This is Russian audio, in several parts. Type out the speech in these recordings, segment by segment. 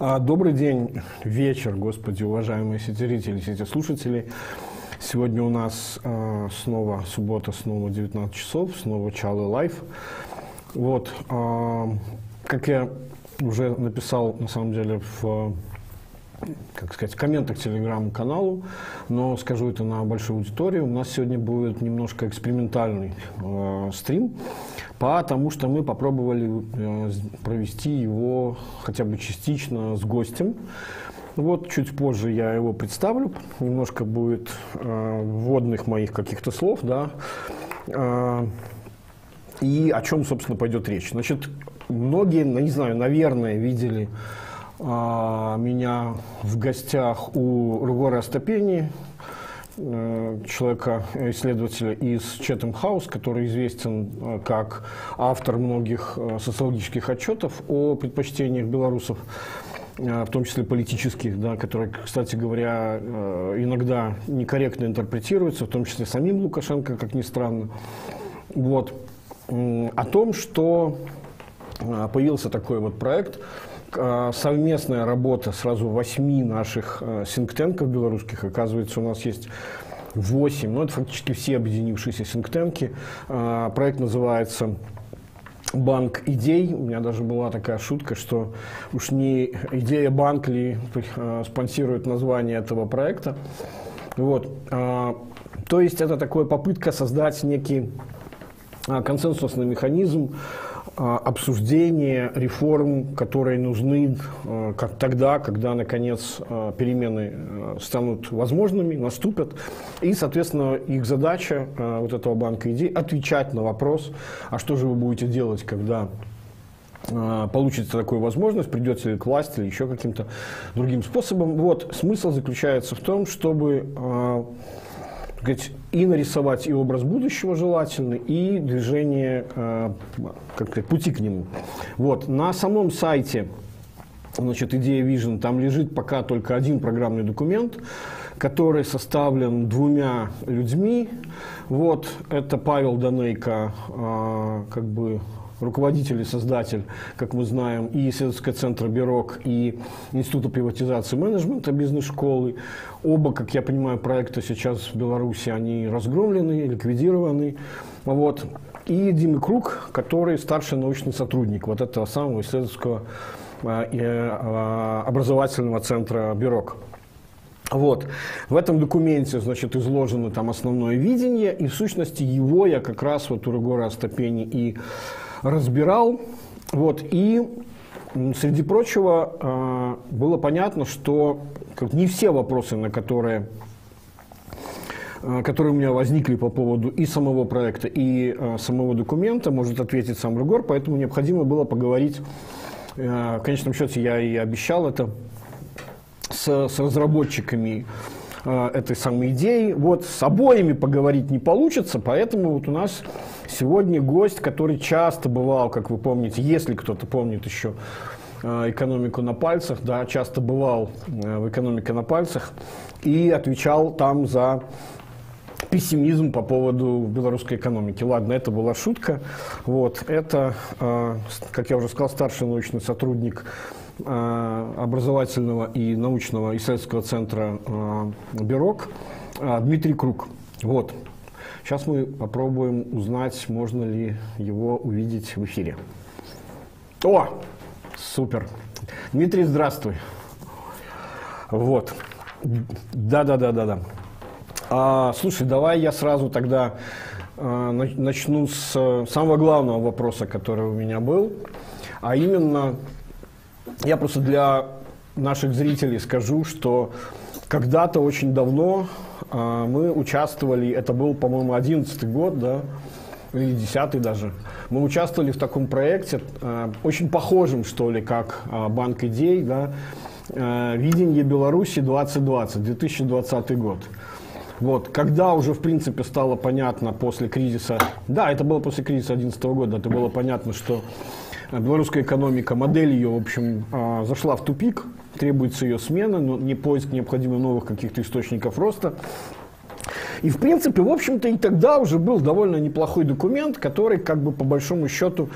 А, добрый день, вечер, господи, уважаемые сети-зрители, сети-слушатели. Сегодня у нас э, снова суббота, снова 19 часов, снова Чалый Live. Вот, э, как я уже написал, на самом деле, в как сказать, в комментах телеграм-каналу, но скажу это на большую аудиторию. У нас сегодня будет немножко экспериментальный э, стрим, потому что мы попробовали э, провести его хотя бы частично с гостем. Вот чуть позже я его представлю, немножко будет э, вводных моих каких-то слов, да, э, и о чем, собственно, пойдет речь. Значит, многие, ну, не знаю, наверное, видели а, меня в гостях у Ругора Остапени, э, человека, исследователя из Четем Хаус, который известен э, как автор многих э, социологических отчетов о предпочтениях белорусов, в том числе политических, да, которые, кстати говоря, иногда некорректно интерпретируются, в том числе самим Лукашенко, как ни странно. Вот. О том, что появился такой вот проект – совместная работа сразу восьми наших а, синктенков белорусских. Оказывается, у нас есть восемь, ну это фактически все объединившиеся синктенки. А, проект называется банк идей. У меня даже была такая шутка, что уж не идея банк ли спонсирует название этого проекта. Вот. То есть это такая попытка создать некий консенсусный механизм а, обсуждение реформ, которые нужны а, как тогда, когда, наконец, а, перемены станут возможными, наступят. И, соответственно, их задача вот этого банка идей – отвечать на вопрос, а что же вы будете делать, когда получится такую возможность, придется к власти или еще каким-то другим способом. Вот, смысл заключается в том, чтобы сказать, и нарисовать и образ будущего желательно, и движение, э, как сказать, пути к нему. Вот. На самом сайте значит, идея Vision, там лежит пока только один программный документ, который составлен двумя людьми. Вот, это Павел Данейко, э, как бы руководитель и создатель, как мы знаем, и исследовательского центра «Бирок», и Института приватизации менеджмента бизнес-школы. Оба, как я понимаю, проекта сейчас в Беларуси, они разгромлены, ликвидированы. Вот. И Дима Круг, который старший научный сотрудник вот этого самого исследовательского э, э, образовательного центра «Бирок». Вот. В этом документе, значит, изложено там основное видение, и в сущности его я как раз вот у Регора Остапени и разбирал. Вот, и среди прочего э, было понятно, что не все вопросы, на которые э, которые у меня возникли по поводу и самого проекта, и э, самого документа, может ответить сам Рыгор, поэтому необходимо было поговорить, в конечном счете я и обещал это, с, с разработчиками этой самой идеи. Вот с обоими поговорить не получится, поэтому вот у нас Сегодня гость, который часто бывал, как вы помните, если кто-то помнит еще э, экономику на пальцах, да, часто бывал э, в экономике на пальцах и отвечал там за пессимизм по поводу белорусской экономики. Ладно, это была шутка. Вот, это, э, как я уже сказал, старший научный сотрудник образовательного и научного исследовательского центра «Бирок» Дмитрий Круг. Вот, Сейчас мы попробуем узнать, можно ли его увидеть в эфире. О, супер. Дмитрий, здравствуй. Вот. Да-да-да-да-да. А, слушай, давай я сразу тогда а, начну с самого главного вопроса, который у меня был. А именно, я просто для наших зрителей скажу, что когда-то очень давно мы участвовали, это был, по-моему, 11 год, да, или 10 даже, мы участвовали в таком проекте, а, очень похожем, что ли, как а, Банк идей, да, «Видение Беларуси 2020», 2020 год. Вот, когда уже, в принципе, стало понятно после кризиса, да, это было после кризиса 2011 года, это было понятно, что белорусская экономика, модель ее, в общем, зашла в тупик, требуется ее смена, но не поиск необходимых новых каких-то источников роста. И, в принципе, в общем-то, и тогда уже был довольно неплохой документ, который, как бы, по большому счету,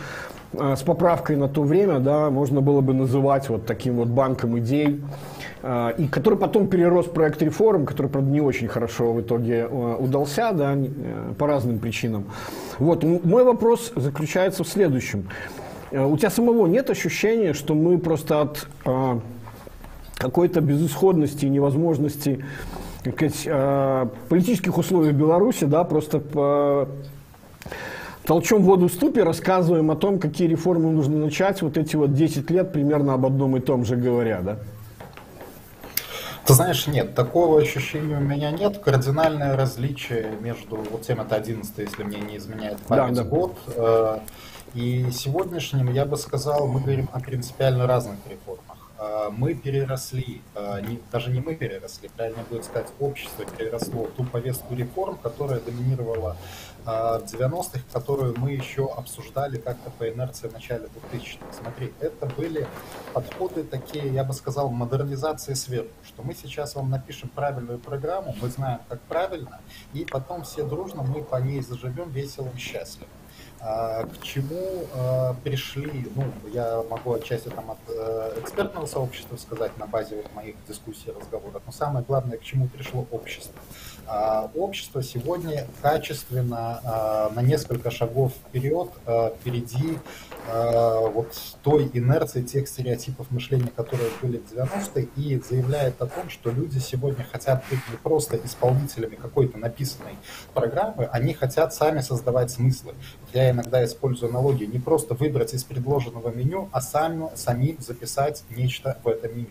с поправкой на то время, да, можно было бы называть вот таким вот банком идей, и который потом перерос в проект реформ, который, правда, не очень хорошо в итоге удался, да, по разным причинам. Вот, мой вопрос заключается в следующем. У тебя самого нет ощущения, что мы просто от какой-то безысходности и невозможности как сказать, э, политических условий в Беларуси, да, просто по толчем воду в ступе, рассказываем о том, какие реформы нужно начать, вот эти вот 10 лет примерно об одном и том же говоря, да? Ты знаешь, нет, такого ощущения у меня нет. Кардинальное различие между, вот 7 это 11, если мне не изменяет память, да, да. год, э, и сегодняшним, я бы сказал, мы говорим о принципиально разных реформах. А, мы переросли, а, даже не мы переросли, правильно будет сказать, общество переросло ту повестку реформ, которая доминировала а, в 90-х, которую мы еще обсуждали как-то по инерции в начале 2000-х. Смотри, это были подходы такие, я бы сказал, модернизации сверху, что мы сейчас вам напишем правильную программу, мы знаем, как правильно, и потом все дружно мы по ней заживем веселым, счастливым. А, к чему а, пришли, ну, я могу отчасти там от э, экспертного сообщества сказать на базе вот моих дискуссий и разговоров, но самое главное, к чему пришло общество. А, общество сегодня качественно на несколько шагов вперед, впереди вот той инерции тех стереотипов мышления, которые были в 90-е, и заявляет о том, что люди сегодня хотят быть не просто исполнителями какой-то написанной программы, они хотят сами создавать смыслы. Я иногда использую аналогию, не просто выбрать из предложенного меню, а сами, самим записать нечто в это меню.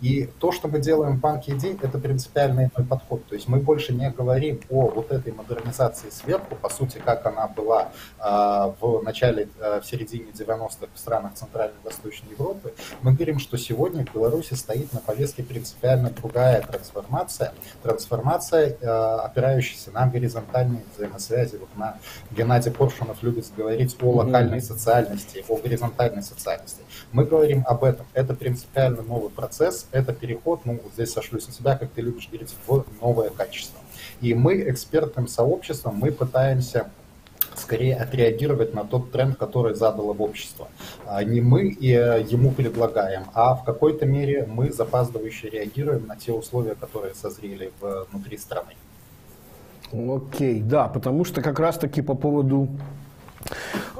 И то, что мы делаем в банке идей, это принципиальный иной подход. То есть мы больше не говорим о вот этой модернизации сверху, по сути, как она была э, в начале, э, в середине 90-х в странах Центральной и Восточной Европы. Мы говорим, что сегодня в Беларуси стоит на повестке принципиально другая трансформация. Трансформация, э, опирающаяся на горизонтальные взаимосвязи. Вот на Геннадий Поршунов любит говорить о локальной социальности, о горизонтальной социальности. Мы говорим об этом. Это принципиально новый процесс, это переход, ну, здесь сошлюсь на себя, как ты любишь говорить, в новое качество. И мы экспертным сообществом, мы пытаемся скорее отреагировать на тот тренд, который задало в общество. А не мы и э, ему предлагаем, а в какой-то мере мы запаздывающе реагируем на те условия, которые созрели внутри страны. Окей, да, потому что как раз-таки по поводу э,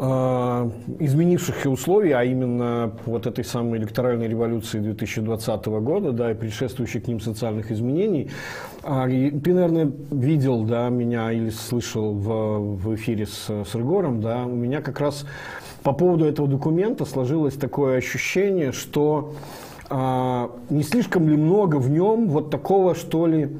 изменившихся условий, а именно вот этой самой электоральной революции 2020 года, да, и предшествующих к ним социальных изменений. А, и ты, наверное, видел, да, меня или слышал в, в эфире с, с Рыгором, да, у меня как раз по поводу этого документа сложилось такое ощущение, что а, не слишком ли много в нем вот такого, что ли,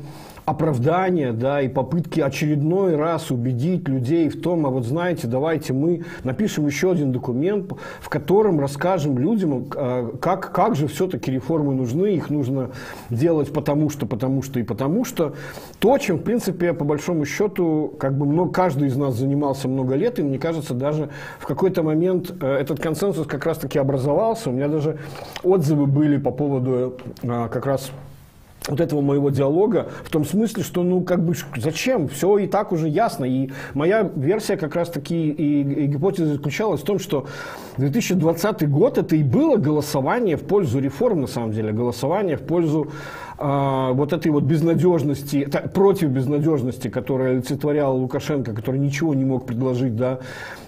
оправдания, да, и попытки очередной раз убедить людей в том, а вот знаете, давайте мы напишем еще один документ, в котором расскажем людям, а, как, как же все-таки реформы нужны, их нужно делать потому что, потому что и потому что. То, чем, в принципе, по большому счету, как бы много, каждый из нас занимался много лет, и мне кажется, даже в какой-то момент э, этот консенсус как раз-таки образовался. У меня даже отзывы были по поводу э, как раз вот этого моего диалога в том смысле, что ну как бы зачем, все и так уже ясно. И моя версия как раз таки и, и гипотеза заключалась в том, что 2020 год это и было голосование в пользу реформ на самом деле, голосование в пользу а, вот этой вот безнадежности, против безнадежности, которая олицетворяла Лукашенко, который ничего не мог предложить, да,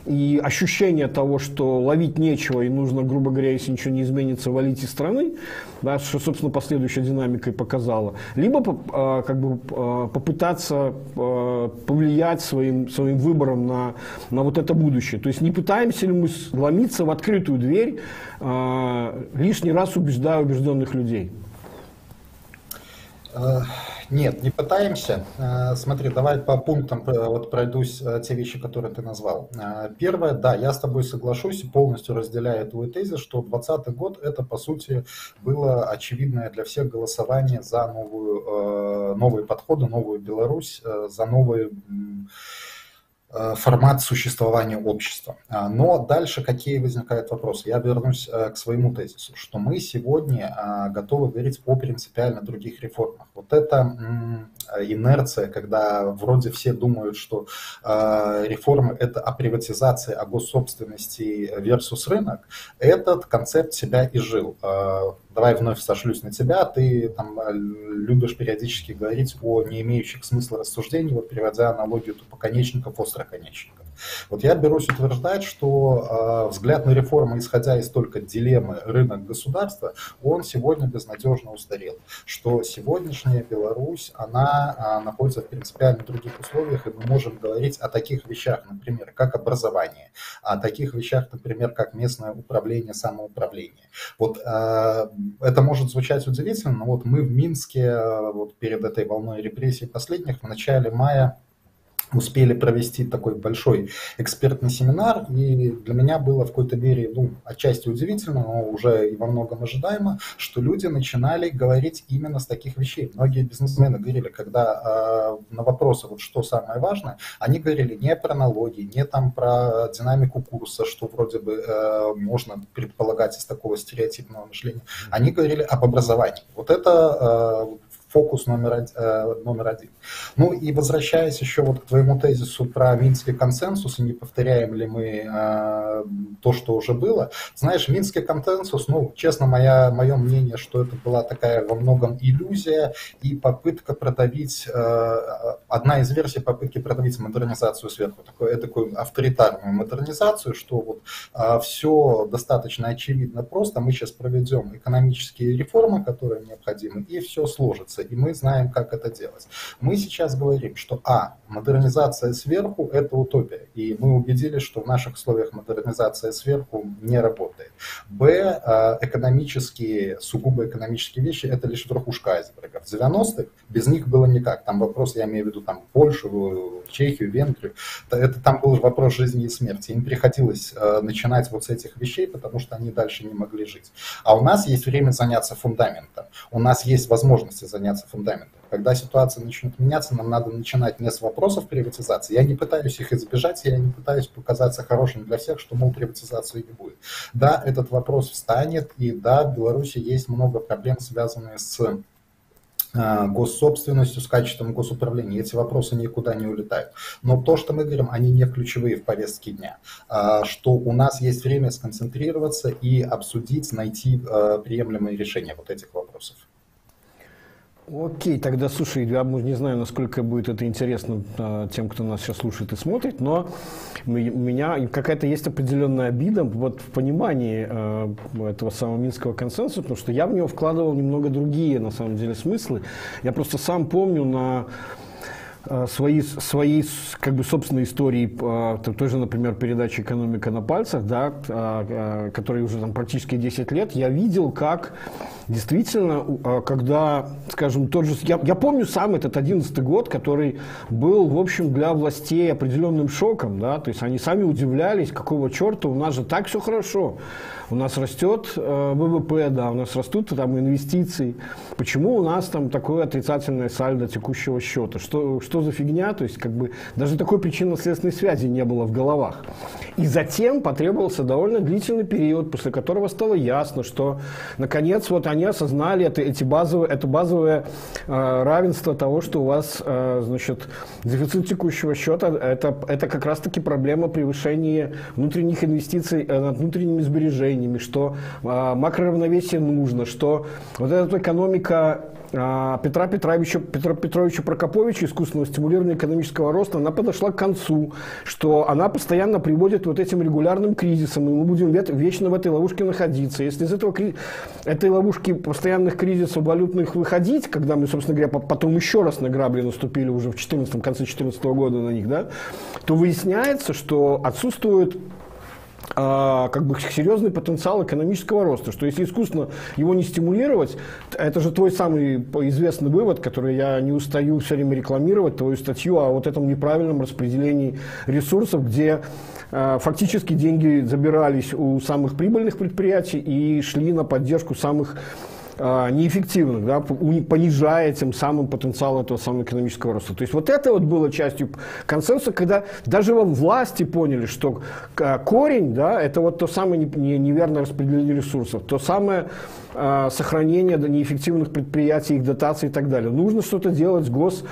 и ощущение того, что ловить нечего и нужно, грубо говоря, если ничего не изменится, валить из страны, да, что, собственно, последующая динамика и показала, либо а, как бы а, попытаться повлиять своим, своим выбором на, на вот это будущее. То есть не пытаемся ли мы ломиться в открытую дверь, лишний раз убеждая убежденных людей. Э, нет, не пытаемся. Э, смотри, давай по пунктам э, вот пройдусь те вещи, которые ты назвал. Первое, да, я с тобой соглашусь и полностью разделяю твой тезис, что 2020 год это, по сути, было очевидное для всех голосование за новую, новые подходы, новую Беларусь, за новые формат существования общества. А, но дальше какие возникают вопросы? Я вернусь э, к своему тезису, что мы сегодня а, готовы говорить о принципиально других реформах. Вот эта инерция, когда вроде все думают, что а, реформы это о приватизации, о госсобственности versus рынок, этот концепт себя и жил давай вновь сошлюсь на тебя, ты там любишь периодически говорить о не имеющих смысла рассуждений, вот переводя аналогию тупоконечников, остроконечников. Вот я берусь утверждать, что э, взгляд на реформы, исходя из только дилеммы рынок-государства, он сегодня безнадежно устарел. Что сегодняшняя Беларусь, она э, находится в принципиально других условиях, и мы можем говорить о таких вещах, например, как образование, о таких вещах, например, как местное управление, самоуправление. Вот э, это может звучать удивительно, но вот мы в Минске вот перед этой волной репрессий последних в начале мая успели провести такой большой экспертный семинар, и для меня было в какой-то мере, ну, отчасти удивительно, но уже и во многом ожидаемо, что люди начинали говорить именно с таких вещей. Многие бизнесмены говорили, когда э, на вопросы, вот что самое важное, они говорили не про налоги, не там про динамику курса, что вроде бы э, можно предполагать из такого стереотипного мышления. Они говорили об образовании. Вот это э, фокус номер, э, номер один. Ну и возвращаясь еще вот к твоему тезису про Минский консенсус, и не повторяем ли мы э, то, что уже было. Знаешь, Минский консенсус, ну, честно, моя, мое мнение, что это была такая во многом иллюзия и попытка продавить, э, одна из версий попытки продавить модернизацию сверху, такую, такую авторитарную модернизацию, что вот все достаточно очевидно просто, мы сейчас проведем экономические реформы, которые необходимы, и все сложится и мы знаем, как это делать. Мы сейчас говорим, что а, модернизация сверху – это утопия, и мы убедились, что в наших условиях модернизация сверху не работает. б, а, экономические, сугубо экономические вещи – это лишь верхушка айсберга. В 90-х без них было никак. Там вопрос, я имею в виду там Польшу, Чехию, Венгрию, это там был вопрос жизни и смерти. Им приходилось а, начинать вот с этих вещей, потому что они дальше не могли жить. А у нас есть время заняться фундаментом, у нас есть возможности заняться меняться фундаментом. Когда ситуация начнет меняться, нам надо начинать не с вопросов приватизации. Я не пытаюсь их избежать, я не пытаюсь показаться хорошим для всех, что, мол, приватизации не будет. Да, этот вопрос встанет, и да, в Беларуси есть много проблем, связанных с а, госсобственностью, с качеством госуправления. Эти вопросы никуда не улетают. Но то, что мы говорим, они не ключевые в повестке дня. А, что у нас есть время сконцентрироваться и обсудить, найти а, приемлемые решения вот этих вопросов. Окей, тогда, слушай, я не знаю, насколько будет это интересно а, тем, кто нас сейчас слушает и смотрит, но у меня какая-то есть определенная обида вот в понимании а, этого самого Минского консенсуса, потому что я в него вкладывал немного другие, на самом деле, смыслы. Я просто сам помню на свои, свои как бы собственные истории, той же, например, передачи «Экономика на пальцах», да, которой уже там практически 10 лет, я видел, как Действительно, когда, скажем, тот же... Я, я помню сам этот одиннадцатый год, который был, в общем, для властей определенным шоком, да, то есть они сами удивлялись, какого черта, у нас же так все хорошо. У нас растет э, ВВП, да, у нас растут там инвестиции. Почему у нас там такое отрицательное сальдо текущего счета? Что, что за фигня? То есть, как бы, даже такой причинно-следственной связи не было в головах. И затем потребовался довольно длительный период, после которого стало ясно, что, наконец, вот они осознали это, эти базовые, это базовое э, равенство того, что у вас, э, значит, дефицит текущего счета, это, это как раз-таки проблема превышения внутренних инвестиций э, над внутренними сбережениями решениями, что э, макроравновесие нужно, что вот эта экономика э, Петра Петровича, Петра Петровича Прокоповича, искусственного стимулирования экономического роста, она подошла к концу, что она постоянно приводит вот этим регулярным кризисам, и мы будем вечно в этой ловушке находиться. Если из этого, этой ловушки постоянных кризисов валютных выходить, когда мы, собственно говоря, потом еще раз на грабли наступили уже в 14 конце 2014 года на них, да, то выясняется, что отсутствует а, как бы серьезный потенциал экономического роста, что если искусственно его не стимулировать, это же твой самый известный вывод, который я не устаю все время рекламировать, твою статью о вот этом неправильном распределении ресурсов, где а, фактически деньги забирались у самых прибыльных предприятий и шли на поддержку самых неэффективных, да, понижая тем самым потенциал этого самого экономического роста. То есть вот это вот было частью консенсуса, когда даже во власти поняли, что э, корень, да, это вот то самое неверное распределение ресурсов, то самое э, сохранение неэффективных предприятий, их дотаций и так далее. Нужно что-то делать с гос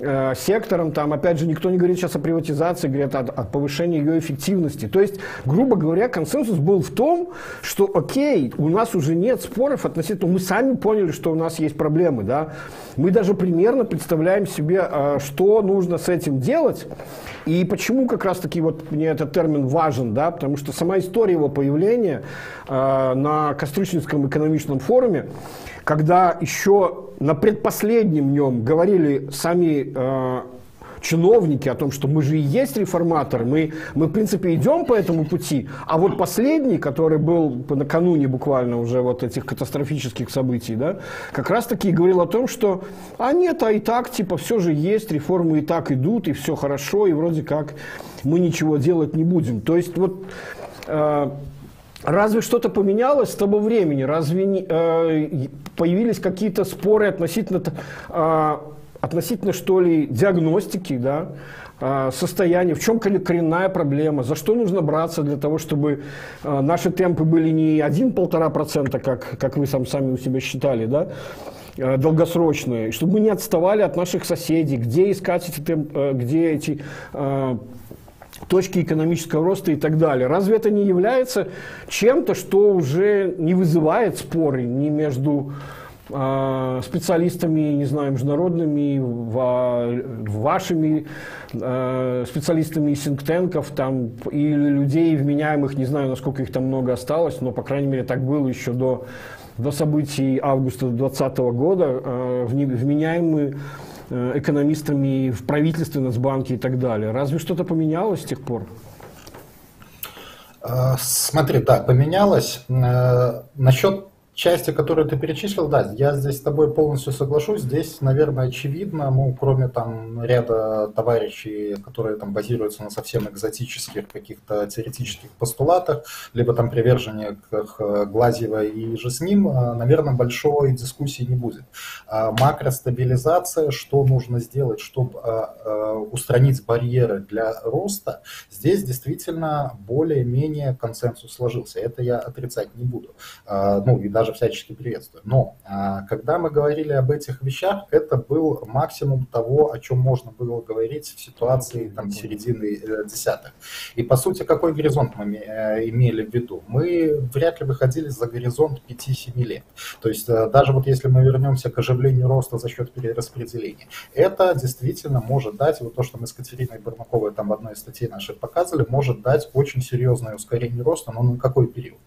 Э, сектором, там, опять же, никто не говорит сейчас о приватизации, говорят о, о повышении ее эффективности. То есть, грубо говоря, консенсус был в том, что, окей, у нас уже нет споров относительно, мы сами поняли, что у нас есть проблемы, да, мы даже примерно представляем себе, э, что нужно с этим делать, и почему как раз-таки вот мне этот термин важен, да, потому что сама история его появления э, на Костричинском экономичном форуме, когда еще на предпоследнем нем говорили сами э, чиновники о том, что мы же и есть реформаторы, мы, мы в принципе идем по этому пути, а вот последний, который был накануне буквально уже вот этих катастрофических событий, да, как раз таки говорил о том, что а нет, а и так типа все же есть, реформы и так идут, и все хорошо, и вроде как мы ничего делать не будем. То есть вот э, Разве что-то поменялось с того времени? Разве не, э, появились какие-то споры относительно, э, относительно, что ли, диагностики, да, э, состояния? В чем коренная проблема? За что нужно браться для того, чтобы э, наши темпы были не 1-1,5%, как, как вы сам, сами у себя считали, да, э, долгосрочные, чтобы мы не отставали от наших соседей, где искать эти, э, где эти точки экономического роста и так далее. Разве это не является чем-то, что уже не вызывает споры ни между э, специалистами, не знаю, международными, вашими э, специалистами из синктенков там, или людей вменяемых, не знаю, насколько их там много осталось, но, по крайней мере, так было еще до, до событий августа 2020 года, э, вменяемые экономистами в правительстве, Нацбанке и так далее. Разве что-то поменялось с тех пор? Э, смотри, да, поменялось. Э, насчет части, которые ты перечислил, да, я здесь с тобой полностью соглашусь. Здесь, наверное, очевидно, ну, кроме там ряда товарищей, которые там базируются на совсем экзотических каких-то теоретических постулатах, либо там приверженниках Глазьева и же с ним, а, наверное, большой дискуссии не будет. А макростабилизация, что нужно сделать, чтобы а, устранить барьеры для роста, здесь действительно более-менее консенсус сложился. Это я отрицать не буду. Ну, и даже даже всячески приветствую. Но а, когда мы говорили об этих вещах, это был максимум того, о чем можно было говорить в ситуации там, середины э, десятых. И по сути, какой горизонт мы э, имели в виду? Мы вряд ли выходили за горизонт 5-7 лет. То есть э, даже вот если мы вернемся к оживлению роста за счет перераспределения, это действительно может дать, вот то, что мы с Катериной Барнаковой там в одной из статей наших показывали, может дать очень серьезное ускорение роста, но на какой период?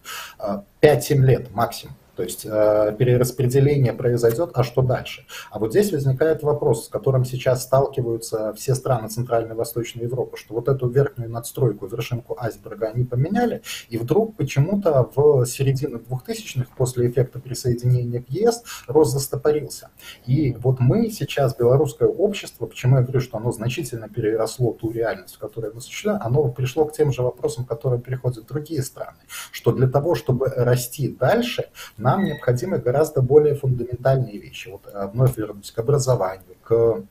5-7 лет максимум. То есть э, перераспределение произойдет, а что дальше? А вот здесь возникает вопрос, с которым сейчас сталкиваются все страны Центральной и Восточной Европы, что вот эту верхнюю надстройку, вершинку айсберга они поменяли, и вдруг почему-то в середине 2000-х, после эффекта присоединения к ЕС, рост застопорился. И вот мы сейчас, белорусское общество, почему я говорю, что оно значительно переросло ту реальность, в которой мы существуем, оно пришло к тем же вопросам, которые переходят другие страны, что для того, чтобы расти дальше, нам необходимы гораздо более фундаментальные вещи. Вот э, вновь вернусь к образованию, к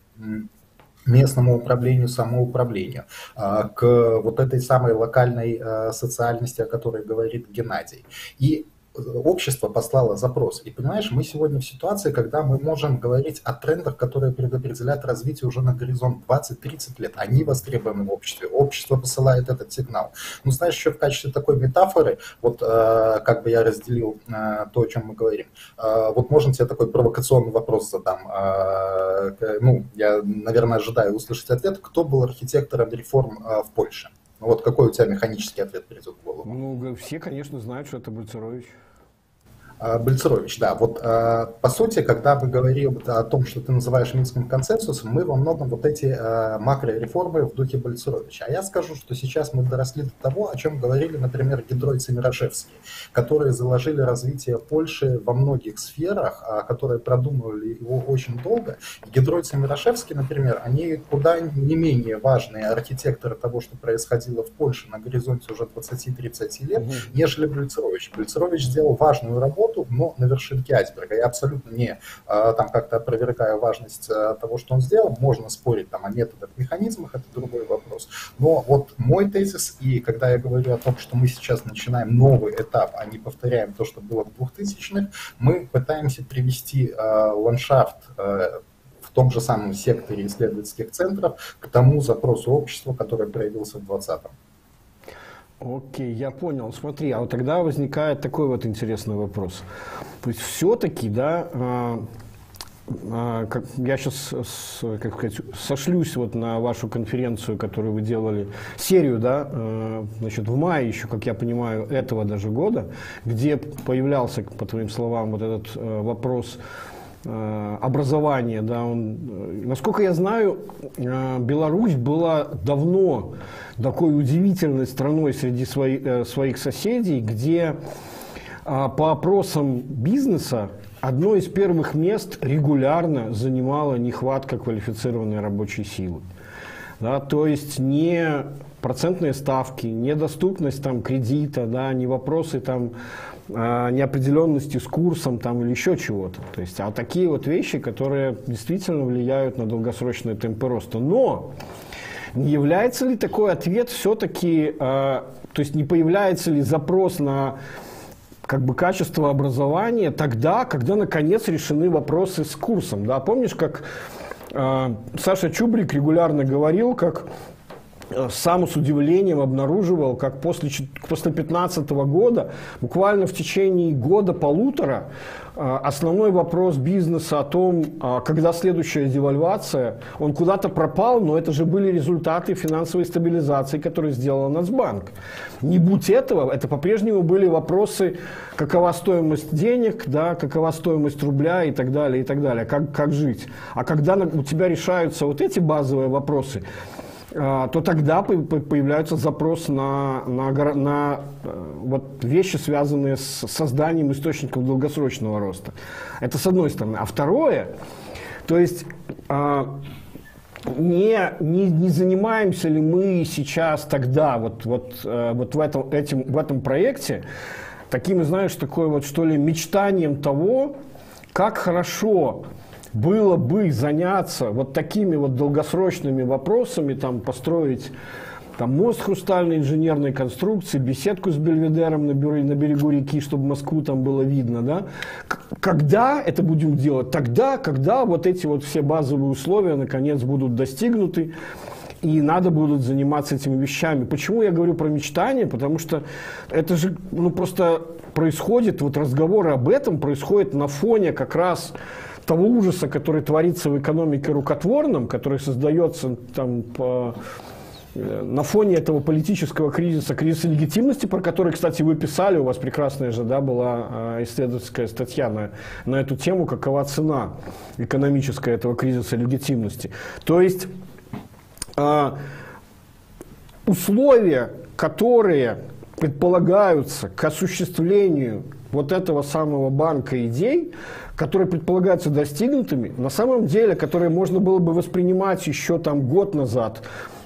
местному управлению, самоуправлению, э, к вот этой самой локальной э, социальности, о которой говорит Геннадий. И общество послало запрос. И понимаешь, мы сегодня в ситуации, когда мы можем говорить о трендах, которые предопределяют развитие уже на горизонт 20-30 лет. Они востребованы в обществе. Общество посылает этот сигнал. Ну, знаешь, еще в качестве такой метафоры, вот э, как бы я разделил э, то, о чем мы говорим. Э, вот можно тебе такой провокационный вопрос задам. Э, ну, я, наверное, ожидаю услышать ответ. Кто был архитектором реформ э, в Польше? Вот какой у тебя механический ответ придет в голову? Ну, все, конечно, знают, что это Бульцерович. А, Бальцерович, да, вот а, по сути, когда мы говорим о том, что ты называешь Минским консенсусом, мы во многом вот эти а, макрореформы в духе Бальцеровича. А я скажу, что сейчас мы доросли до того, о чем говорили, например, Гидройц и Мирошевский, которые заложили развитие Польши во многих сферах, которые продумывали его очень долго. И Гидройц и Мирошевский, например, они куда не менее важные архитекторы того, что происходило в Польше на горизонте уже 20-30 лет, нежели Бальцерович. Бальцерович сделал важную работу, работу, но на вершинке айсберга. Я абсолютно не там как-то опровергаю важность того, что он сделал. Можно спорить там о методах, механизмах, это другой вопрос. Но вот мой тезис, и когда я говорю о том, что мы сейчас начинаем новый этап, а не повторяем то, что было в 2000-х, мы пытаемся привести ландшафт в том же самом секторе исследовательских центров к тому запросу общества, который проявился в 2020-м. Окей, я понял. Смотри, а вот тогда возникает такой вот интересный вопрос. То есть все-таки, да, а, а, как, я сейчас с, как сказать, сошлюсь вот на вашу конференцию, которую вы делали, серию, да, э, значит, в мае еще, как я понимаю, этого даже года, где появлялся, по твоим словам, вот этот э, вопрос Э, образования, да, он, э, насколько я знаю, э, Беларусь была давно такой удивительной страной среди своих, своих соседей, где по опросам бизнеса одно из первых мест регулярно занимала нехватка квалифицированной рабочей силы. Да, то есть не процентные ставки, недоступность там, кредита, да, не вопросы там, а, неопределенности с курсом там, или еще чего-то. То есть, а такие вот вещи, которые действительно влияют на долгосрочные темпы роста. Но не является ли такой ответ все-таки, э, то есть не появляется ли запрос на как бы качество образования тогда, когда наконец решены вопросы с курсом. Да? Помнишь, как э, Саша Чубрик регулярно говорил, как сам с удивлением обнаруживал, как после, после 2015 года, буквально в течение года-полутора, э, основной вопрос бизнеса о том, э, когда следующая девальвация, он куда-то пропал, но это же были результаты финансовой стабилизации, которую сделал Нацбанк. Не будь этого, это по-прежнему были вопросы, какова стоимость денег, да, какова стоимость рубля и так далее, и так далее, как, как жить. А когда у тебя решаются вот эти базовые вопросы, а, то тогда появляется запрос на, на, на э, вот вещи, связанные с созданием источников долгосрочного роста. Это с одной стороны. А второе, то есть а, не, не, не занимаемся ли мы сейчас тогда вот, вот, э, вот в, этом, этим, в этом проекте таким, знаешь, такое вот что ли мечтанием того, как хорошо было бы заняться вот такими вот долгосрочными вопросами, там, построить там, мост хрустальной инженерной конструкции, беседку с Бельведером на, берегу, на берегу реки, чтобы Москву там было видно, да? Когда это будем делать? Тогда, когда вот эти вот все базовые условия наконец будут достигнуты, и надо будет заниматься этими вещами. Почему я говорю про мечтание? Потому что это же ну, просто происходит, вот разговоры об этом происходят на фоне как раз того ужаса, который творится в экономике рукотворном, который создается там по э, на фоне этого политического кризиса, кризиса легитимности, про который, кстати, вы писали, у вас прекрасная же да, была а, исследовательская статья на, на эту тему, какова цена экономическая этого кризиса легитимности. То есть а, условия, которые предполагаются к осуществлению вот этого самого банка идей, которые предполагаются достигнутыми, на самом деле, которые можно было бы воспринимать еще там год назад,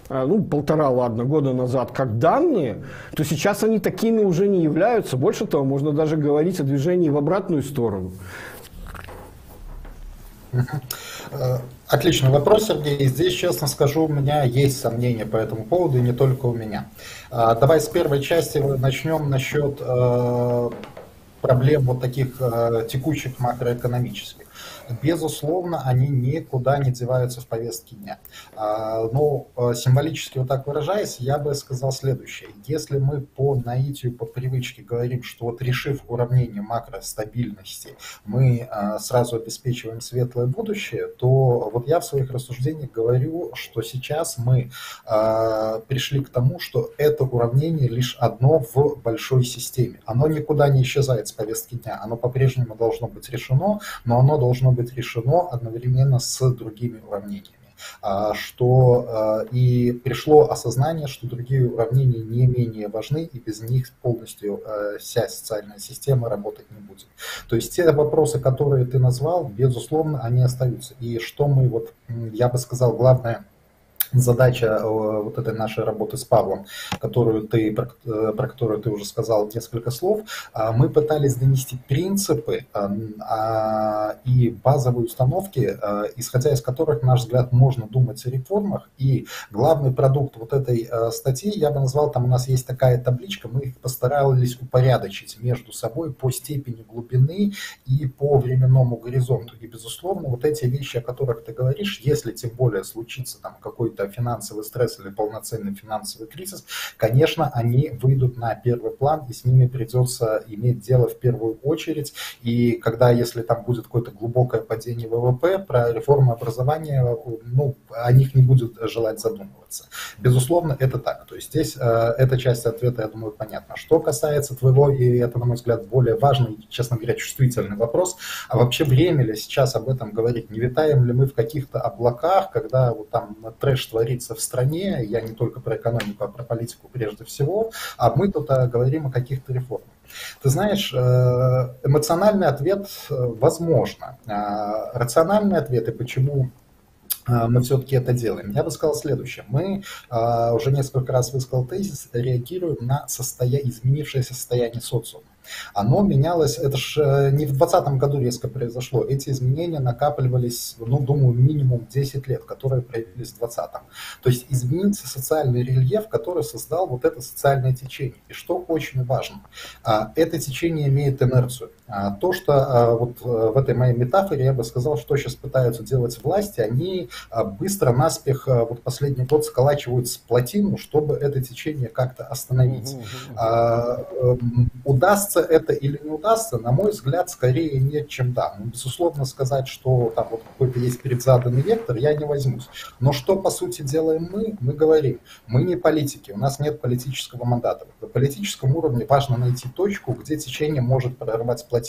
а, ну, полтора, ладно, года назад, как данные, то сейчас они такими уже не являются. Больше того, можно даже говорить о движении в обратную сторону. Отличный вопрос, Сергей. Здесь, честно скажу, у меня есть сомнения по этому поводу, и не только у меня. А, давай с первой части начнем насчет э, проблем вот таких э, текущих макроэкономических безусловно, они никуда не деваются в повестке дня. А, но э, символически вот так выражаясь, я бы сказал следующее. Если мы по наитию, по привычке говорим, что вот решив уравнение макростабильности, мы э, сразу обеспечиваем светлое будущее, то вот я в своих рассуждениях говорю, что сейчас мы пришли к тому, что это уравнение лишь одно в большой системе. Оно никуда не исчезает с повестки дня, оно по-прежнему должно быть решено, но оно должно быть быть решено одновременно с другими уравнениями а, что а, и пришло осознание, что другие уравнения не менее важны, и без них полностью а, вся социальная система работать не будет. То есть те вопросы, которые ты назвал, безусловно, они остаются. И что мы, вот, я бы сказал, главное задача э, вот этой нашей работы с Павлом, которую ты, про, э, которую ты уже сказал несколько слов, а, мы пытались донести принципы а, а, и базовые установки, исходя из которых, на наш взгляд, можно думать о реформах. И главный продукт вот этой статьи, я бы назвал, там у нас есть такая табличка, мы их постарались упорядочить между собой по степени глубины и по временному горизонту. И, безусловно, вот эти вещи, о которых ты говоришь, если тем более случится там какой-то какой-то финансовый стресс или полноценный финансовый кризис, конечно, они выйдут на первый план, и с ними придется иметь дело в первую очередь. И когда, если там будет какое-то глубокое падение ВВП, про реформы образования, ну, о них не будет желать задумываться. Безусловно, это так. То есть здесь э, эта часть ответа, я думаю, понятна. Что касается твоего, и это, на мой взгляд, более важный, честно говоря, чувствительный вопрос, а вообще время ли сейчас об этом говорить? Не витаем ли мы в каких-то облаках, когда вот там трэш творится в стране, я не только про экономику, а про политику прежде всего, а мы тут а, говорим о каких-то реформах. Ты знаешь, э, эмоциональный ответ э, возможно. Рациональный ответ и почему мы все-таки это делаем. Я бы сказал следующее. Мы уже несколько раз высказал тезис, реагируем на состоя... изменившееся состояние социума оно менялось, это же э, не в 2020 году резко произошло, эти изменения накапливались, ну, думаю, минимум 10 лет, которые проявились в 2020. То есть изменился социальный рельеф, который создал вот это социальное течение. И что очень важно, а, это течение имеет инерцию. А, то, что а, вот э, в этой моей метафоре я бы сказал, что сейчас пытаются делать власти, они быстро, наспех, вот последний год сколачивают плотину, чтобы это течение как-то остановить. Эм, удастся это или не удастся, на мой взгляд, скорее нет, чем да. Ну, безусловно, сказать, что там вот какой-то есть предзаданный вектор, я не возьмусь. Но что, по сути, делаем мы? Мы говорим, мы не политики, у нас нет политического мандата. На политическом уровне важно найти точку, где течение может прорвать плотину.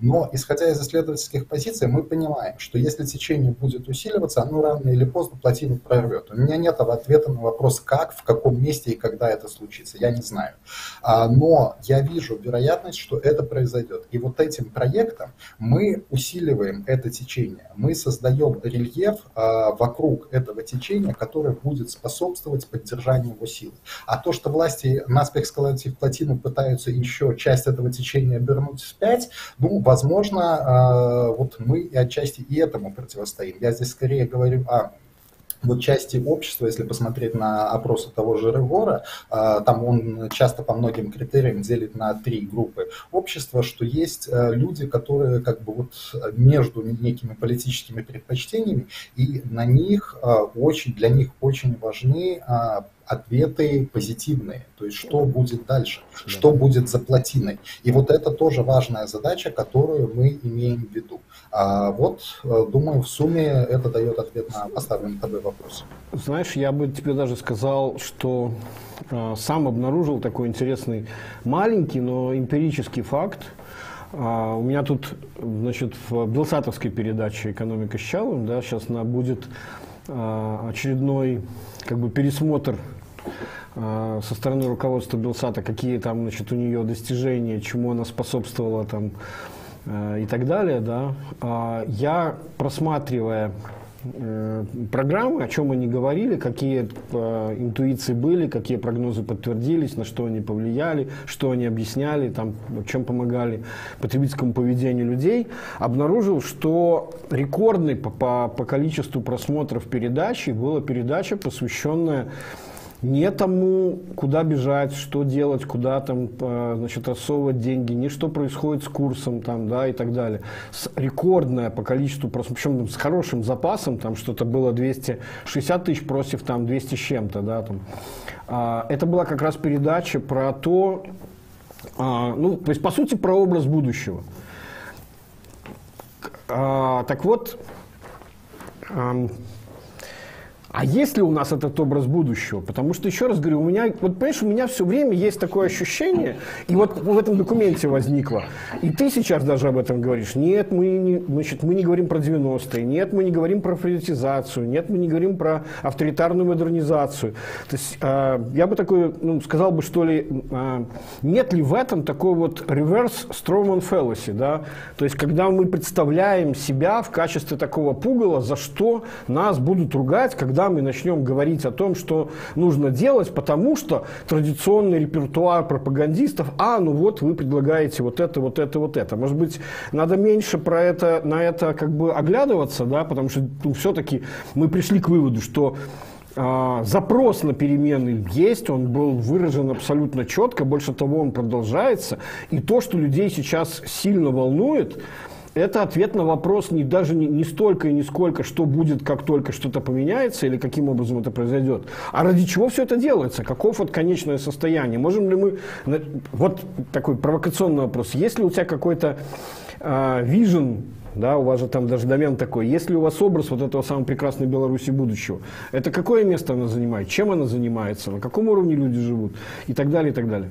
Но, исходя из исследовательских позиций, мы понимаем, что если течение будет усиливаться, оно рано или поздно плотину прорвет. У меня нет ответа на вопрос, как, в каком месте и когда это случится. Я не знаю. А, но я вижу вероятность, что это произойдет. И вот этим проектом мы усиливаем это течение, мы создаем рельеф а, вокруг этого течения, которое будет способствовать поддержанию его сил. А то, что власти наспех сколотив плотину пытаются еще часть этого течения обернуть вспять, ну, возможно, а, вот мы отчасти и этому противостоим. Я здесь скорее говорю о вот части общества, если посмотреть на опросы того же Регора, а, там он часто по многим критериям делит на три группы общества, что есть э, люди, которые как бы вот между некими политическими предпочтениями, и на них очень, для них очень важны а, ответы позитивные, то есть что будет дальше, что будет за плотиной. И вот это тоже важная задача, которую мы имеем в виду. А вот, э, думаю, в сумме это дает ответ на поставленный тобой вопрос. Знаешь, я бы тебе даже сказал, что э, сам обнаружил такой интересный маленький, но эмпирический факт. Uh, у меня тут, значит, в Белсатовской передаче «Экономика с Чалым», да, сейчас на, будет очередной как бы пересмотр а, со стороны руководства Белсата, какие там, значит, у нее достижения, чему она способствовала там э, и так далее, да, а, я просматривая программы, о чем они говорили, какие э, интуиции были, какие прогнозы подтвердились, на что они повлияли, что они объясняли, там, чем помогали потребительскому поведению людей, обнаружил, что рекордной по, по, по количеству просмотров передачи была передача, посвященная не тому, куда бежать, что делать, куда там, значит, рассовывать деньги, не что происходит с курсом там, да, и так далее. С рекордное по количеству, причем с хорошим запасом, там что-то было 260 тысяч против там 200 с чем-то, да, там. А, это была как раз передача про то, а, ну, то есть, по сути, про образ будущего. А, так вот, а есть ли у нас этот образ будущего? Потому что, еще раз говорю, у меня, вот понимаешь, у меня все время есть такое ощущение, и вот в этом документе возникло, и ты сейчас даже об этом говоришь, нет, мы не, значит, мы не говорим про 90-е, нет, мы не говорим про приватизацию, нет, мы не говорим про авторитарную модернизацию. То есть э, я бы такой, ну, сказал бы, что ли, э, нет ли в этом такой вот reverse Strawman fallacy, да? То есть когда мы представляем себя в качестве такого пугала, за что нас будут ругать, когда да, мы начнем говорить о том, что нужно делать, потому что традиционный репертуар пропагандистов, а, ну вот вы предлагаете вот это, вот это, вот это. Может быть, надо меньше про это, на это как бы оглядываться, да, потому что ну, все-таки мы пришли к выводу, что а, запрос на перемены есть, он был выражен абсолютно четко, больше того, он продолжается. И то, что людей сейчас сильно волнует, это ответ на вопрос не даже не, не столько и не сколько, что будет, как только что-то поменяется или каким образом это произойдет, а ради чего все это делается, каков вот конечное состояние. Можем ли мы... Вот такой провокационный вопрос. Есть ли у тебя какой-то вижен uh, да, у вас же там даже домен такой. Есть ли у вас образ вот этого самого прекрасной Беларуси будущего? Это какое место она занимает? Чем она занимается? На каком уровне люди живут? И так далее, и так далее.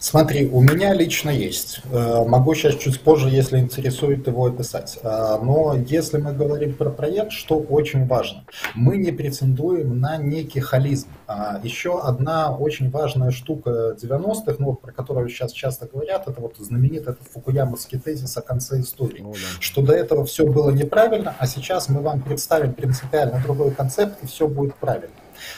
Смотри, у меня лично есть. Э, могу сейчас чуть позже, если интересует его, описать. Э, но если мы говорим про проект, что очень важно, мы не претендуем на некий холизм. А еще одна очень важная штука 90-х, ну, про которую сейчас часто говорят, это вот знаменитый этот фукуямовский тезис о конце истории. Ну, да. Что до этого все было неправильно, а сейчас мы вам представим принципиально другой концепт, и все будет правильно.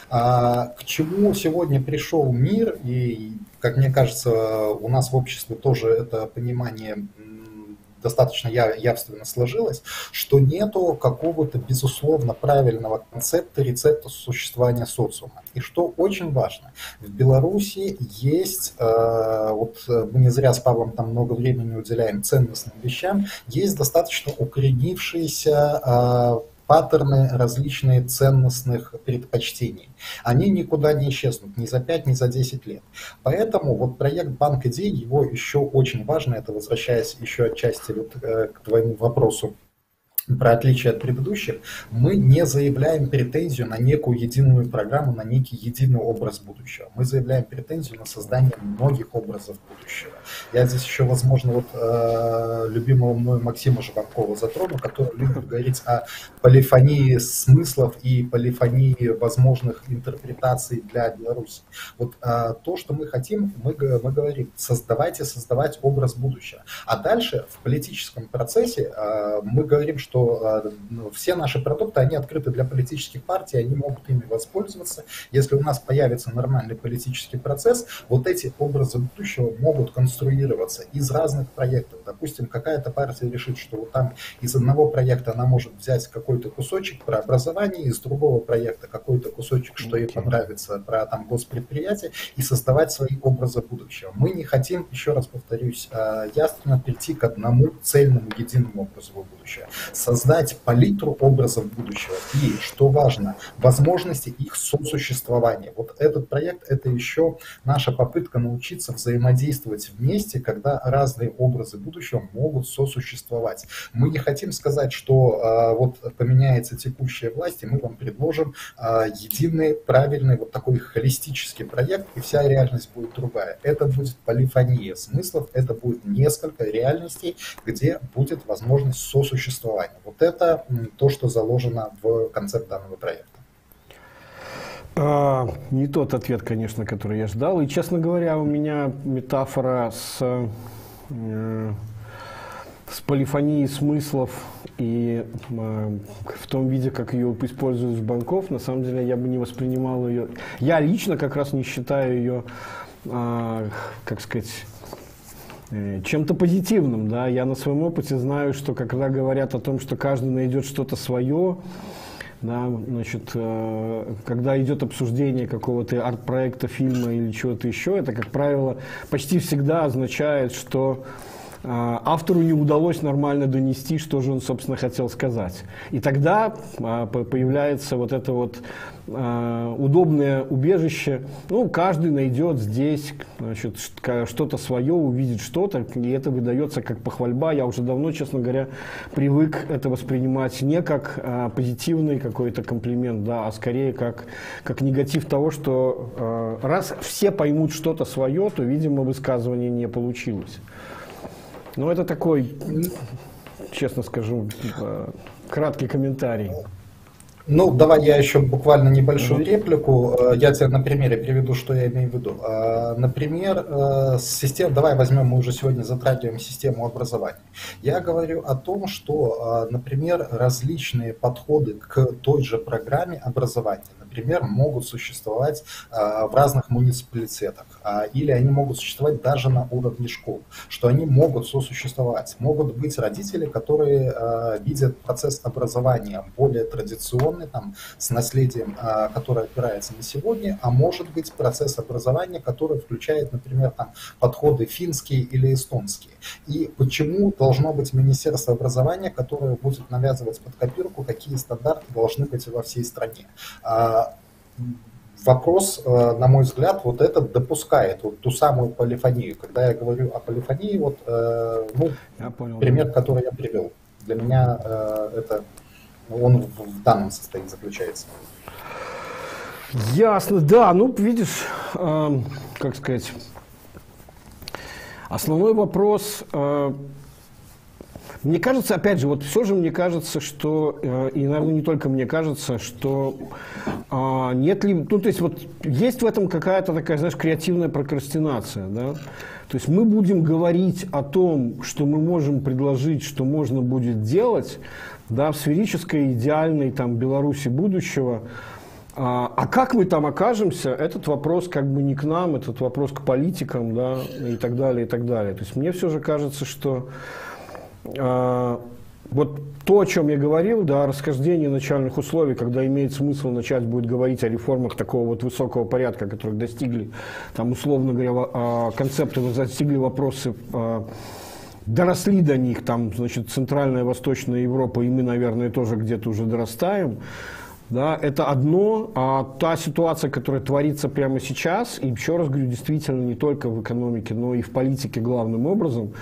А, к чему сегодня пришел мир, и, как мне кажется, у нас в обществе тоже это понимание достаточно явственно сложилось, что нету какого-то безусловно правильного концепта, рецепта существования социума. И что очень важно, в Беларуси есть, э, вот мы не зря с Павлом там много времени уделяем ценностным вещам, есть достаточно укоренившиеся э, паттерны различные ценностных предпочтений. Они никуда не исчезнут ни за 5, ни за 10 лет. Поэтому вот проект Банк идей, его еще очень важно, это возвращаясь еще отчасти вот, э, к твоему вопросу про отличие от предыдущих, мы не заявляем претензию на некую единую программу, на некий единый образ будущего. Мы заявляем претензию на создание многих образов будущего. Я здесь еще, возможно, вот э, любимого мной Максима Жванкова затрону, который любит говорить о полифонии смыслов и полифонии возможных интерпретаций для Беларуси. Вот э, то, что мы хотим, мы, мы говорим, создавайте, создавать образ будущего. А дальше в политическом процессе э, мы говорим, что что э, ну, все наши продукты, они открыты для политических партий, они могут ими воспользоваться. Если у нас появится нормальный политический процесс, вот эти образы будущего могут конструироваться из разных проектов. Допустим, какая-то партия решит, что вот там из одного проекта она может взять какой-то кусочек про образование, из другого проекта какой-то кусочек, что okay. ей понравится, про там госпредприятие, и создавать свои образы будущего. Мы не хотим, еще раз повторюсь, э, ясно прийти к одному цельному, единому образу будущего создать палитру образов будущего и, что важно, возможности их сосуществования. Вот этот проект – это еще наша попытка научиться взаимодействовать вместе, когда разные образы будущего могут сосуществовать. Мы не хотим сказать, что а, вот поменяется текущая власть, и мы вам предложим а, единый, правильный, вот такой холистический проект, и вся реальность будет другая. Это будет полифония смыслов, это будет несколько реальностей, где будет возможность сосуществования. Вот это то, что заложено в концепт данного проекта. А, не тот ответ, конечно, который я ждал. И, честно говоря, у меня метафора с, э, с полифонией смыслов и э, в том виде, как ее используют в банков, на самом деле я бы не воспринимал ее. Я лично как раз не считаю ее, э, как сказать, чем-то позитивным. Да? Я на своем опыте знаю, что когда говорят о том, что каждый найдет что-то свое, да, значит, э, когда идет обсуждение какого-то арт-проекта, фильма или чего-то еще, это, как правило, почти всегда означает, что э, автору не удалось нормально донести, что же он, собственно, хотел сказать. И тогда появляется вот это вот Э, удобное убежище. Ну, каждый найдет здесь что-то свое, увидит что-то, и это выдается как похвальба. Я уже давно, честно говоря, привык это воспринимать не как а, позитивный какой-то комплимент, да, а скорее как, как негатив того, что а, раз все поймут что-то свое, то, видимо, высказывание не получилось. Но это такой, честно скажу, краткий комментарий. Ну, давай я еще буквально небольшую реплику. Э, я тебе на примере приведу, что я имею в виду. Э, например, э, систем, давай возьмем, мы уже сегодня затрагиваем систему образования. Я говорю о том, что, например, различные подходы к той же программе образования, например, могут существовать в разных муниципалитетах, или они могут существовать даже на уровне школ, что они могут сосуществовать. Могут быть родители, которые видят процесс образования более традиционный, там, с наследием, а, которое опирается на сегодня, а может быть процесс образования, который включает, например, там, подходы финские или эстонские. И почему должно быть Министерство образования, которое будет навязывать под копирку, какие стандарты должны быть во всей стране. Вопрос, э, на мой взгляд, вот этот допускает вот ту самую полифонию. Когда я говорю о полифонии, вот, э, ну, я понял. пример, который я привел. Для меня э, это он в данном состоянии заключается. Ясно, да. Ну, видишь, э, как сказать, основной вопрос, э, мне кажется, опять же, вот все же мне кажется, что, э, и, наверное, не только мне кажется, что э, нет ли, ну, то есть вот есть в этом какая-то такая, знаешь, креативная прокрастинация, да, то есть мы будем говорить о том, что мы можем предложить, что можно будет делать, да, в сферической идеальной там, Беларуси будущего. А, а как мы там окажемся, этот вопрос как бы не к нам, этот вопрос к политикам, да, и так далее, и так далее. То есть мне все же кажется, что вот то, о чем я говорил, да, расхождение начальных условий, когда имеет смысл начать будет говорить о реформах такого вот высокого порядка, которых достигли, там, условно говоря, а, концепты достигли вопросы а, доросли до них, там, значит, Центральная Восточная Европа, и мы, наверное, тоже где-то уже дорастаем, да, это одно, а та ситуация, которая творится прямо сейчас, и еще раз говорю, действительно не только в экономике, но и в политике главным образом,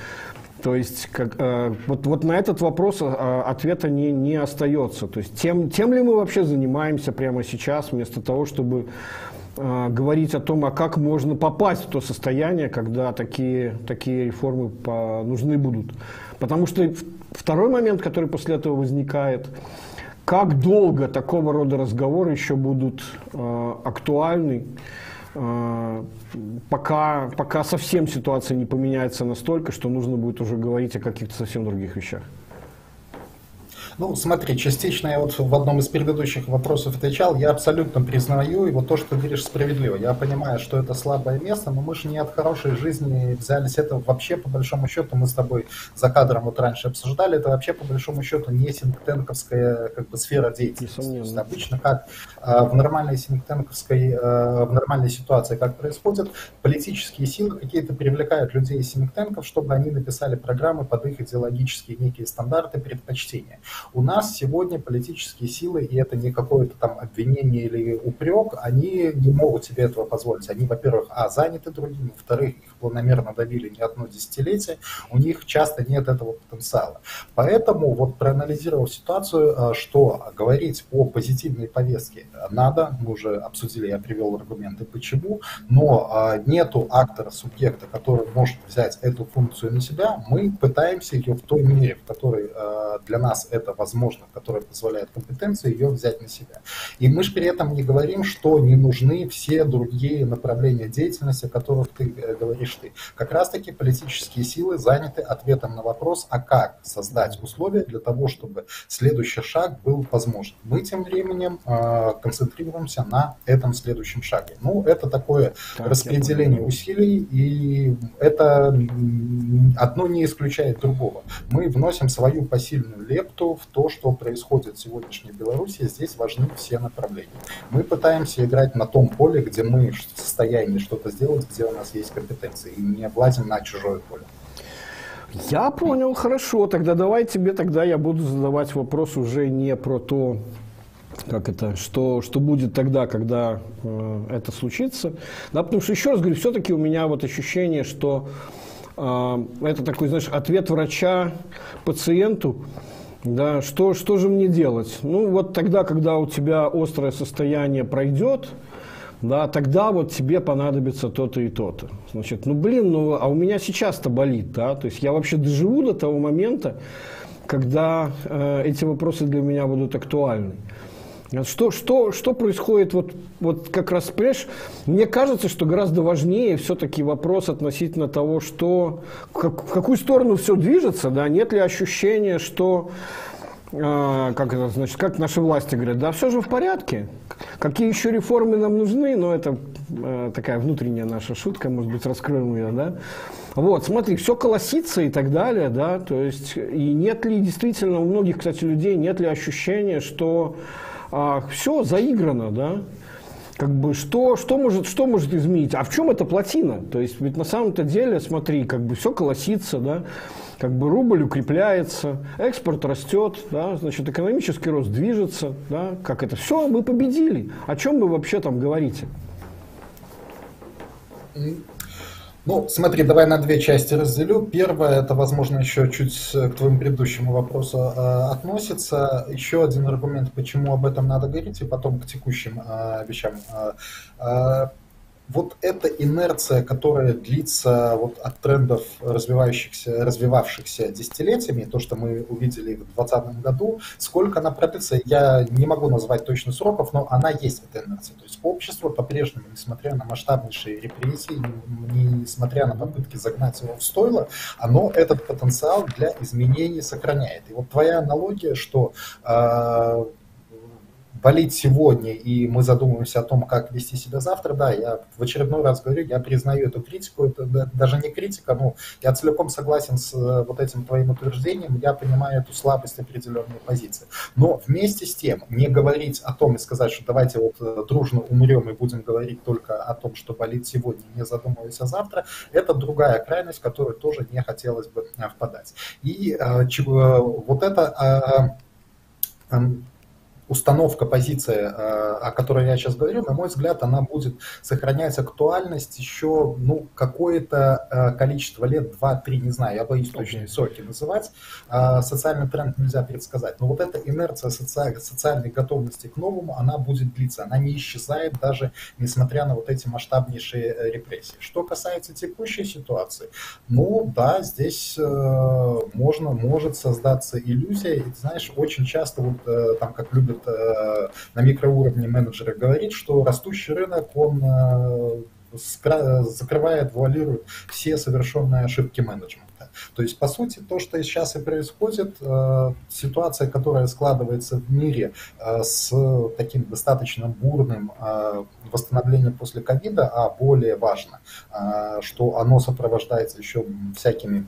то есть как, э, вот, вот на этот вопрос э, ответа не, не остается. То есть тем, тем ли мы вообще занимаемся прямо сейчас, вместо того, чтобы э, говорить о том, а как можно попасть в то состояние, когда такие, такие реформы по, нужны будут. Потому что второй момент, который после этого возникает, как долго такого рода разговоры еще будут э, актуальны, пока, пока совсем ситуация не поменяется настолько, что нужно будет уже говорить о каких-то совсем других вещах. Ну, смотри, частично я вот в одном из предыдущих вопросов отвечал, я абсолютно признаю, и вот то, что говоришь, справедливо. Я понимаю, что это слабое место, но мы же не от хорошей жизни взялись. Это вообще, по большому счету, мы с тобой за кадром вот раньше обсуждали, это вообще, по большому счету, не синктенковская как бы, сфера деятельности. Есть обычно как в нормальной синктенковской, а, в нормальной ситуации, как происходит, политические силы какие-то привлекают людей из синктенков, чтобы они написали программы под их идеологические некие стандарты предпочтения. У нас сегодня политические силы, и это не какое-то там обвинение или упрек, они не могут себе этого позволить. Они, во-первых, а, заняты другими, во-вторых, планомерно давили не одно десятилетие, у них часто нет этого потенциала. Поэтому, вот проанализировав ситуацию, а, что говорить о позитивной повестке надо, мы уже обсудили, я привел аргументы почему, но а, нету актора, субъекта, который может взять эту функцию на себя, мы пытаемся ее в той мере, в которой а, для нас это возможно, которая позволяет компетенции ее взять на себя. И мы же при этом не говорим, что не нужны все другие направления деятельности, о которых ты э, говоришь ты. Как раз-таки политические силы заняты ответом на вопрос, а как создать условия для того, чтобы следующий шаг был возможен. Мы тем временем э, концентрируемся на этом следующем шаге. Ну, это такое так, распределение усилий, и это одно не исключает другого. Мы вносим свою посильную лепту в то, что происходит в сегодняшней Беларуси, здесь важны все направления. Мы пытаемся играть на том поле, где мы в состоянии что-то сделать, где у нас есть компетенции, и не влазим на чужое поле. Я понял, хорошо. Тогда давай тебе тогда я буду задавать вопрос уже не про то, как это, что, что будет тогда, когда э, это случится. Да, потому что, еще раз говорю, все-таки у меня вот ощущение, что э, это такой, знаешь, ответ врача пациенту, да, что, что же мне делать? Ну, вот тогда, когда у тебя острое состояние пройдет, да, тогда вот тебе понадобится то-то и то-то. Значит, ну, блин, ну, а у меня сейчас-то болит, да, то есть я вообще доживу до того момента, когда э, эти вопросы для меня будут актуальны. Что, что, что происходит, вот, вот как раз, понимаешь, мне кажется, что гораздо важнее все-таки вопрос относительно того, что, как, в какую сторону все движется, да, нет ли ощущения, что как это значит, как наши власти говорят, да, все же в порядке. Какие еще реформы нам нужны, но это э, такая внутренняя наша шутка, может быть, раскроем ее, да. Вот, смотри, все колосится и так далее, да, то есть, и нет ли действительно у многих, кстати, людей, нет ли ощущения, что а, все заиграно, да, как бы что, что, может, что может изменить? А в чем эта плотина? То есть ведь на самом-то деле, смотри, как бы все колосится, да, как бы рубль укрепляется, экспорт растет, да, значит, экономический рост движется, да, как это, все, мы победили. О чем вы вообще там говорите? Ну, смотри, давай на две части разделю. Первое, это, возможно, еще чуть к твоему предыдущему вопросу э, относится. Еще один аргумент, почему об этом надо говорить, и потом к текущим э, вещам. Э, вот эта инерция, которая длится вот от трендов развивающихся, развивавшихся десятилетиями, то, что мы увидели в 2020 году, сколько она продлится, я не могу назвать точно сроков, но она есть, эта инерция. То есть общество по-прежнему, несмотря на масштабнейшие репрессии, несмотря на попытки загнать его в стойло, оно этот потенциал для изменений сохраняет. И вот твоя аналогия, что э, болит сегодня, и мы задумываемся о том, как вести себя завтра, да, я в очередной раз говорю, я признаю эту критику, это даже не критика, но я целиком согласен с э, вот этим твоим утверждением, я понимаю эту слабость определенной позиции. Но вместе с тем, не говорить о том и сказать, что давайте вот э, дружно умрем и будем говорить только о том, что болит сегодня, не задумываясь о завтра, это другая крайность, в которую тоже не хотелось бы э, впадать. И вот это э, установка, позиция, э, о которой я сейчас говорю, на мой взгляд, она будет сохранять актуальность еще ну, какое-то э, количество лет, 2-3, не знаю, я боюсь точные сроки называть. Э, социальный тренд нельзя предсказать. Но вот эта инерция соци... социальной готовности к новому, она будет длиться. Она не исчезает даже несмотря на вот эти масштабнейшие репрессии. Что касается текущей ситуации, ну да, здесь можно, может создаться иллюзия. И, знаешь, очень часто вот там, как любят любят э, на микроуровне менеджеры говорить, что растущий рынок, он э, закрывает, вуалирует все совершенные ошибки менеджмента. То есть, по сути, то, что сейчас и происходит, э, ситуация, которая складывается в мире с таким достаточно бурным восстановлением после ковида, а более важно, что оно сопровождается еще всякими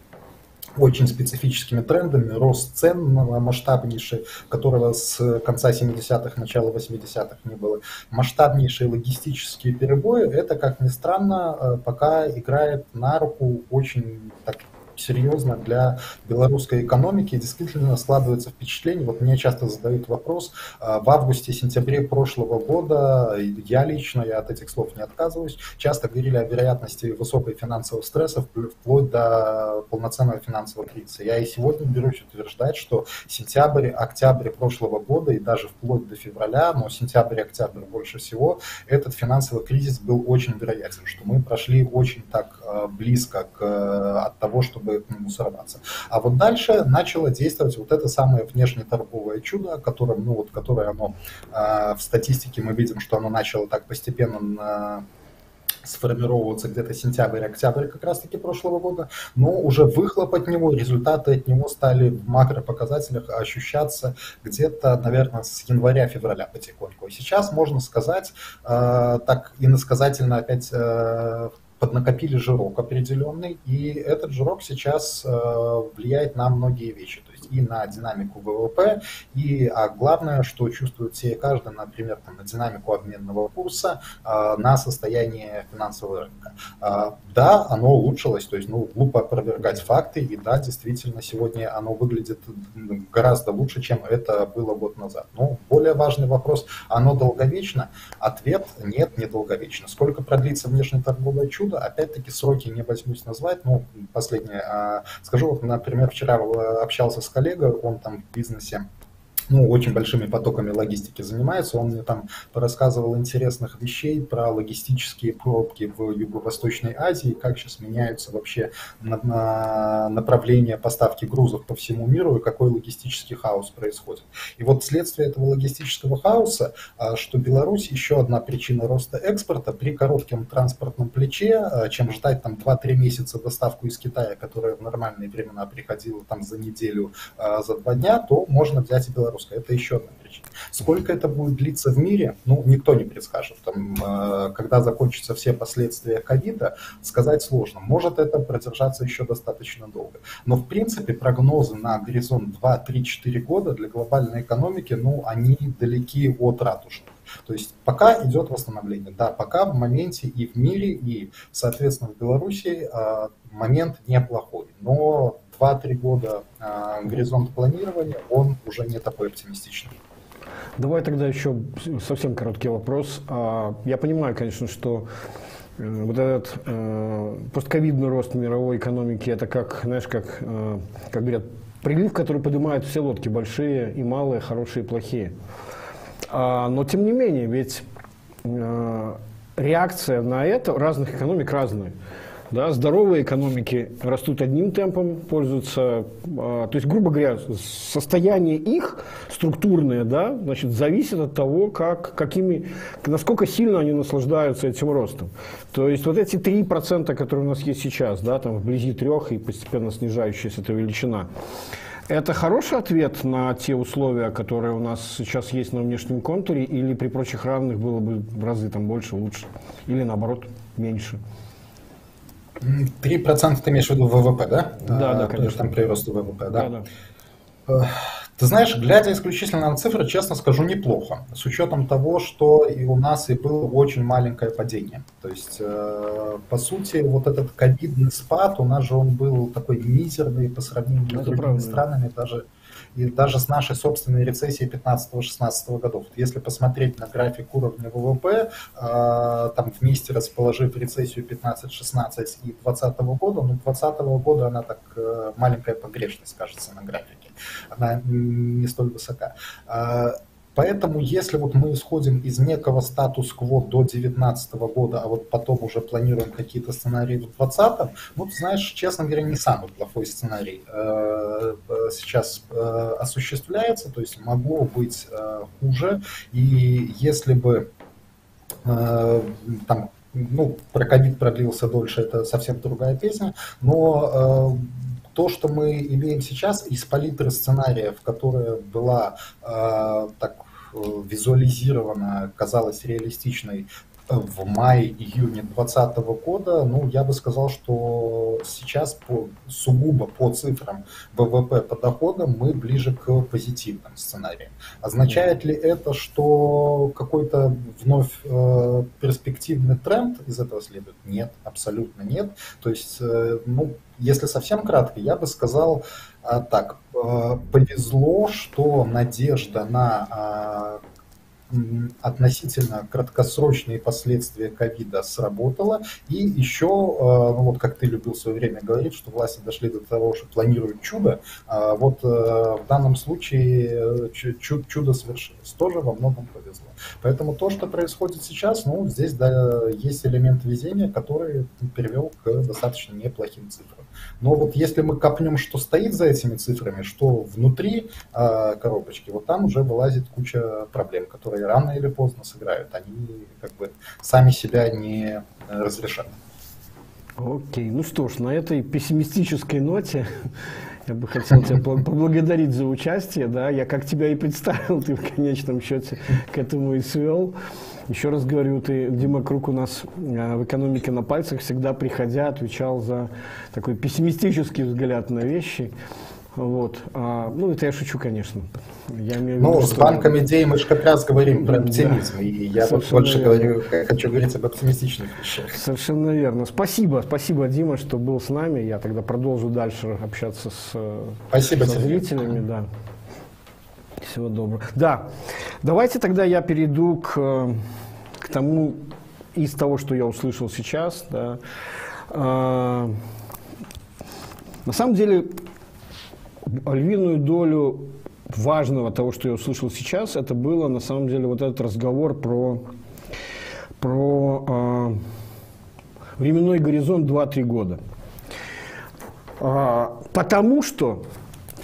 очень специфическими трендами, рост цен масштабнейший, которого с конца 70-х, начала 80-х не было, масштабнейшие логистические перебои, это, как ни странно, э, пока играет на руку очень так, серьезно для белорусской экономики. действительно складывается впечатление, вот мне часто задают вопрос, а, в августе-сентябре прошлого года, я лично, я от этих слов не отказываюсь, часто говорили о вероятности высокой финансового стресса вплоть до полноценного финансового кризиса. Я и сегодня берусь утверждать, что сентябрь, октябрь прошлого года и даже вплоть до февраля, но сентябрь-октябрь больше всего, этот финансовый кризис был очень вероятен, что мы прошли очень так а, близко к, от того, чтобы чтобы к нему сорваться. А вот дальше начало действовать вот это самое внешнеторговое чудо, которым, ну вот, которое оно э, в статистике мы видим, что оно начало так постепенно на сформировываться где-то сентябрь-октябрь как раз-таки прошлого года, но уже выхлоп от него, результаты от него стали в макропоказателях ощущаться где-то, наверное, с января-февраля потихоньку. И сейчас можно сказать, э, так иносказательно опять э, поднакопили жирок определенный, и этот жирок сейчас э, влияет на многие вещи и на динамику ВВП, и а главное, что чувствует все и каждый, например, там, на динамику обменного курса, а, на состояние финансового рынка. А, да, оно улучшилось, то есть ну, глупо опровергать факты, и да, действительно, сегодня оно выглядит гораздо лучше, чем это было год назад. Но более важный вопрос, оно долговечно? Ответ – нет, не долговечно. Сколько продлится внешнеторговое чудо? Опять-таки сроки не возьмусь назвать, но последнее. А, скажу, вот, например, вчера общался с коллега, он там в бизнесе ну, очень большими потоками логистики занимается. Он мне там рассказывал интересных вещей про логистические пробки в Юго-Восточной Азии, как сейчас меняются вообще на, на направления поставки грузов по всему миру и какой логистический хаос происходит. И вот следствие этого логистического хаоса, а, что Беларусь еще одна причина роста экспорта при коротком транспортном плече, а, чем ждать там 2-3 месяца доставку из Китая, которая в нормальные времена приходила там за неделю, а, за два дня, то можно взять и Беларусь запуска. Это еще одна причина. Сколько это будет длиться в мире, ну, никто не предскажет. Там, э, когда закончатся все последствия ковида, сказать сложно. Может это продержаться еще достаточно долго. Но, в принципе, прогнозы на горизонт 2, 3, 4 года для глобальной экономики, ну, они далеки от ратушных. То есть пока идет восстановление. Да, пока в моменте и в мире, и, соответственно, в Беларуси э, момент неплохой. Но 2-3 года э, горизонт планирования, он уже не такой оптимистичный. Давай тогда еще совсем короткий вопрос. А, я понимаю, конечно, что э, вот этот э, постковидный рост мировой экономики, это как, знаешь, как, э, как говорят, прилив, который поднимает все лодки, большие и малые, хорошие и плохие. А, но тем не менее, ведь реакция на это разных экономик разная. Да, здоровые экономики растут одним темпом, пользуются, а, то есть, грубо говоря, состояние их структурное, да, значит, зависит от того, как, какими, насколько сильно они наслаждаются этим ростом. То есть, вот эти 3%, которые у нас есть сейчас, да, там вблизи трех и постепенно снижающаяся эта величина, это хороший ответ на те условия, которые у нас сейчас есть на внешнем контуре, или при прочих равных было бы в разы там больше, лучше, или наоборот меньше? 3% ты имеешь в виду ВВП, да? Да, да, конечно. Там прирост ВВП, да? Да, да. Ты знаешь, глядя исключительно на цифры, честно скажу, неплохо. С учетом того, что и у нас и было очень маленькое падение. То есть, э, по сути, вот этот ковидный спад, у нас же он был такой мизерный по сравнению с другими правда. странами, даже и даже с нашей собственной рецессией 15-16 годов. Если посмотреть на график уровня ВВП, э, там вместе расположив рецессию 15-16 и 2020 года, ну 2020 года она так э, маленькая погрешность кажется на графике, она не столь высока. Э, Поэтому, если вот мы исходим из некого статус-кво до 2019 года, а вот потом уже планируем какие-то сценарии в 2020, ну, ты знаешь, честно говоря, не самый плохой сценарий э, э, сейчас э, осуществляется, то есть могло быть хуже, и если бы там ну, про ковид продлился дольше, это совсем другая песня, но то, что мы имеем сейчас из палитры сценариев, которая была э, так э, визуализирована, казалась реалистичной в мае-июне 2020 года, ну, я бы сказал, что сейчас по, сугубо по цифрам ВВП по доходам мы ближе к позитивным сценариям. Означает ли это, что какой-то вновь э, перспективный тренд из этого следует? Нет, абсолютно нет. То есть, э, ну, если совсем кратко, я бы сказал э, так, э, повезло, что надежда на а, относительно краткосрочные последствия ковида сработало. И еще, э, ну вот как ты любил в свое время говорить, что власти дошли до того, что планируют чудо, а вот э, в данном случае чудо совершилось. Тоже во многом повезло. Поэтому то, что происходит сейчас, ну, здесь да, есть элемент везения, который привел к достаточно неплохим цифрам. Но вот если мы копнем, что стоит за этими цифрами, что внутри э, коробочки, вот там уже вылазит куча проблем, которые рано или поздно сыграют. Они как бы сами себя не разрешат. Окей, ну что ж, на этой пессимистической ноте я бы хотел тебя поблагодарить за участие. Да? Я как тебя и представил, ты в конечном счете к этому и свел. Еще раз говорю, ты, Дима Круг у нас э, в экономике на пальцах всегда приходя отвечал за такой пессимистический взгляд на вещи. Вот. А, ну, это я шучу, конечно. Я имею ну, виду, с что... банком идей мы же как раз говорим про оптимизм. Да. И я вот больше верно. говорю, хочу говорить об оптимистичных вещах. Совершенно верно. Спасибо, спасибо, Дима, что был с нами. Я тогда продолжу дальше общаться с, спасибо со зрителями. Да. Всего доброго. Да, давайте тогда я перейду к, к тому, из того, что я услышал сейчас. Да. А, на самом деле, львиную долю важного того, что я услышал сейчас, это было на самом деле вот этот разговор про, про э, временной горизонт 2-3 года. Э, потому что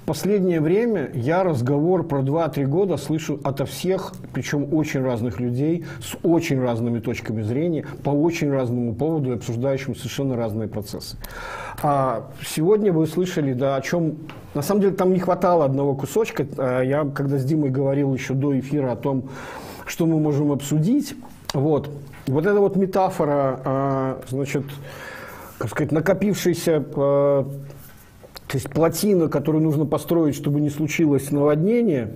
последнее время я разговор про 2-3 года слышу ото всех, причем очень разных людей, с очень разными точками зрения, по очень разному поводу, обсуждающим совершенно разные процессы. А сегодня вы слышали, да, о чем... На самом деле там не хватало одного кусочка. А я, когда с Димой говорил еще до эфира о том, что мы можем обсудить, вот, вот эта вот метафора, а, значит, как сказать, накопившейся а, то есть плотина, которую нужно построить, чтобы не случилось наводнение.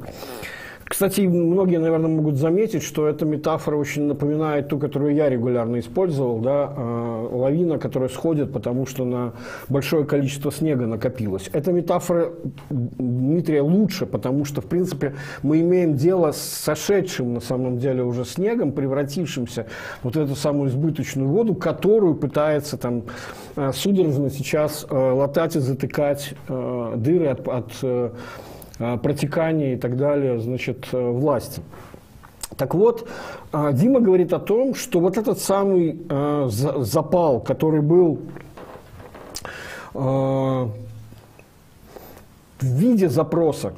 Кстати, многие, наверное, могут заметить, что эта метафора очень напоминает ту, которую я регулярно использовал, да, э, лавина, которая сходит, потому что на большое количество снега накопилось. Эта метафора Дмитрия лучше, потому что, в принципе, мы имеем дело с сошедшим, на самом деле, уже снегом, превратившимся вот эту самую избыточную воду, которую пытается там э, судорожно сейчас э, латать и затыкать дыры от, от Э, протекания и так далее, значит, э, власти. Так вот, э, Дима говорит о том, что вот этот самый запал, который был в виде запроса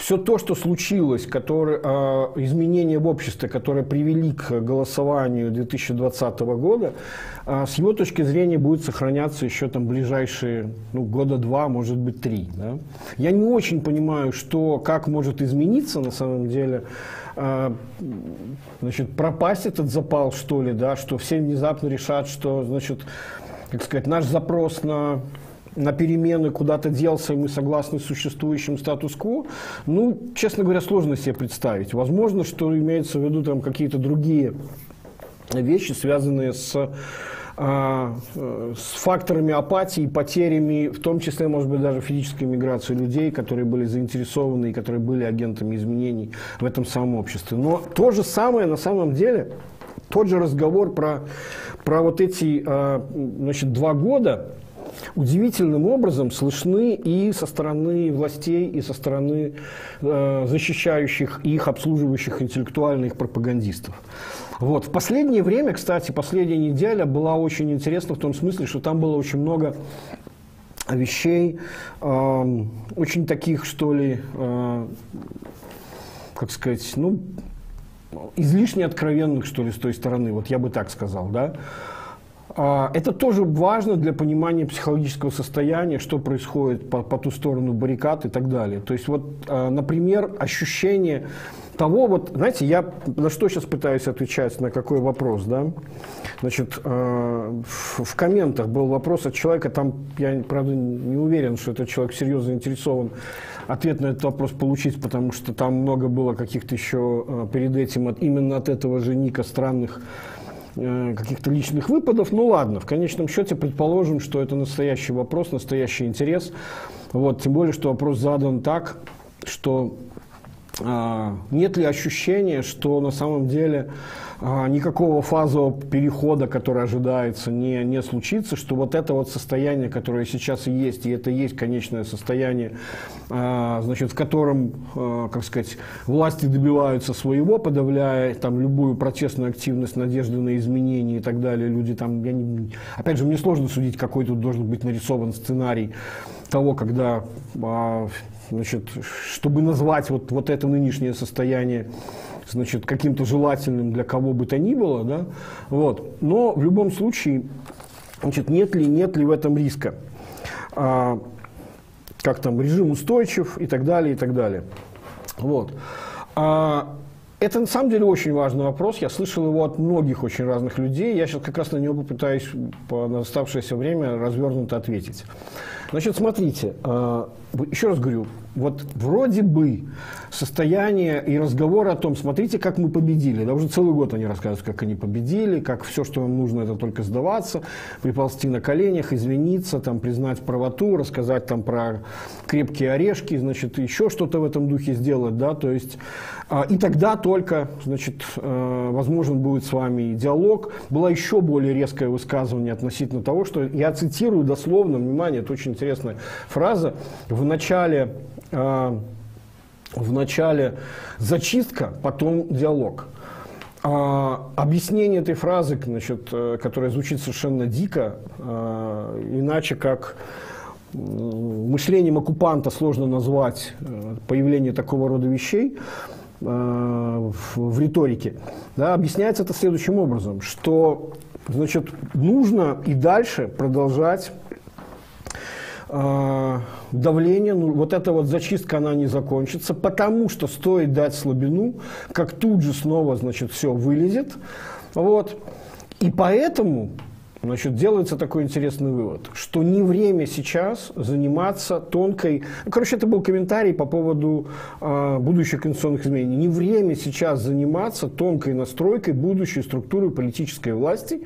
все то, что случилось, которые, э, изменения в обществе, которые привели к голосованию 2020 года, э, с его точки зрения будет сохраняться еще там ближайшие ну, года два, может быть, три. Да? Я не очень понимаю, что, как может измениться на самом деле э, значит, пропасть этот запал, что ли, да, что все внезапно решат, что, значит, как сказать, наш запрос на на перемены куда-то делся, и мы согласны с существующим статус-кво, ну, честно говоря, сложно себе представить. Возможно, что имеется в виду там какие-то другие вещи, связанные с а, с факторами апатии, потерями, в том числе, может быть, даже физической миграции людей, которые были заинтересованы и которые были агентами изменений в этом самом обществе. Но то же самое на самом деле, тот же разговор про, про вот эти а, значит, два года, удивительным образом слышны и со стороны властей, и со стороны э, защищающих их, обслуживающих интеллектуальных пропагандистов. Вот. В последнее время, кстати, последняя неделя была очень интересна в том смысле, что там было очень много вещей, э, очень таких, что ли, э, как сказать, ну, излишне откровенных, что ли, с той стороны, вот я бы так сказал, да. А, это тоже важно для понимания психологического состояния, что происходит по, по ту сторону баррикад и так далее. То есть вот, а, например, ощущение того, вот, знаете, я на что сейчас пытаюсь отвечать, на какой вопрос, да? Значит, а, в комментах был вопрос от человека, там, я, правда, не уверен, что этот человек серьезно заинтересован ответ на этот вопрос получить, потому что там много было каких-то еще перед этим от, именно от этого же Ника странных каких-то личных выпадов. Ну ладно, в конечном счете предположим, что это настоящий вопрос, настоящий интерес. Вот, тем более, что вопрос задан так, что а, нет ли ощущения, что на самом деле никакого фазового перехода, который ожидается, не, не случится, что вот это вот состояние, которое сейчас и есть, и это есть конечное состояние, а, значит, в котором, как сказать, власти добиваются своего, подавляя там любую протестную активность, надежды на изменения и так далее. Люди там, я не, опять же, мне сложно судить, какой тут должен быть нарисован сценарий того, когда значит, чтобы назвать вот, вот это нынешнее состояние значит, каким-то желательным для кого бы то ни было, да, вот. но в любом случае, значит, нет ли, нет ли в этом риска, а, как там, режим устойчив и так далее, и так далее. Вот. А, это на самом деле очень важный вопрос. Я слышал его от многих очень разных людей. Я сейчас как раз на него попытаюсь по на оставшееся время развернуто ответить. Значит, смотрите, а, еще раз говорю, вот вроде бы состояние и разговор о том, смотрите, как мы победили. Да уже целый год они рассказывают, как они победили, как все, что им нужно, это только сдаваться, приползти на коленях, извиниться, там, признать правоту, рассказать там про крепкие орешки, значит, еще что-то в этом духе сделать, да, то есть, а, и тогда только, значит, э, возможен будет с вами диалог. Было еще более резкое высказывание относительно того, что я цитирую дословно, внимание, это очень интересная фраза, в начале а, вначале зачистка, потом диалог. А, объяснение этой фразы, значит, э, которая звучит совершенно дико, а, иначе как мышлением оккупанта сложно назвать э, появление такого рода вещей э, в, в риторике, да, объясняется это следующим образом, что значит, нужно и дальше продолжать давление, ну, вот эта вот зачистка, она не закончится, потому что стоит дать слабину, как тут же снова, значит, все вылезет. Вот. И поэтому Значит, делается такой интересный вывод, что не время сейчас заниматься тонкой... Ну, короче, это был комментарий по поводу э, будущих конституционных изменений. Не время сейчас заниматься тонкой настройкой будущей структуры политической власти.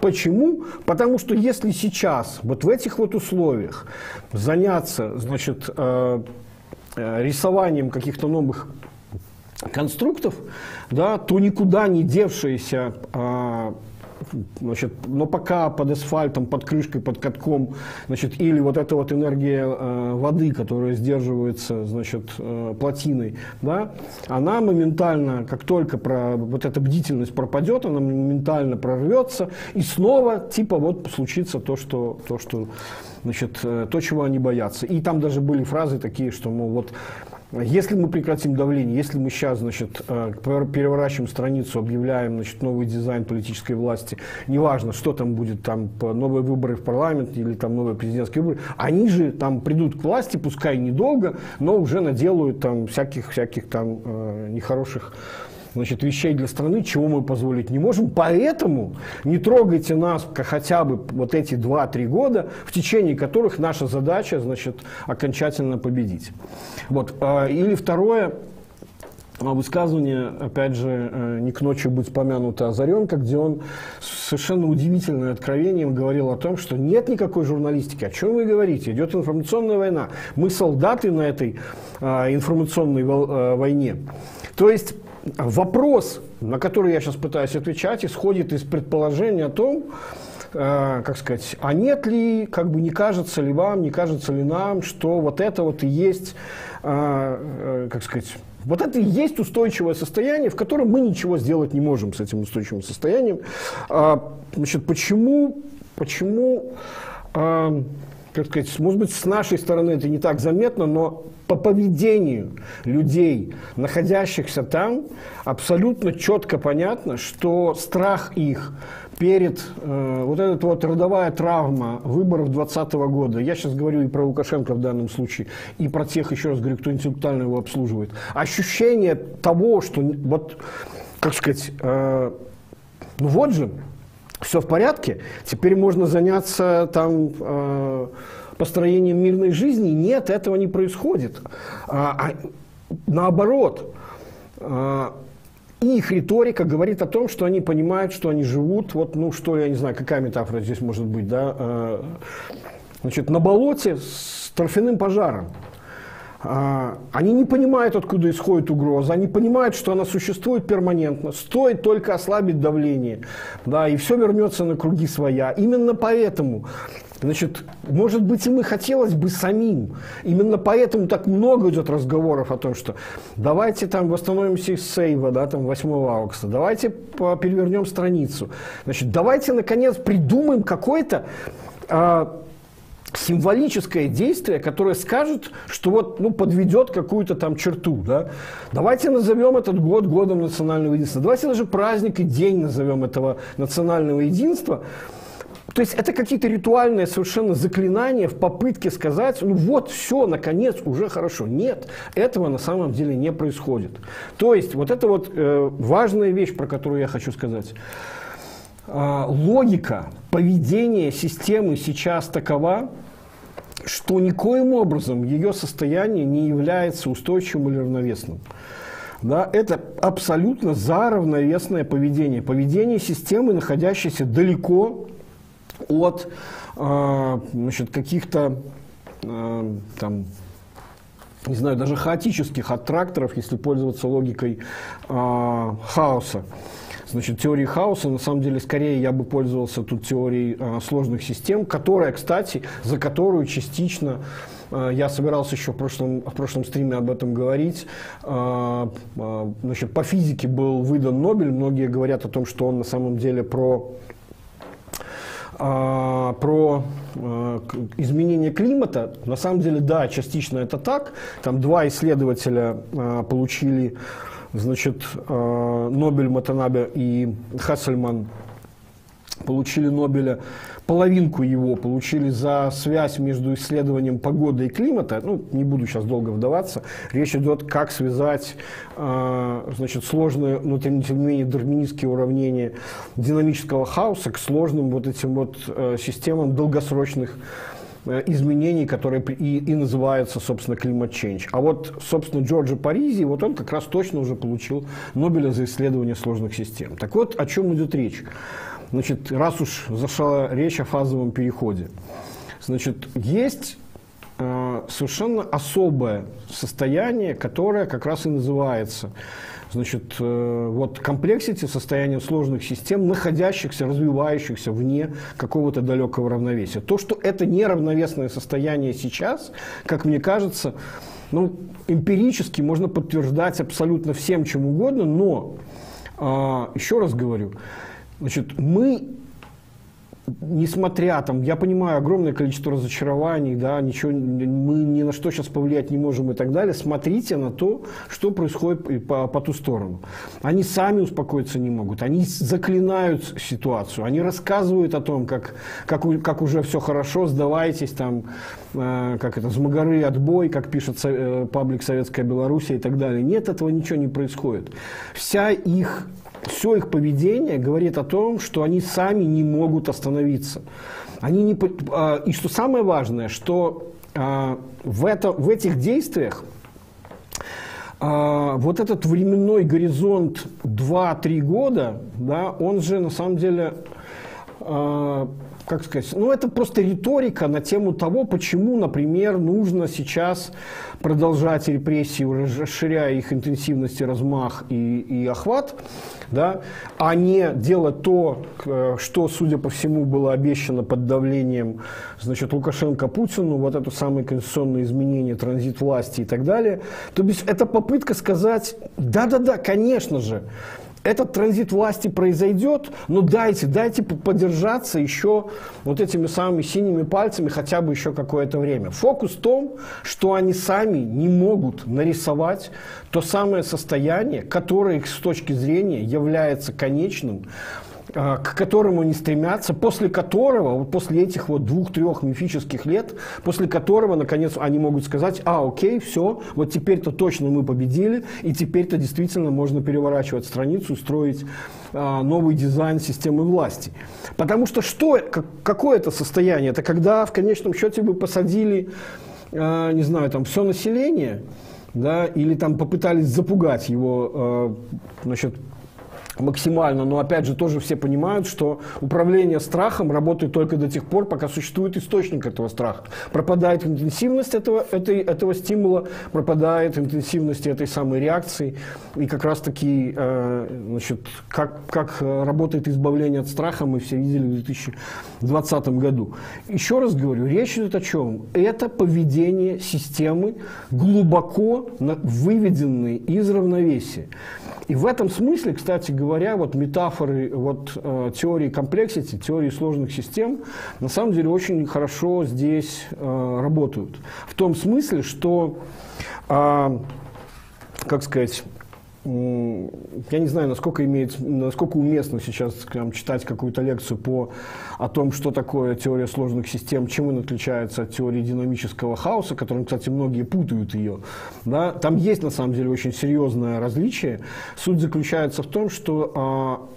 Почему? Потому что если сейчас, вот в этих вот условиях, заняться, значит, э, рисованием каких-то новых конструктов, да, то никуда не девшаяся э, значит, но пока под асфальтом, под крышкой, под катком, значит, или вот эта вот энергия э, воды, которая сдерживается, значит, э, плотиной, да, она моментально, как только про, вот эта бдительность пропадет, она моментально прорвется, и снова, типа, вот случится то, что, то, что значит, э, то, чего они боятся. И там даже были фразы такие, что, мол, вот если мы прекратим давление, если мы сейчас, значит, э, переворачиваем страницу, объявляем, значит, новый дизайн политической власти, неважно, что там будет, там, новые выборы в парламент или там новые президентские выборы, они же там придут к власти, пускай недолго, но уже наделают там всяких, всяких там э, нехороших значит, вещей для страны, чего мы позволить не можем. Поэтому не трогайте нас хотя бы вот эти 2-3 года, в течение которых наша задача значит, окончательно победить. Вот. А, или второе, а, высказывание, опять же, э, не к ночи быть помянуто Озаренко, где он совершенно удивительным откровением говорил о том, что нет никакой журналистики. О чем вы говорите? Идет информационная война. Мы солдаты на этой а, информационной э, войне. То есть вопрос, на который я сейчас пытаюсь отвечать, исходит из предположения о том, э, как сказать, а нет ли, как бы не кажется ли вам, не кажется ли нам, что вот это вот и есть, э, э, как сказать, вот это и есть устойчивое состояние, в котором мы ничего сделать не можем с этим устойчивым состоянием. А, значит, почему, почему как сказать, может быть, с нашей стороны это не так заметно, но по поведению людей, находящихся там, абсолютно четко понятно, что страх их перед э, вот эта вот родовая травма выборов 2020 года, я сейчас говорю и про Лукашенко в данном случае, и про тех, еще раз говорю, кто интеллектуально его обслуживает, ощущение того, что вот, как сказать, э, ну вот же, все в порядке, теперь можно заняться там э, построением мирной жизни. Нет, этого не происходит. А, а, наоборот, а, их риторика говорит о том, что они понимают, что они живут, вот, ну, что, я не знаю, какая метафора здесь может быть, да, а, значит, на болоте с торфяным пожаром. А, они не понимают, откуда исходит угроза, они понимают, что она существует перманентно, стоит только ослабить давление, да, и все вернется на круги своя. Именно поэтому Значит, может быть, и мы хотелось бы самим. Именно поэтому так много идет разговоров о том, что давайте там восстановимся из сейва, да, там 8 августа, давайте перевернем страницу. Значит, давайте, наконец, придумаем какой-то а, символическое действие, которое скажет, что вот, ну, подведет какую-то там черту, да. Давайте назовем этот год годом национального единства. Давайте даже праздник и день назовем этого национального единства. То есть это какие-то ритуальные совершенно заклинания в попытке сказать, ну вот, все, наконец, уже хорошо. Нет, этого на самом деле не происходит. То есть вот это вот э, важная вещь, про которую я хочу сказать. Э, логика поведения системы сейчас такова, что никоим образом ее состояние не является устойчивым или равновесным. Да, это абсолютно за равновесное поведение. Поведение системы, находящейся далеко от э, каких-то э, там не знаю, даже хаотических аттракторов, если пользоваться логикой э, хаоса. Значит, теории хаоса. На самом деле, скорее я бы пользовался тут теорией а, сложных систем, которая, кстати, за которую частично а, я собирался еще в прошлом, в прошлом стриме об этом говорить. А, а, значит, по физике был выдан Нобель. Многие говорят о том, что он на самом деле про про изменение климата. На самом деле, да, частично это так. Там два исследователя получили значит, Нобель Матанабе и Хассельман получили Нобеля половинку его получили за связь между исследованием погоды и климата. Ну, не буду сейчас долго вдаваться. Речь идет, как связать э, значит, сложные, но тем не менее дарвинистские уравнения динамического хаоса к сложным вот этим вот э, системам долгосрочных э, изменений, которые и, и называются, собственно, climate change. А вот, собственно, Джорджи Паризи, вот он как раз точно уже получил Нобеля за исследование сложных систем. Так вот, о чем идет речь. Значит, раз уж зашла речь о фазовом переходе, значит, есть э, совершенно особое состояние, которое как раз и называется значит, э, вот комплексити состояние сложных систем, находящихся, развивающихся вне какого-то далекого равновесия. То, что это неравновесное состояние сейчас, как мне кажется, ну, эмпирически можно подтверждать абсолютно всем, чем угодно, но, э, еще раз говорю, Значит, мы, несмотря там, я понимаю огромное количество разочарований, да, ничего, мы ни на что сейчас повлиять не можем и так далее, смотрите на то, что происходит по, по ту сторону. Они сами успокоиться не могут, они заклинают ситуацию, они рассказывают о том, как, как, как уже все хорошо, сдавайтесь, там, э, как это, с Магары отбой, как пишет э, паблик Советская Белоруссия и так далее. Нет, этого ничего не происходит. Вся их все их поведение говорит о том, что они сами не могут остановиться. Они не, а, и что самое важное, что а, в, это, в этих действиях а, вот этот временной горизонт 2-3 года, да, он же на самом деле как сказать, ну это просто риторика на тему того, почему, например, нужно сейчас продолжать репрессии, расширяя их интенсивность, и размах и, и охват, да, а не делать то, что, судя по всему, было обещано под давлением значит, Лукашенко Путину, вот это самое конституционное изменение, транзит власти и так далее. То есть это попытка сказать, да-да-да, конечно же, этот транзит власти произойдет, но дайте, дайте подержаться еще вот этими самыми синими пальцами хотя бы еще какое-то время. Фокус в том, что они сами не могут нарисовать то самое состояние, которое с точки зрения является конечным, к которому они стремятся, после которого, вот после этих вот двух-трех мифических лет, после которого, наконец, они могут сказать, а, окей, все, вот теперь-то точно мы победили, и теперь-то действительно можно переворачивать страницу, строить а, новый дизайн системы власти. Потому что что, как, какое это состояние? Это когда в конечном счете вы посадили, а, не знаю, там, все население, да, или там попытались запугать его, а, значит, максимально, но опять же тоже все понимают, что управление страхом работает только до тех пор, пока существует источник этого страха. Пропадает интенсивность этого, этой, этого стимула, пропадает интенсивность этой самой реакции. И как раз таки, э, значит, как, как работает избавление от страха, мы все видели в 2020 году. Еще раз говорю, речь идет о чем? Это поведение системы, глубоко выведенной из равновесия. И в этом смысле, кстати говоря, вот метафоры вот, э, теории комплексити, теории сложных систем, на самом деле очень хорошо здесь э, работают. В том смысле, что, э, как сказать, я не знаю, насколько, имеет, насколько уместно сейчас прям, читать какую-то лекцию по, о том, что такое теория сложных систем, чем он отличается от теории динамического хаоса, которым, кстати, многие путают ее. Да? Там есть, на самом деле, очень серьезное различие. Суть заключается в том, что а,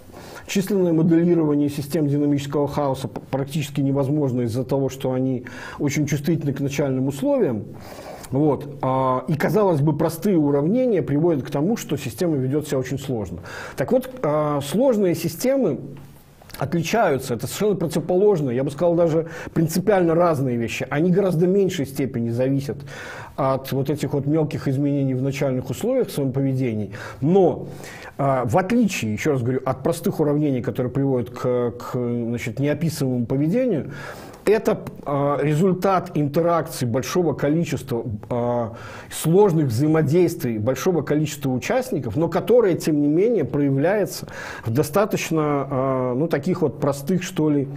Численное моделирование систем динамического хаоса практически невозможно из-за того, что они очень чувствительны к начальным условиям. Вот. А, и, казалось бы, простые уравнения приводят к тому, что система ведет себя очень сложно. Так вот, а, сложные системы отличаются. Это совершенно противоположно, я бы сказал, даже принципиально разные вещи. Они гораздо меньшей степени зависят от вот этих вот мелких изменений в начальных условиях в своем поведении. Но а, в отличие, еще раз говорю, от простых уравнений, которые приводят к, к значит, неописываемому поведению, это э, результат интеракции большого количества э, сложных взаимодействий большого количества участников, но которое, тем не менее, проявляется в достаточно э, ну, таких вот простых, что ли,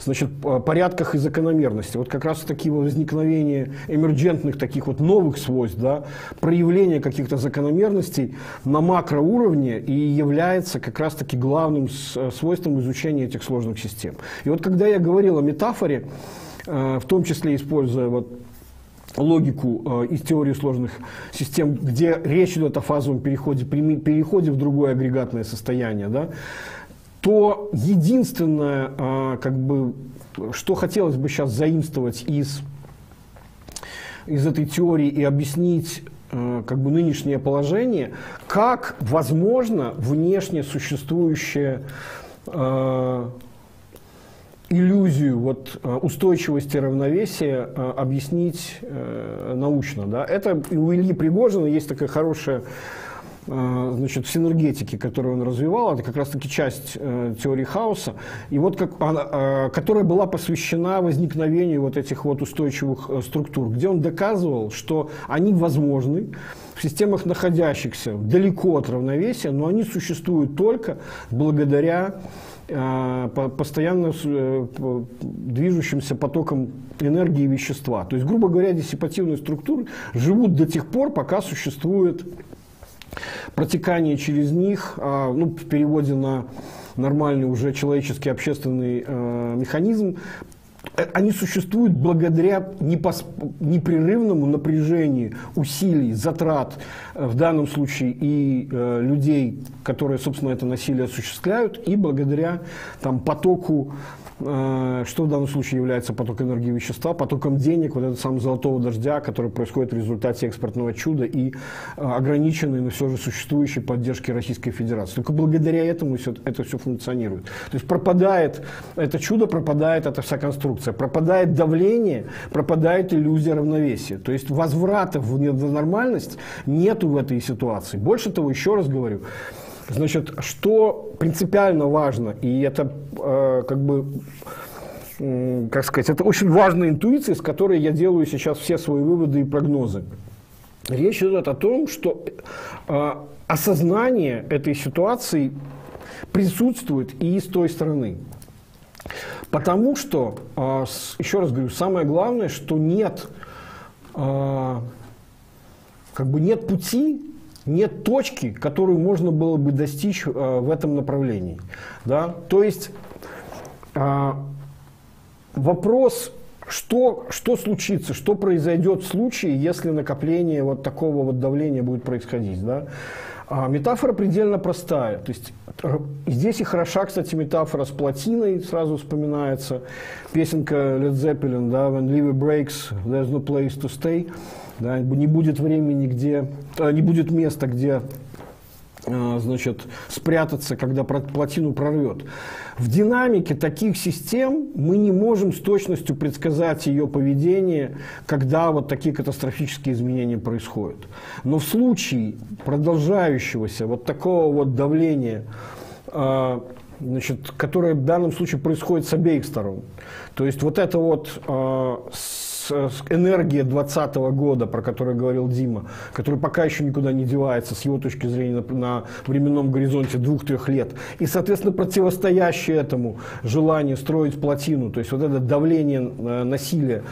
значит, порядках и закономерности. Вот как раз такие возникновения эмерджентных таких вот новых свойств, да, проявление каких-то закономерностей на макроуровне и является как раз-таки главным свойством изучения этих сложных систем. И вот когда я говорил о метафоре, Э, в том числе используя вот логику э, из теории сложных систем, где речь идет о фазовом переходе, переходе в другое агрегатное состояние, да, то единственное, э, как бы, что хотелось бы сейчас заимствовать из, из этой теории и объяснить как бы нынешнее положение, как возможно внешне существующее иллюзию вот, э, устойчивости равновесия э, объяснить э, научно. Да? Это у Ильи Пригожина есть такая хорошая значит, в синергетике, которую он развивал, это как раз-таки часть теории хаоса, и вот как, она, которая была посвящена возникновению вот этих вот устойчивых структур, где он доказывал, что они возможны в системах, находящихся далеко от равновесия, но они существуют только благодаря Э, постоянно э, движущимся потоком энергии и вещества. То есть, грубо говоря, диссипативные структуры живут до тех пор, пока существует протекание через них, а, ну, в переводе на нормальный уже человеческий общественный э, механизм, Э, они существуют благодаря непрерывному напряжению усилий, затрат, э, в данном случае и э, людей, которые, собственно, это насилие осуществляют, и благодаря там, потоку что в данном случае является поток энергии вещества, потоком денег, вот этого самого золотого дождя, который происходит в результате экспортного чуда и э, ограниченной, но все же существующей поддержки Российской Федерации. Только благодаря этому все, это все функционирует. То есть пропадает это чудо, пропадает эта вся конструкция, пропадает давление, пропадает иллюзия равновесия. То есть возврата в нормальность нету в этой ситуации. Больше того, еще раз говорю, Значит, что принципиально важно, и это э, как бы как сказать, это очень важная интуиция, с которой я делаю сейчас все свои выводы и прогнозы. Речь идет о том, что э, осознание этой ситуации присутствует и с той стороны. Потому что, э, еще раз говорю, самое главное, что нет, э, как бы нет пути нет точки, которую можно было бы достичь э, в этом направлении. Да? То есть э, вопрос, что, что случится, что произойдет в случае, если накопление вот такого вот давления будет происходить. Да? А метафора предельно простая. То есть э, здесь и хороша, кстати, метафора с плотиной, сразу вспоминается песенка Led Zeppelin, да, When Liver Breaks, There's No Place to Stay. Да, не будет времени, где, э, не будет места, где э, значит, спрятаться, когда плотину прорвет. В динамике таких систем мы не можем с точностью предсказать ее поведение, когда вот такие катастрофические изменения происходят. Но в случае продолжающегося вот такого вот давления, э, значит, которое в данном случае происходит с обеих сторон, то есть вот это вот энергия 2020 года, про которую говорил Дима, который пока еще никуда не девается с его точки зрения на, на временном горизонте двух-трех лет. И, соответственно, противостоящее этому желание строить плотину, то есть вот это давление э, насилия,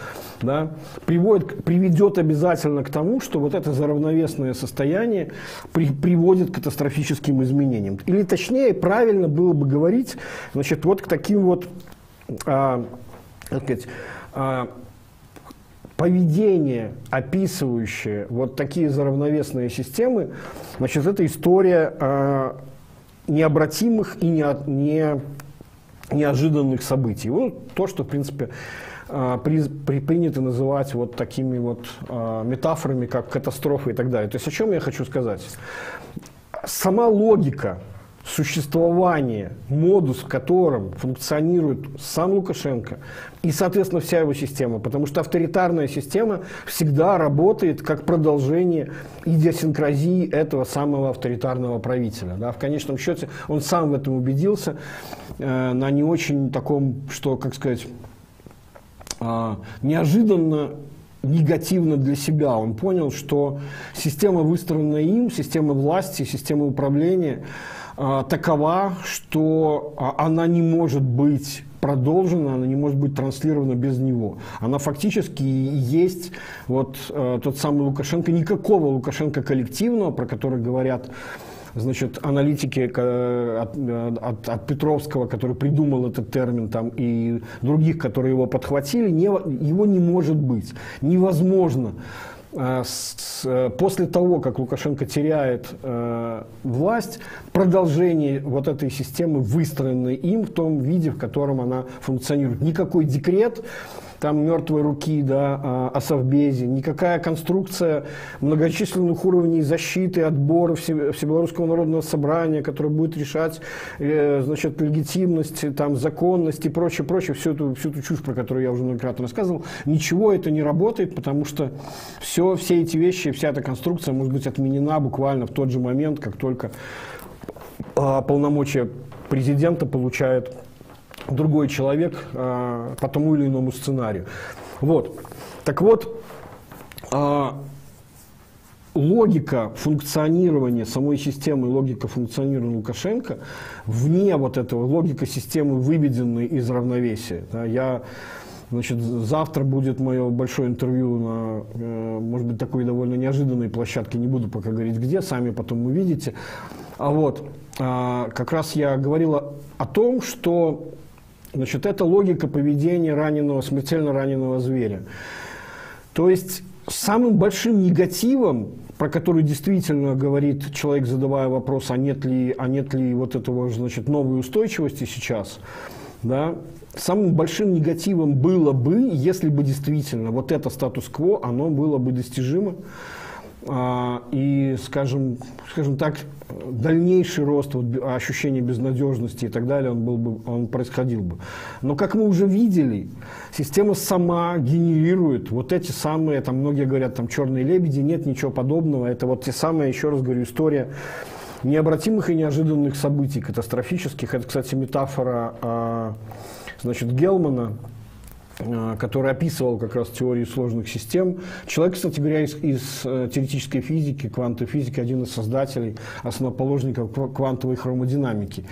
да, приводит, приведет обязательно к тому, что вот это заравновесное состояние при, приводит к катастрофическим изменениям. Или точнее, правильно было бы говорить, значит, вот к таким вот, а, так сказать, а, поведение, описывающее вот такие заравновесные системы, значит, это история э, необратимых и не, не, неожиданных событий. Вот то, что, в принципе, э, при, при, принято называть вот такими вот э, метафорами, как катастрофа и так далее. То есть о чем я хочу сказать? Сама логика существование, модус, в котором функционирует сам Лукашенко и, соответственно, вся его система. Потому что авторитарная система всегда работает как продолжение идиосинкразии этого самого авторитарного правителя. Да? В конечном счете он сам в этом убедился э, на не очень таком, что, как сказать, э, неожиданно негативно для себя. Он понял, что система, выстроенная им, система власти, система управления – такова, что а, она не может быть продолжена, она не может быть транслирована без него. Она фактически есть вот э, тот самый Лукашенко, никакого Лукашенко коллективного, про который говорят значит, аналитики от, от, от Петровского, который придумал этот термин, там, и других, которые его подхватили, не, его не может быть. Невозможно Э, э, после того, как Лукашенко теряет э, власть, продолжение вот этой системы, выстроенной им в том виде, в котором она функционирует. Никакой декрет там мертвой руки, да, а, о совбезе, никакая конструкция многочисленных уровней защиты, отбора Всебелорусского народного собрания, которое будет решать, э, значит, легитимность, там, законность и прочее, прочее, всю эту, всю эту чушь, про которую я уже многократно рассказывал, ничего это не работает, потому что все, все эти вещи, вся эта конструкция может быть отменена буквально в тот же момент, как только а, полномочия президента получает другой человек э, по тому или иному сценарию. Вот. Так вот, э, логика функционирования самой системы, логика функционирования Лукашенко вне вот этого, логика системы, выведенной из равновесия. Да, я Значит, завтра будет мое большое интервью на, э, может быть, такой довольно неожиданной площадке, не буду пока говорить где, сами потом увидите. А вот, а, как раз я говорила о том, что Значит, это логика поведения раненого, смертельно раненого зверя. То есть самым большим негативом, про который действительно говорит человек, задавая вопрос, а нет ли, а нет ли вот этого значит, новой устойчивости сейчас, да, самым большим негативом было бы, если бы действительно вот это статус-кво, оно было бы достижимо, и, скажем, скажем так, дальнейший рост вот, ощущения безнадежности и так далее, он, был бы, он происходил бы. Но, как мы уже видели, система сама генерирует вот эти самые, там многие говорят, там черные лебеди, нет ничего подобного. Это вот те самые, еще раз говорю, история необратимых и неожиданных событий, катастрофических. Это, кстати, метафора а, значит, Гелмана, который описывал как раз теорию сложных систем. Человек, кстати говоря, из, из э, теоретической физики, квантовой физики, один из создателей, основоположников квантовой хромодинамики.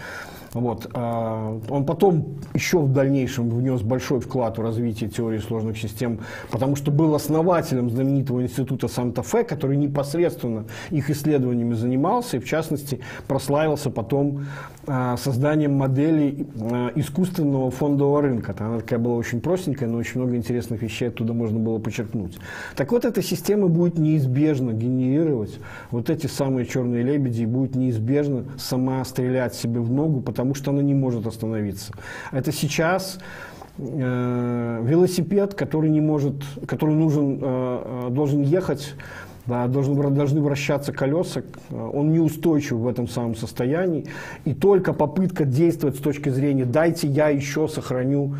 Вот. А, он потом еще в дальнейшем внес большой вклад в развитие теории сложных систем, потому что был основателем знаменитого института Санта-Фе, который непосредственно их исследованиями занимался и, в частности, прославился потом а, созданием модели а, искусственного фондового рынка. Она такая была очень простенькая, но очень много интересных вещей оттуда можно было подчеркнуть. Так вот, эта система будет неизбежно генерировать вот эти самые черные лебеди и будет неизбежно сама стрелять себе в ногу, потому потому что она не может остановиться. Это сейчас э, велосипед, который не может, который нужен, э, э должен ехать, да, должен, должны вращаться колеса, э, он неустойчив в этом самом состоянии. И только попытка действовать с точки зрения «дайте я еще сохраню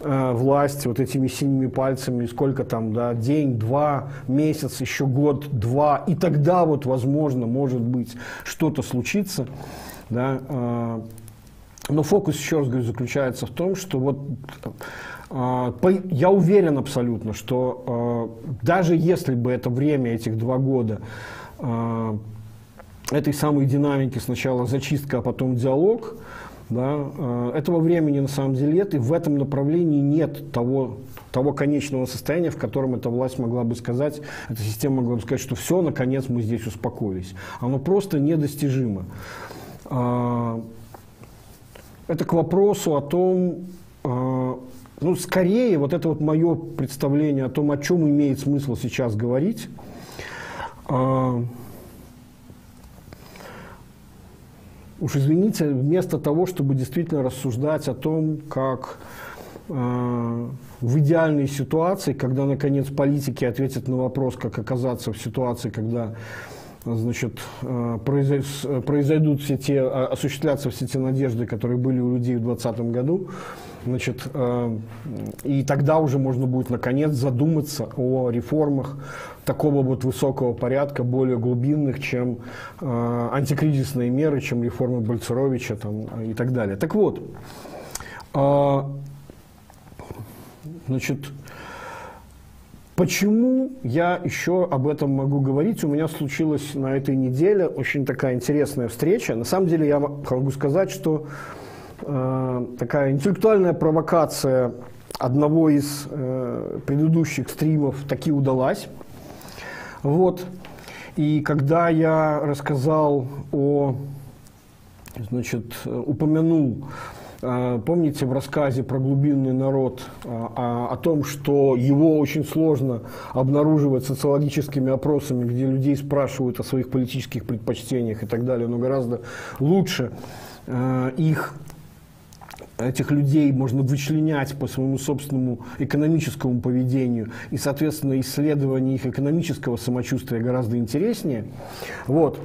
э, власть вот этими синими пальцами, сколько там, да, день, два, месяц, еще год, два, и тогда вот, возможно, может быть, что-то случится, да, но фокус, еще раз говорю, заключается в том, что вот а, я уверен абсолютно, что а, даже если бы это время, этих два года, а, этой самой динамики сначала зачистка, а потом диалог, да, этого времени на самом деле нет, и в этом направлении нет того, того конечного состояния, в котором эта власть могла бы сказать, эта система могла бы сказать, что все, наконец мы здесь успокоились. Оно просто недостижимо. Это к вопросу о том, а, ну, скорее, вот это вот мое представление о том, о чем имеет смысл сейчас говорить. А, уж извините, вместо того, чтобы действительно рассуждать о том, как а, в идеальной ситуации, когда, наконец, политики ответят на вопрос, как оказаться в ситуации, когда значит, э, произойдут все те, а, осуществляться все те надежды, которые были у людей в 2020 году, значит, э, и тогда уже можно будет наконец задуматься о реформах такого вот высокого порядка, более глубинных, чем э, антикризисные меры, чем реформы Бальцеровича там, и так далее. Так вот, значит, Почему я еще об этом могу говорить? У меня случилась на этой неделе очень такая интересная встреча. На самом деле я могу сказать, что э, такая интеллектуальная провокация одного из э, предыдущих стримов таки удалась. Вот. И когда я рассказал о, значит, упомянул а, помните в рассказе про глубинный народ а, о, о том, что его очень сложно обнаруживать социологическими опросами, где людей спрашивают о своих политических предпочтениях и так далее, но гораздо лучше а, их этих людей можно вычленять по своему собственному экономическому поведению, и, соответственно, исследование их экономического самочувствия гораздо интереснее. Вот.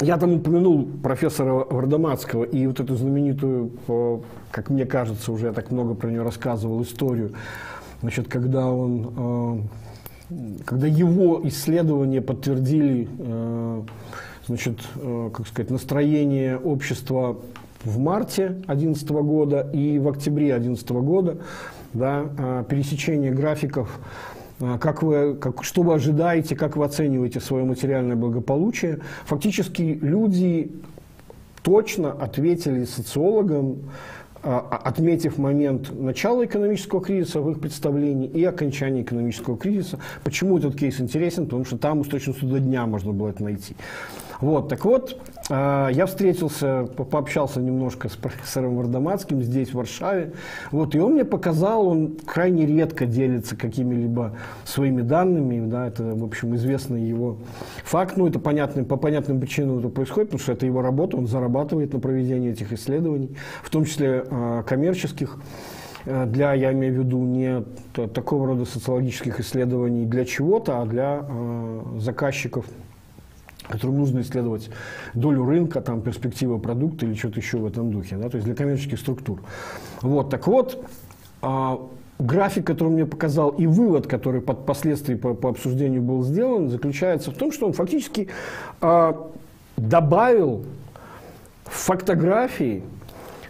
Я там упомянул профессора Вардаматского и вот эту знаменитую, как мне кажется, уже я так много про нее рассказывал, историю, значит, когда он, э, когда его исследования подтвердили, э, значит, э, как сказать, настроение общества в марте 2011 года и в октябре 2011 года, да, пересечение графиков как вы, как, что вы ожидаете, как вы оцениваете свое материальное благополучие. Фактически люди точно ответили социологам, а, отметив момент начала экономического кризиса в их представлении и окончания экономического кризиса. Почему этот кейс интересен? Потому что там с точностью до дня можно было это найти. Вот, так вот, а, я встретился, пообщался немножко с профессором Вардаматским здесь, в Варшаве. Вот, и он мне показал, он крайне редко делится какими-либо своими данными. Да, это, в общем, известный его факт. Ну, это понятно, по понятным причинам это происходит, потому что это его работа, он зарабатывает на проведении этих исследований, в том числе э, коммерческих э, для, я имею в виду, не такого рода социологических исследований для чего-то, а для э, заказчиков которым нужно исследовать долю рынка, там, перспективы продукта или что-то еще в этом духе, да, то есть для коммерческих структур. Вот, так вот, а, график, который мне показал, и вывод, который под впоследствии по, по обсуждению был сделан, заключается в том, что он фактически а, добавил фотографии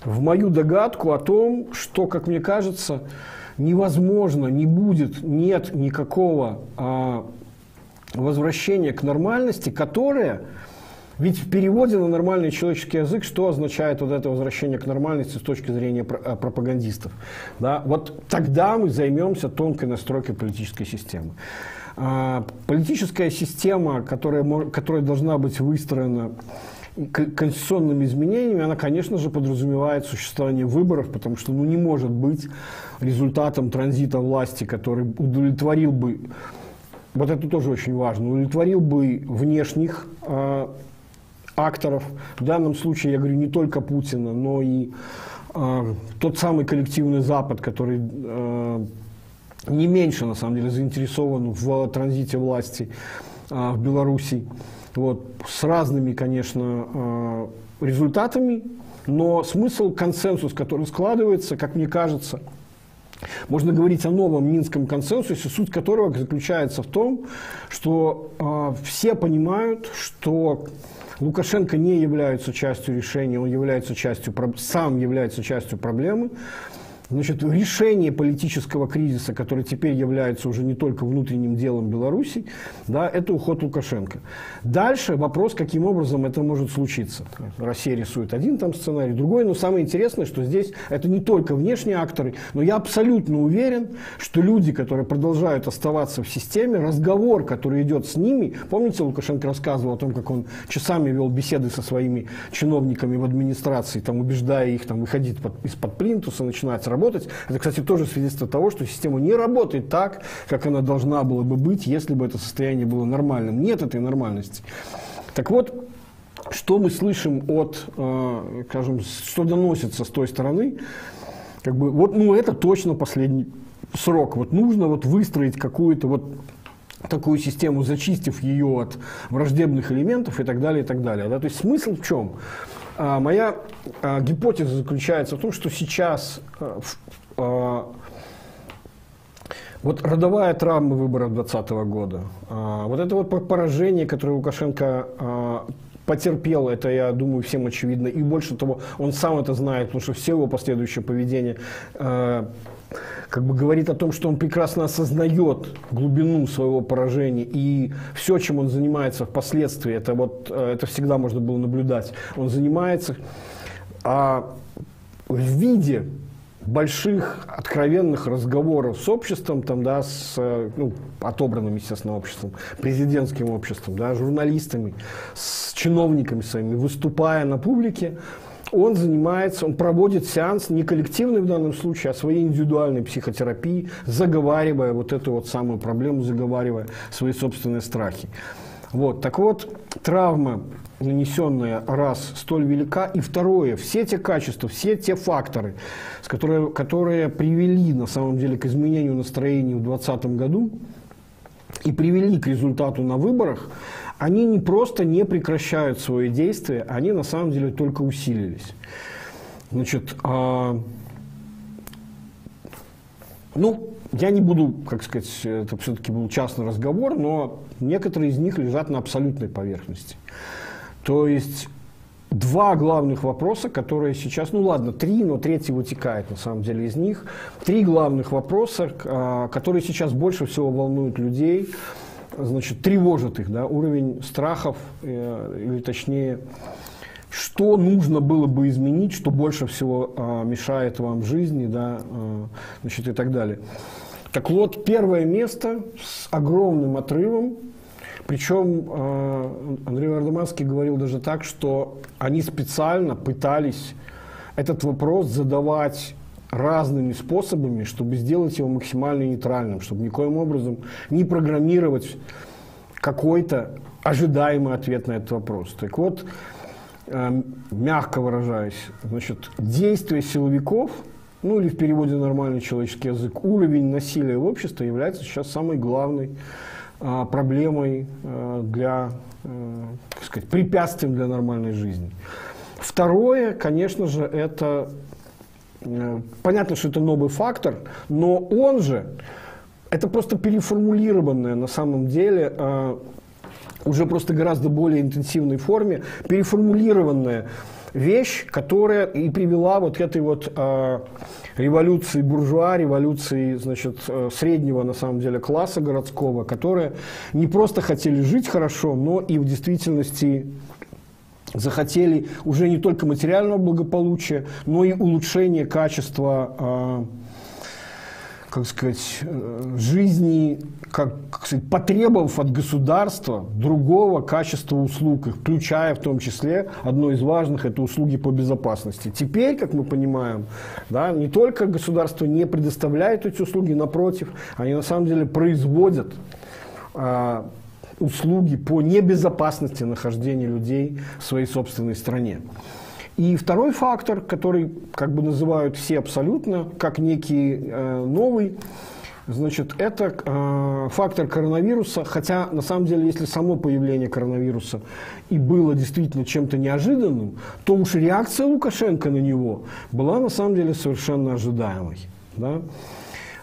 в мою догадку о том, что, как мне кажется, невозможно, не будет, нет никакого а, возвращение к нормальности, которое, ведь в переводе на нормальный человеческий язык, что означает вот это возвращение к нормальности с точки зрения э, пропагандистов? Да? Вот тогда мы займемся тонкой настройкой политической системы. А, политическая система, которая, которая должна быть выстроена конституционными изменениями, она, конечно же, подразумевает существование выборов, потому что ну, не может быть результатом транзита власти, который удовлетворил бы вот это тоже очень важно, удовлетворил бы внешних э, акторов, в данном случае, я говорю, не только Путина, но и э, тот самый коллективный Запад, который э, не меньше, на самом деле, заинтересован в транзите власти э, в Беларуси, вот, с разными, конечно, э, результатами, но смысл, консенсус, который складывается, как мне кажется, можно говорить о новом Минском консенсусе, суть которого заключается в том, что э, все понимают, что Лукашенко не является частью решения, он является частью, сам является частью проблемы. Значит, решение политического кризиса, который теперь является уже не только внутренним делом Беларуси, да, это уход Лукашенко. Дальше вопрос, каким образом это может случиться. Россия рисует один там сценарий, другой, но самое интересное, что здесь это не только внешние акторы, но я абсолютно уверен, что люди, которые продолжают оставаться в системе, разговор, который идет с ними, помните, Лукашенко рассказывал о том, как он часами вел беседы со своими чиновниками в администрации, там, убеждая их там, выходить из-под плинтуса, начинать работать. Это, кстати, тоже свидетельство того, что система не работает так, как она должна была бы быть, если бы это состояние было нормальным. Нет этой нормальности. Так вот, что мы слышим от, э, скажем, что доносится с той стороны, как бы, вот, ну, это точно последний срок. Вот нужно вот выстроить какую-то вот такую систему, зачистив ее от враждебных элементов и так далее, и так далее. Да? То есть смысл в чем? А, моя а, гипотеза заключается в том, что сейчас а, а, вот родовая травма выборов 2020 года, вот это вот поражение, которое Лукашенко потерпел, это, я думаю, всем очевидно. И больше того, он сам это знает, потому что все его последующее поведение э, как бы говорит о том, что он прекрасно осознает глубину своего поражения и все, чем он занимается впоследствии, это вот э, это всегда можно было наблюдать. Он занимается а в виде больших откровенных разговоров с обществом, там, да, с ну, отобранным, естественно, обществом, президентским обществом, да, журналистами, с чиновниками своими, выступая на публике, он занимается, он проводит сеанс не коллективный в данном случае, а своей индивидуальной психотерапии, заговаривая вот эту вот самую проблему, заговаривая свои собственные страхи. Вот, так вот, травма, нанесенная раз, столь велика, и второе, все те качества, все те факторы, с которые, которые привели на самом деле к изменению настроения в 2020 году и привели к результату на выборах, они не просто не прекращают свое действие, они на самом деле только усилились. Значит, а, ну, я не буду, как сказать, это все-таки был частный разговор, но некоторые из них лежат на абсолютной поверхности. То есть два главных вопроса, которые сейчас, ну ладно, три, но третий вытекает на самом деле из них. Три главных вопроса, а, которые сейчас больше всего волнуют людей, значит, тревожит их, да, уровень страхов, э, или точнее, что нужно было бы изменить, что больше всего э, мешает вам в жизни, да, э, значит, и так далее. Так вот, первое место с огромным отрывом, причем э, Андрей Вардаманский говорил даже так, что они специально пытались этот вопрос задавать разными способами, чтобы сделать его максимально нейтральным, чтобы никоим образом не программировать какой-то ожидаемый ответ на этот вопрос. Так вот, э, мягко выражаясь, значит, действия силовиков, ну или в переводе на нормальный человеческий язык, уровень насилия в обществе является сейчас самой главной э, проблемой э, для, э, так сказать, препятствием для нормальной жизни. Второе, конечно же, это понятно, что это новый фактор, но он же, это просто переформулированное на самом деле, э, уже просто гораздо более интенсивной форме, переформулированная вещь, которая и привела вот к этой вот э, революции буржуа, революции, значит, среднего, на самом деле, класса городского, которые не просто хотели жить хорошо, но и в действительности захотели уже не только материального благополучия, но и улучшения качества, э, как сказать, э, жизни, как, как сказать, потребовав от государства другого качества услуг, включая в том числе одно из важных – это услуги по безопасности. Теперь, как мы понимаем, да, не только государство не предоставляет эти услуги, напротив, они на самом деле производят э, услуги по небезопасности нахождения людей в своей собственной стране. И второй фактор, который как бы называют все абсолютно как некий э, новый, значит, это э, фактор коронавируса, хотя на самом деле, если само появление коронавируса и было действительно чем-то неожиданным, то уж реакция Лукашенко на него была на самом деле совершенно ожидаемой. Да?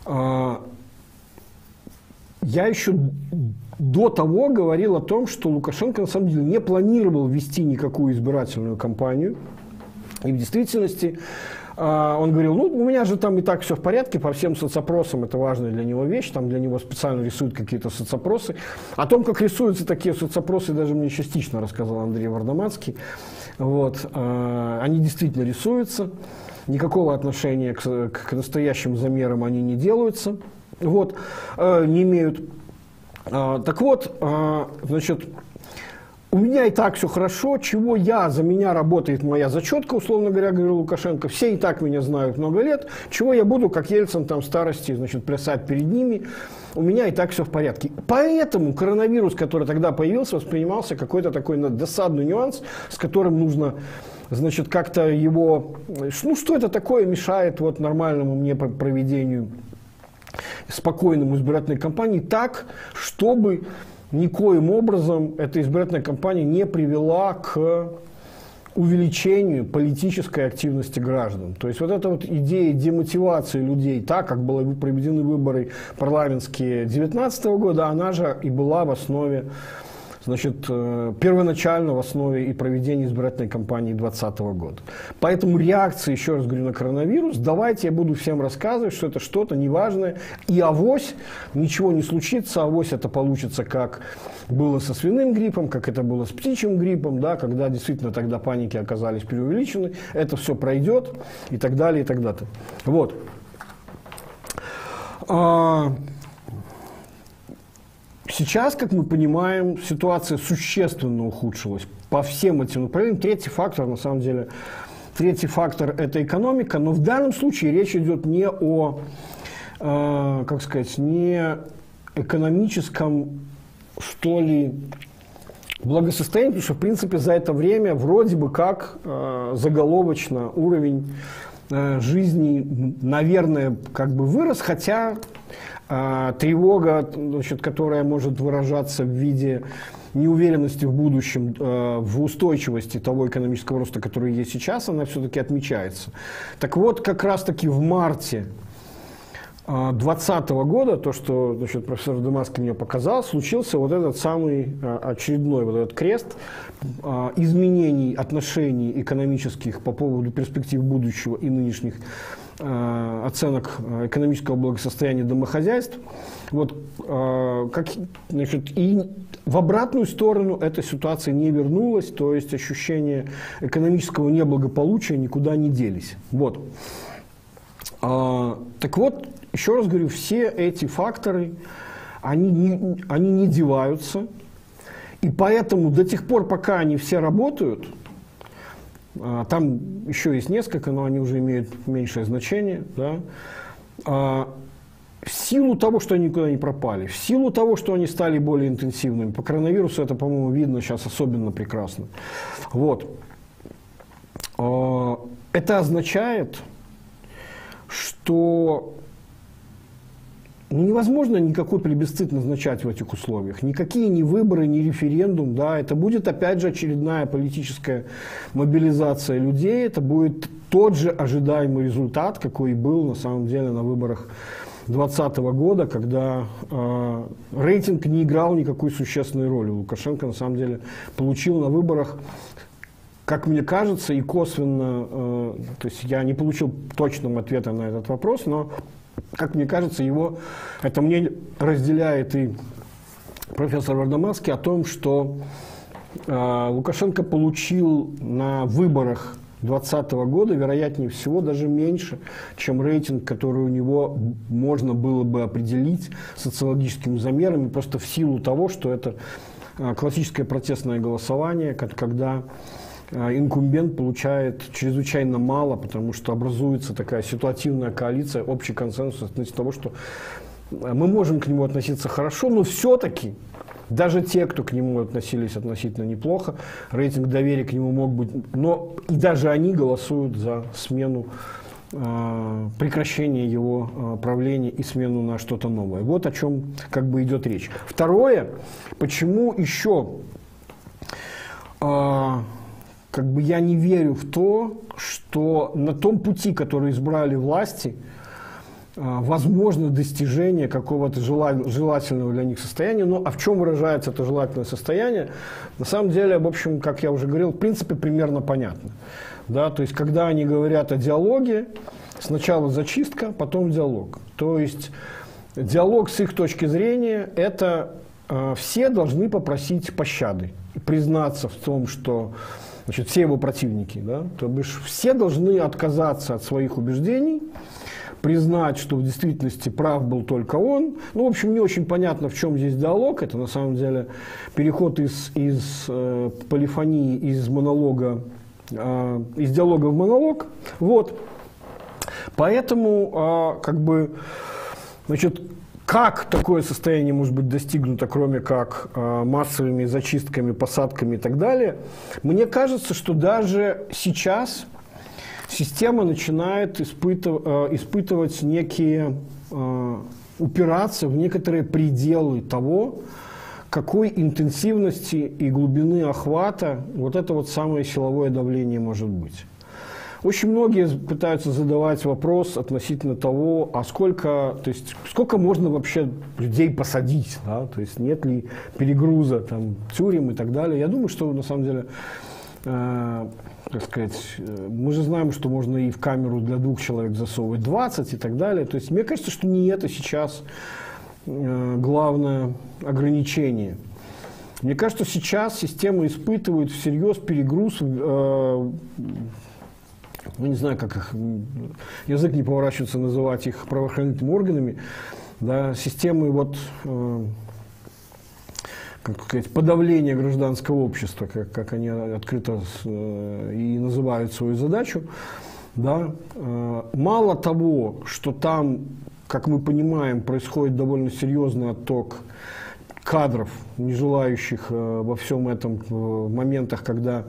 Э, я еще до того говорил о том, что Лукашенко на самом деле не планировал вести никакую избирательную кампанию. И в действительности а, он говорил, ну, у меня же там и так все в порядке, по всем соцопросам это важная для него вещь, там для него специально рисуют какие-то соцопросы. О том, как рисуются такие соцопросы, даже мне частично рассказал Андрей Вардаманский. Вот. А, они действительно рисуются, никакого отношения к, к настоящим замерам они не делаются, вот, а, не имеют. А, так вот, а, значит, у меня и так все хорошо, чего я, за меня работает моя зачетка, условно говоря, говорил Лукашенко, все и так меня знают много лет, чего я буду, как Ельцин, там, старости, значит, плясать перед ними, у меня и так все в порядке. Поэтому коронавирус, который тогда появился, воспринимался какой-то такой досадный нюанс, с которым нужно значит, как-то его, ну, что это такое мешает вот нормальному мне проведению спокойным избирательной кампании так, чтобы никоим образом эта избирательная кампания не привела к увеличению политической активности граждан. То есть вот эта вот идея демотивации людей, так как были проведены выборы парламентские 2019 года, она же и была в основе значит, э, первоначально в основе и проведения избирательной кампании 2020 года. Поэтому реакция, еще раз говорю, на коронавирус, давайте я буду всем рассказывать, что это что-то неважное, и авось ничего не случится, авось это получится как было со свиным гриппом, как это было с птичьим гриппом, да, когда действительно тогда паники оказались преувеличены, это все пройдет и так далее, и так далее. Вот. Сейчас, как мы понимаем, ситуация существенно ухудшилась по всем этим направлениям. Третий фактор, на самом деле, третий фактор – это экономика, но в данном случае речь идет не о, э, как сказать, не экономическом, что ли, благосостоянии, потому что, в принципе, за это время вроде бы как э, заголовочно уровень э, жизни, наверное, как бы вырос, хотя тревога, значит, которая может выражаться в виде неуверенности в будущем, э, в устойчивости того экономического роста, который есть сейчас, она все-таки отмечается. Так вот, как раз-таки в марте 2020 года, то, что значит, профессор Демаски мне показал, случился вот этот самый э, очередной вот этот крест э, изменений отношений экономических по поводу перспектив будущего и нынешних Э, оценок э, экономического благосостояния домохозяйств. Вот, э, как, значит, и в обратную сторону эта ситуация не вернулась, то есть ощущение экономического неблагополучия никуда не делись. Вот. Так вот, еще раз говорю, все эти факторы, они не, они не деваются, и поэтому до тех пор, пока они все работают – а, там еще есть несколько, но они уже имеют меньшее значение. Да? А, в силу того, что они никуда не пропали, в силу того, что они стали более интенсивными, по коронавирусу это, по-моему, видно сейчас особенно прекрасно. Вот. А, это означает, что ну, невозможно никакой плебисцит назначать в этих условиях. Никакие ни выборы, ни референдум. Да, это будет, опять же, очередная политическая мобилизация людей. Это будет тот же ожидаемый результат, какой и был на самом деле на выборах 2020 года, когда э, рейтинг не играл никакой существенной роли. Лукашенко на самом деле получил на выборах как мне кажется, и косвенно, э, то есть я не получил точного ответа на этот вопрос, но как мне кажется, его, это мнение разделяет и профессор Вардамаски о том, что э, Лукашенко получил на выборах 2020 года, вероятнее всего, даже меньше, чем рейтинг, который у него можно было бы определить социологическими замерами, просто в силу того, что это э, классическое протестное голосование, когда инкумбент получает чрезвычайно мало, потому что образуется такая ситуативная коалиция, общий консенсус относительно того, что а, мы можем к нему относиться хорошо, но все-таки даже те, кто к нему относились относительно неплохо, рейтинг доверия к нему мог быть, но и даже они голосуют за смену э, прекращение его э, правления и смену на что-то новое. Вот о чем как бы идет речь. Второе, почему еще э, как бы я не верю в то, что на том пути, который избрали власти, а, возможно достижение какого-то желательного для них состояния. Ну, а в чем выражается это желательное состояние? На самом деле, в общем, как я уже говорил, в принципе, примерно понятно. Да, то есть, когда они говорят о диалоге, сначала зачистка, потом диалог. То есть, диалог с их точки зрения – это э, все должны попросить пощады, признаться в том, что значит, все его противники, да, то бишь все должны отказаться от своих убеждений, признать, что в действительности прав был только он. Ну, в общем, не очень понятно, в чем здесь диалог. Это на самом деле переход из, из э, полифонии, из монолога, э, из диалога в монолог. Вот. Поэтому, э, как бы, значит, как такое состояние может быть достигнуто, кроме как э, массовыми зачистками, посадками и так далее? Мне кажется, что даже сейчас система начинает испытыв, э, испытывать некие э, упираться в некоторые пределы того, какой интенсивности и глубины охвата вот это вот самое силовое давление может быть. Очень многие пытаются задавать вопрос относительно того, а сколько, то есть, сколько можно вообще людей посадить, да? то есть нет ли перегруза там, тюрем и так далее. Я думаю, что на самом деле э, так сказать, э, мы же знаем, что можно и в камеру для двух человек засовывать 20 и так далее. То есть мне кажется, что не это сейчас э, главное ограничение. Мне кажется, сейчас система испытывает всерьез перегруз э, ну не знаю, как их, язык не поворачивается называть их правоохранительными органами, да, системы вот, э, как сказать, подавления гражданского общества, как, как они открыто э, и называют свою задачу, да, э, мало того, что там, как мы понимаем, происходит довольно серьезный отток кадров, не желающих э, во всем этом э, моментах, когда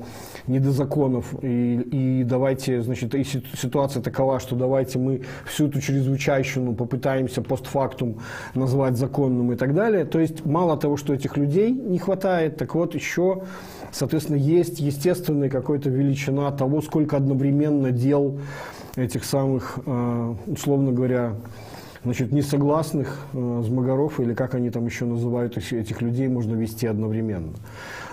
не до законов, и, и давайте, значит, и ситуация такова, что давайте мы всю эту чрезвычайщину попытаемся постфактум назвать законным и так далее. То есть мало того, что этих людей не хватает, так вот еще, соответственно, есть естественная какая-то величина того, сколько одновременно дел этих самых, э, условно говоря, значит, несогласных э, змагаров, или как они там еще называют этих людей, можно вести одновременно.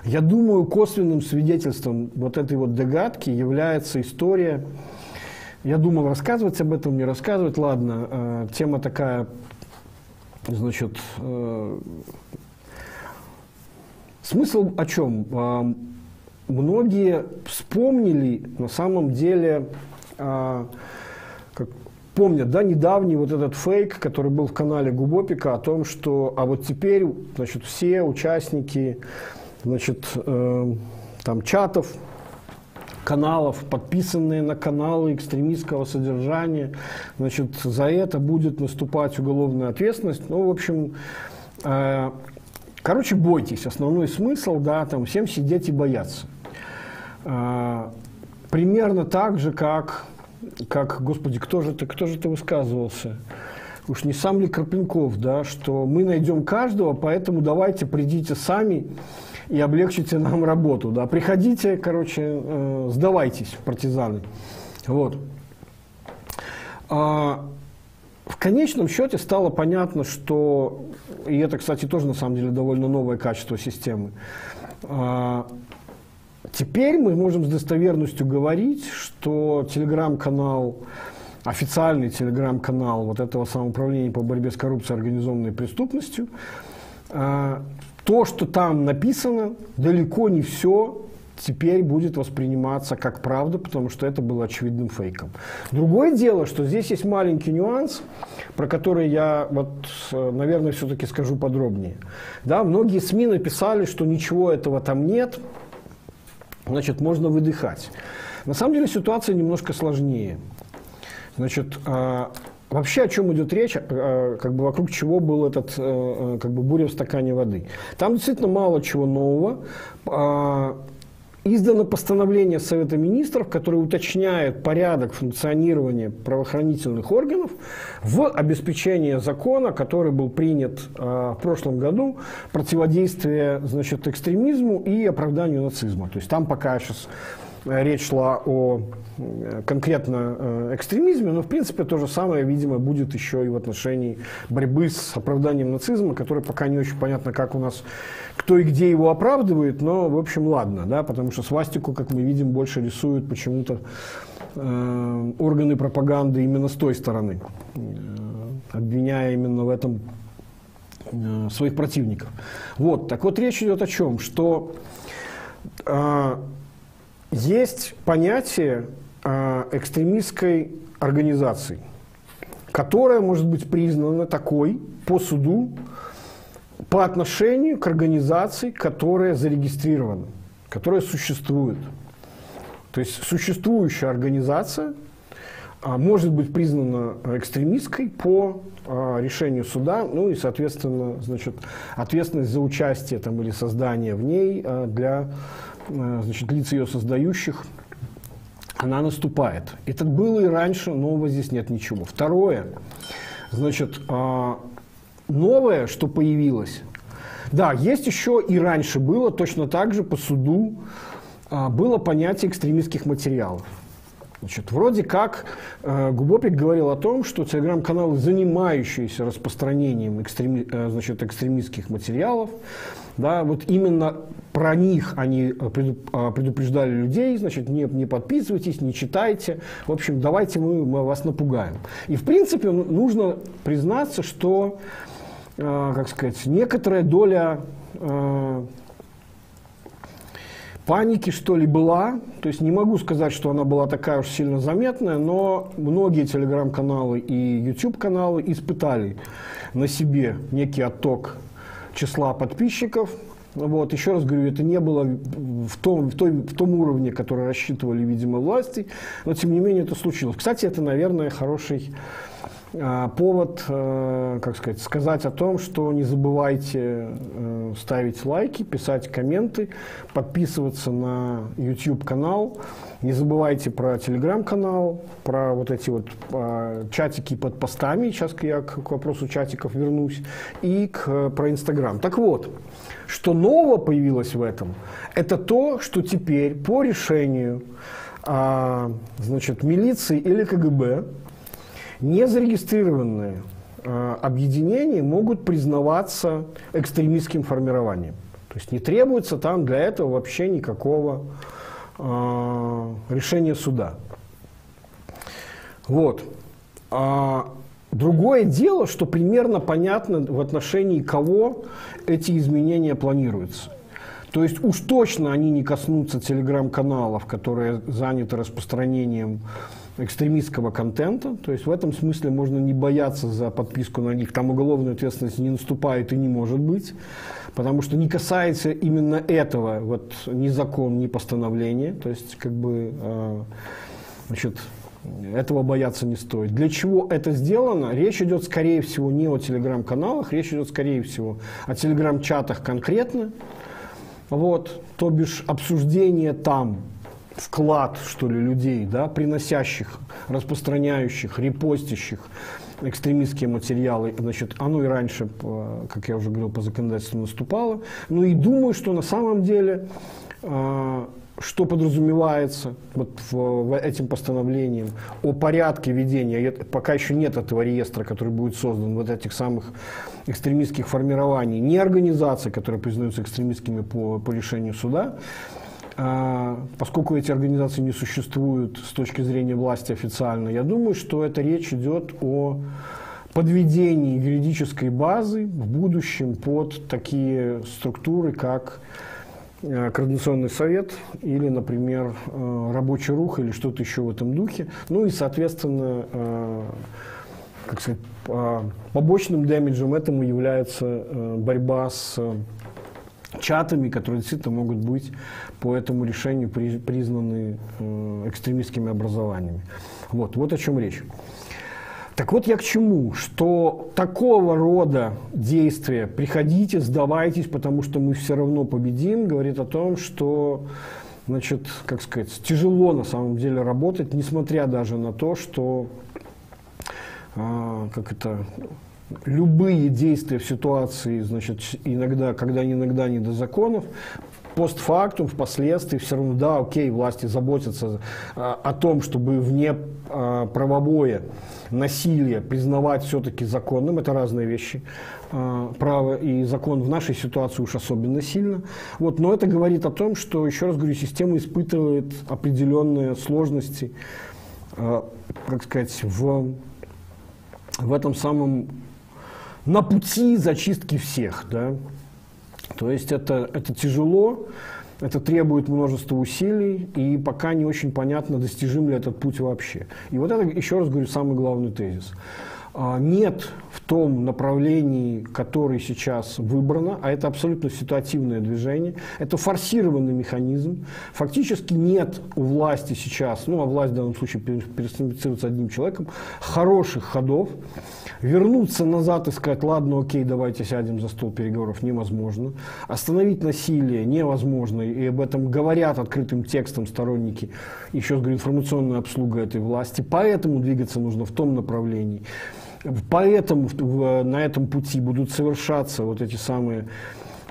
Я думаю, косвенным свидетельством вот этой вот догадки является история, я думал, рассказывать об этом, не рассказывать, ладно, э, тема такая, значит, э, смысл о чем? Э, многие вспомнили на самом деле э, помнят, да, недавний вот этот фейк, который был в канале Губопика о том, что, а вот теперь, значит, все участники, значит, э, там чатов, каналов, подписанные на каналы экстремистского содержания, значит, за это будет наступать уголовная ответственность. Ну, в общем, э, короче, бойтесь. Основной смысл, да, там всем сидеть и бояться. Э, примерно так же, как как, господи, кто же ты, кто же ты высказывался? Уж не сам ли Карпенков, да, что мы найдем каждого, поэтому давайте придите сами и облегчите нам работу, да. Приходите, короче, э, сдавайтесь, партизаны. Вот. А, в конечном счете стало понятно, что, и это, кстати, тоже на самом деле довольно новое качество системы, а, Теперь мы можем с достоверностью говорить, что телеграм-канал, официальный телеграм-канал вот этого самоуправления по борьбе с коррупцией и организованной преступностью, а, то, что там написано, далеко не все теперь будет восприниматься как правда, потому что это было очевидным фейком. Другое дело, что здесь есть маленький нюанс, про который я, вот, наверное, все-таки скажу подробнее. Да, многие СМИ написали, что ничего этого там нет, значит, можно выдыхать. На самом деле ситуация немножко сложнее. Значит, а, Вообще, о чем идет речь, а, как бы вокруг чего был этот э, как бы буря в стакане воды. Там действительно мало чего нового. Издано постановление Совета Министров, которое уточняет порядок функционирования правоохранительных органов в обеспечении закона, который был принят э, в прошлом году, противодействие значит, экстремизму и оправданию нацизма. То есть там пока сейчас речь шла о э, конкретно э, экстремизме, но в принципе то же самое, видимо, будет еще и в отношении борьбы с оправданием нацизма, который пока не очень понятно, как у нас, кто и где его оправдывает, но в общем ладно, да, потому что свастику, как мы видим, больше рисуют почему-то э, органы пропаганды именно с той стороны, э, обвиняя именно в этом э, своих противников. Вот, так вот речь идет о чем, что э, есть понятие э, экстремистской организации, которая может быть признана такой по суду по отношению к организации, которая зарегистрирована, которая существует. То есть существующая организация а, может быть признана экстремистской по а, решению суда, ну и, соответственно, значит, ответственность за участие там, или создание в ней а, для значит, лиц ее создающих, она наступает. Это было и раньше, нового здесь нет ничего. Второе, значит, а, новое, что появилось, да, есть еще и раньше было точно так же по суду а, было понятие экстремистских материалов. Значит, вроде как э, Губопик говорил о том, что телеграм-каналы, занимающиеся распространением экстреми, э, значит, экстремистских материалов, да, вот именно про них они э, э, предупреждали людей, значит, не, не подписывайтесь, не читайте. В общем, давайте мы, мы вас напугаем. И, в принципе, нужно признаться, что, э, как сказать, некоторая доля паники, что ли, была. То есть не могу сказать, что она была такая уж сильно заметная, но многие телеграм-каналы и YouTube-каналы испытали на себе некий отток числа подписчиков. Вот, еще раз говорю, это не было в том, в, той, в том уровне, который рассчитывали, видимо, власти, но тем не менее это случилось. Кстати, это, наверное, хороший повод, э, как сказать, сказать о том, что не забывайте э, ставить лайки, писать комменты, подписываться на YouTube канал, не забывайте про телеграм-канал, про вот эти вот а, чатики под постами, сейчас я к, вопросу чатиков вернусь, и к, про Инстаграм. Так вот, что нового появилось в этом, это то, что теперь по решению а, значит, милиции или КГБ Незарегистрированные э, объединения могут признаваться экстремистским формированием. То есть не требуется там для этого вообще никакого э, решения суда. Вот. А другое дело, что примерно понятно в отношении кого эти изменения планируются. То есть уж точно они не коснутся телеграм-каналов, которые заняты распространением экстремистского контента. То есть в этом смысле можно не бояться за подписку на них. Там уголовная ответственность не наступает и не может быть. Потому что не касается именно этого вот, ни закон, ни постановление. То есть как бы э, значит, этого бояться не стоит. Для чего это сделано? Речь идет, скорее всего, не о телеграм-каналах, речь идет, скорее всего, о телеграм-чатах конкретно. Вот, то бишь обсуждение там вклад, что ли, людей, да, приносящих, распространяющих, репостящих экстремистские материалы, значит, оно и раньше, как я уже говорил, по законодательству наступало. Ну и думаю, что на самом деле, а, что подразумевается вот в, этим постановлением о порядке ведения, пока еще нет этого реестра, который будет создан, вот этих самых экстремистских формирований, не организаций, которые признаются экстремистскими по, по решению суда, поскольку эти организации не существуют с точки зрения власти официально, я думаю, что это речь идет о подведении юридической базы в будущем под такие структуры, как э, Координационный совет или, например, э, рабочий рух или что-то еще в этом духе. Ну и, соответственно, э, как сказать, побочным дэмиджем этому является борьба с чатами, которые действительно могут быть по этому решению признаны э, экстремистскими образованиями. Вот, вот о чем речь. Так вот я к чему, что такого рода действия, приходите, сдавайтесь, потому что мы все равно победим, говорит о том, что, значит, как сказать, тяжело на самом деле работать, несмотря даже на то, что, а, как это, любые действия в ситуации, значит, иногда, когда иногда не до законов, постфактум, впоследствии все равно, да, окей, власти заботятся а, о том, чтобы вне а, правовое насилие признавать все-таки законным, это разные вещи, а, право и закон в нашей ситуации уж особенно сильно. Вот, но это говорит о том, что, еще раз говорю, система испытывает определенные сложности, а, как сказать, в, в этом самом на пути зачистки всех. Да? То есть это, это тяжело, это требует множества усилий, и пока не очень понятно, достижим ли этот путь вообще. И вот это, еще раз говорю, самый главный тезис. А, нет том направлении, которое сейчас выбрано, а это абсолютно ситуативное движение, это форсированный механизм. Фактически нет у власти сейчас, ну а власть в данном случае персонифицируется одним человеком, хороших ходов. Вернуться назад и сказать, ладно, окей, давайте сядем за стол переговоров, невозможно. Остановить насилие невозможно, и об этом говорят открытым текстом сторонники, еще раз говорю, информационная обслуга этой власти. Поэтому двигаться нужно в том направлении. Поэтому на этом пути будут совершаться вот эти самые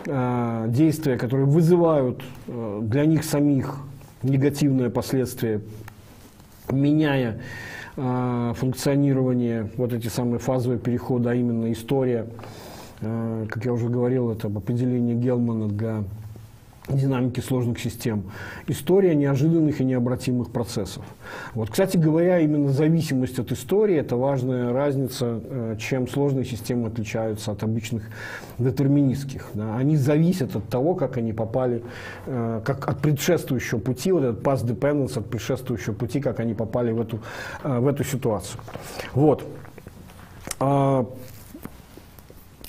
э, действия, которые вызывают э, для них самих негативные последствия, меняя э, функционирование, вот эти самые фазовые переходы, а именно история, как я уже говорил, это определение Гелмана для динамики сложных систем. История неожиданных и необратимых процессов. Вот, кстати говоря, именно зависимость от истории – это важная разница, э, чем сложные системы отличаются от обычных детерминистских. Да. Они зависят от того, как они попали, э, как от предшествующего пути, вот этот past dependence, от предшествующего пути, как они попали в эту, э, в эту ситуацию. Вот.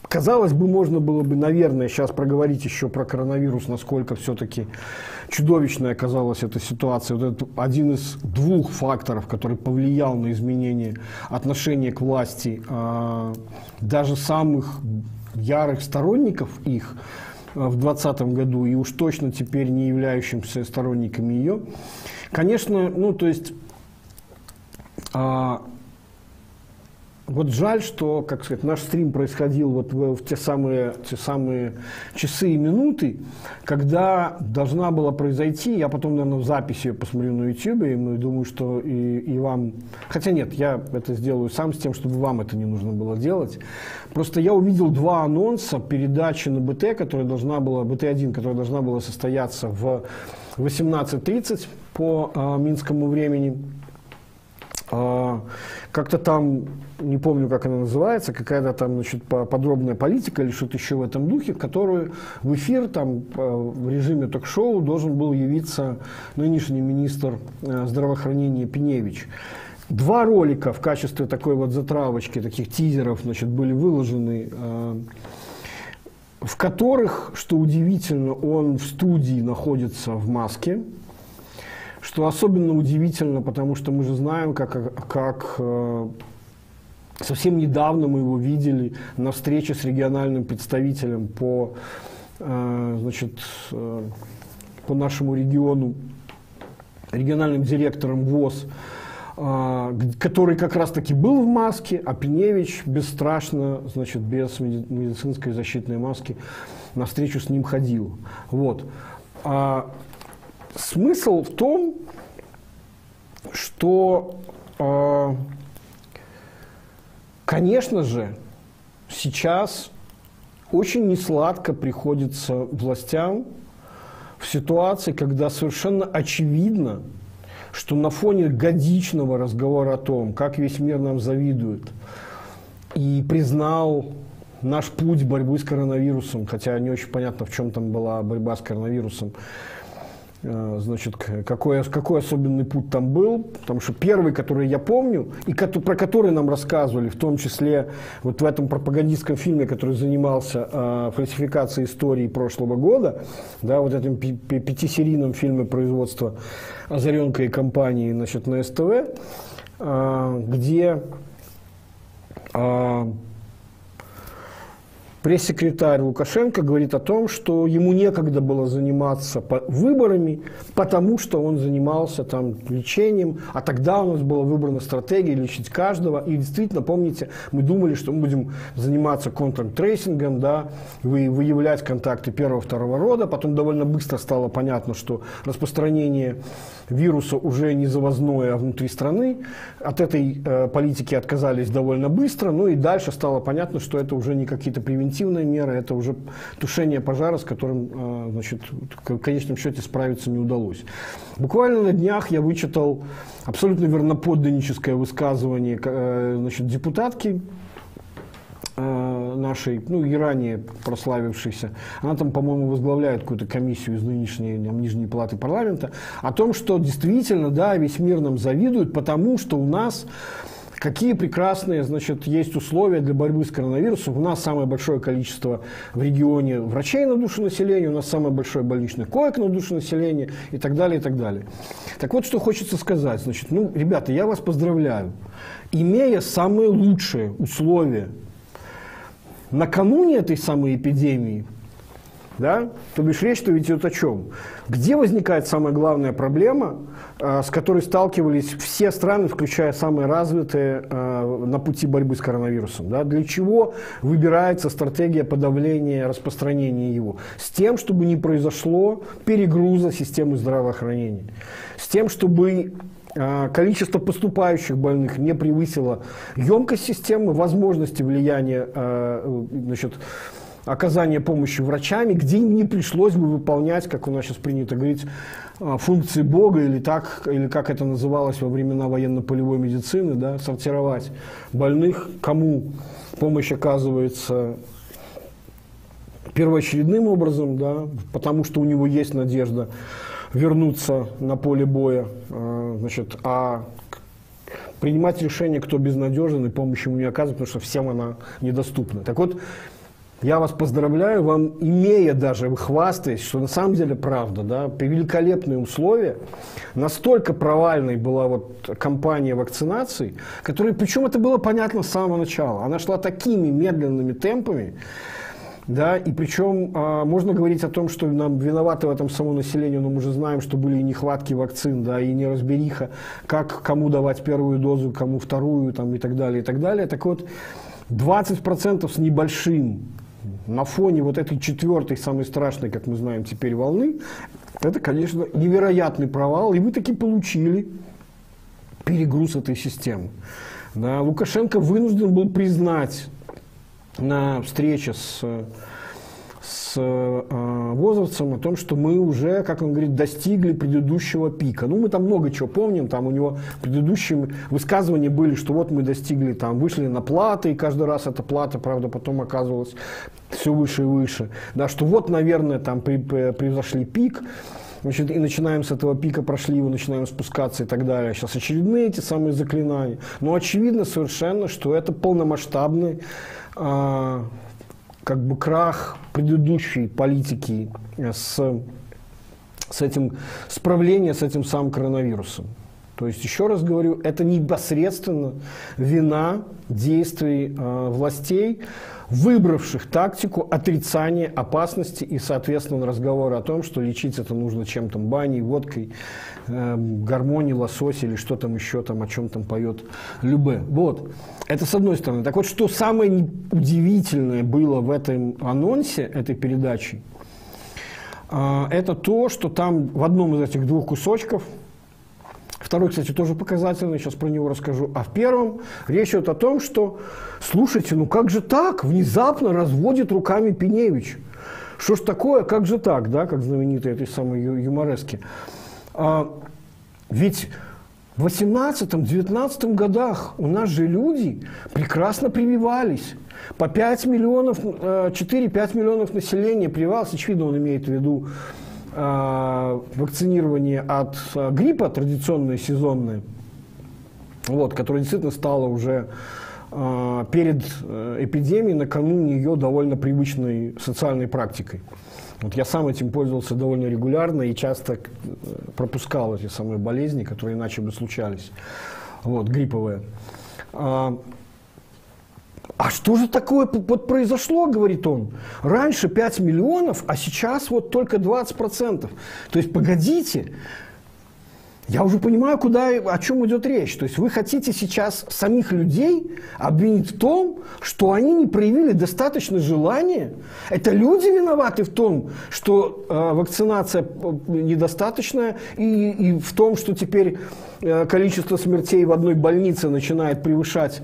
А, Казалось бы, можно было бы, наверное, сейчас проговорить еще про коронавирус, насколько все-таки чудовищная оказалась эта ситуация. Вот это один из двух факторов, который повлиял на изменение отношения к власти э, даже самых ярых сторонников их э, в 2020 году и уж точно теперь не являющимся сторонниками ее. Конечно, ну то есть э, вот жаль, что, как сказать, наш стрим происходил вот в, в те, самые, те самые часы и минуты, когда должна была произойти, я потом, наверное, в записи ее посмотрю на YouTube, и ну, думаю, что и, и вам... Хотя нет, я это сделаю сам с тем, чтобы вам это не нужно было делать. Просто я увидел два анонса передачи на БТ, которая должна была, БТ-1, которая должна была состояться в 18.30 по э, минскому времени. Э, как-то там не помню, как она называется, какая-то там значит, подробная политика или что-то еще в этом духе, в которую в эфир там, в режиме ток-шоу должен был явиться нынешний министр э, здравоохранения Пеневич. Два ролика в качестве такой вот затравочки, таких тизеров, значит, были выложены, э, в которых, что удивительно, он в студии находится в маске, что особенно удивительно, потому что мы же знаем, как, как э, Совсем недавно мы его видели на встрече с региональным представителем по, э, значит, э, по нашему региону, региональным директором ВОЗ, который как раз-таки был в маске, а Пеневич бесстрашно, значит, без медицинской защитной маски на встречу с ним ходил. Вот. Смысл в том, что Конечно же, сейчас очень несладко приходится властям в ситуации, когда совершенно очевидно, что на фоне годичного разговора о том, как весь мир нам завидует, и признал наш путь борьбы с коронавирусом, хотя не очень понятно, в чем там была борьба с коронавирусом, Э, значит, какой, какой особенный путь там был, потому что первый, который я помню, и про который нам рассказывали, в том числе вот в этом пропагандистском фильме, который занимался э, фальсификацией истории прошлого года, да, вот этом пятисерийном фильме производства Озаренка и компании значит, на СТВ, э, где э, Пресс-секретарь Лукашенко говорит о том, что ему некогда было заниматься выборами, потому что он занимался там лечением, а тогда у нас была выбрана стратегия лечить каждого. И действительно, помните, мы думали, что мы будем заниматься контракт-трейсингом, да, вы, выявлять контакты первого-второго рода. Потом довольно быстро стало понятно, что распространение вируса уже не завозное, а внутри страны. От этой э, политики отказались довольно быстро. Ну и дальше стало понятно, что это уже не какие-то превентивные меры, это уже тушение пожара, с которым, э, значит, в конечном счете справиться не удалось. Буквально на днях я вычитал абсолютно верноподданническое высказывание э, значит, депутатки Э, нашей, ну и ранее прославившейся, она там, по-моему, возглавляет какую-то комиссию из нынешней там, Нижней Палаты парламента, о том, что действительно, да, весь мир нам завидует, потому что у нас Какие прекрасные, значит, есть условия для борьбы с коронавирусом. У нас самое большое количество в регионе врачей на душу населения, у нас самое большое больничных коек на душу населения и так далее, и так далее. Так вот, что хочется сказать. Значит, ну, ребята, я вас поздравляю. Имея самые лучшие условия накануне этой самой эпидемии Да? То бишь речь-то идет о чем? Где возникает самая главная проблема, э, с которой сталкивались все страны, включая самые развитые, э, на пути борьбы с коронавирусом? Да? Для чего выбирается стратегия подавления распространения его? С тем, чтобы не произошло перегруза системы здравоохранения. С тем, чтобы э, количество поступающих больных не превысило емкость системы, возможности влияния значит, оказания помощи врачами, где не пришлось бы выполнять, как у нас сейчас принято говорить, а, функции Бога или так, или как это называлось во времена военно-полевой медицины, да, сортировать больных, кому помощь оказывается первоочередным образом, да, потому что у него есть надежда вернуться на поле боя, а, значит, а принимать решение, кто безнадежен и помощь ему не оказывает, потому что всем она недоступна. Так вот, я вас поздравляю, вам, имея даже, вы хвастаясь, что на самом деле правда, да, великолепные условия, настолько провальной была вот кампания вакцинации, которая, причем это было понятно с самого начала, она шла такими медленными темпами, да, и причем а, можно говорить о том, что нам виноваты в этом само население, но мы же знаем, что были и нехватки вакцин, да, и неразбериха, как кому давать первую дозу, кому вторую, там, и так далее, и так далее. Так вот, 20% с небольшим на фоне вот этой четвертой, самой страшной, как мы знаем теперь, волны, это, конечно, невероятный провал, и вы таки получили перегруз этой системы. Да, Лукашенко вынужден был признать на встрече с с э, Возовцем о том, что мы уже, как он говорит, достигли предыдущего пика. Ну, мы там много чего помним, там у него предыдущие высказывания были, что вот мы достигли, там, вышли на платы, и каждый раз эта плата, правда, потом оказывалась все выше и выше. Да, что вот, наверное, там превзошли пик. Значит, и начинаем с этого пика, прошли его, начинаем спускаться и так далее. Сейчас очередные эти самые заклинания. Но очевидно совершенно, что это полномасштабный э, как бы крах предыдущей политики с, с этим, справление с этим самым коронавирусом. То есть, еще раз говорю, это непосредственно вина действий э, властей, выбравших тактику отрицания опасности и, соответственно, разговора о том, что лечить это нужно чем-то, баней, водкой, э, гармонией, лосось или что там еще, там, о чем там поет Любе. Вот. Это с одной стороны. Так вот, что самое удивительное было в этом анонсе этой передачи, э, это то, что там в одном из этих двух кусочков – Второй, кстати, тоже показательный, сейчас про него расскажу. А в первом речь идет о том, что, слушайте, ну как же так? Внезапно разводит руками Пеневич. Что ж такое, как же так, да, как знаменитые этой самой юморески. А, ведь в 18-19 годах у нас же люди прекрасно прививались. По 5 миллионов, 4-5 э, миллионов населения прививалось, очевидно, он имеет в виду вакцинирование от э, гриппа, традиционное сезонное, вот, которое действительно стало уже э, перед э, эпидемией, накануне ее довольно привычной социальной практикой. Вот я сам этим пользовался довольно регулярно и часто э, пропускал эти самые болезни, которые иначе бы случались, вот, грипповые. А, что же такое вот произошло, говорит он. Раньше 5 миллионов, а сейчас вот только 20%. То есть, погодите, я уже понимаю, куда, о чем идет речь. То есть вы хотите сейчас самих людей обвинить в том, что они не проявили достаточно желания. Это люди виноваты в том, что э, вакцинация э, недостаточная, и, и в том, что теперь э, количество смертей в одной больнице начинает превышать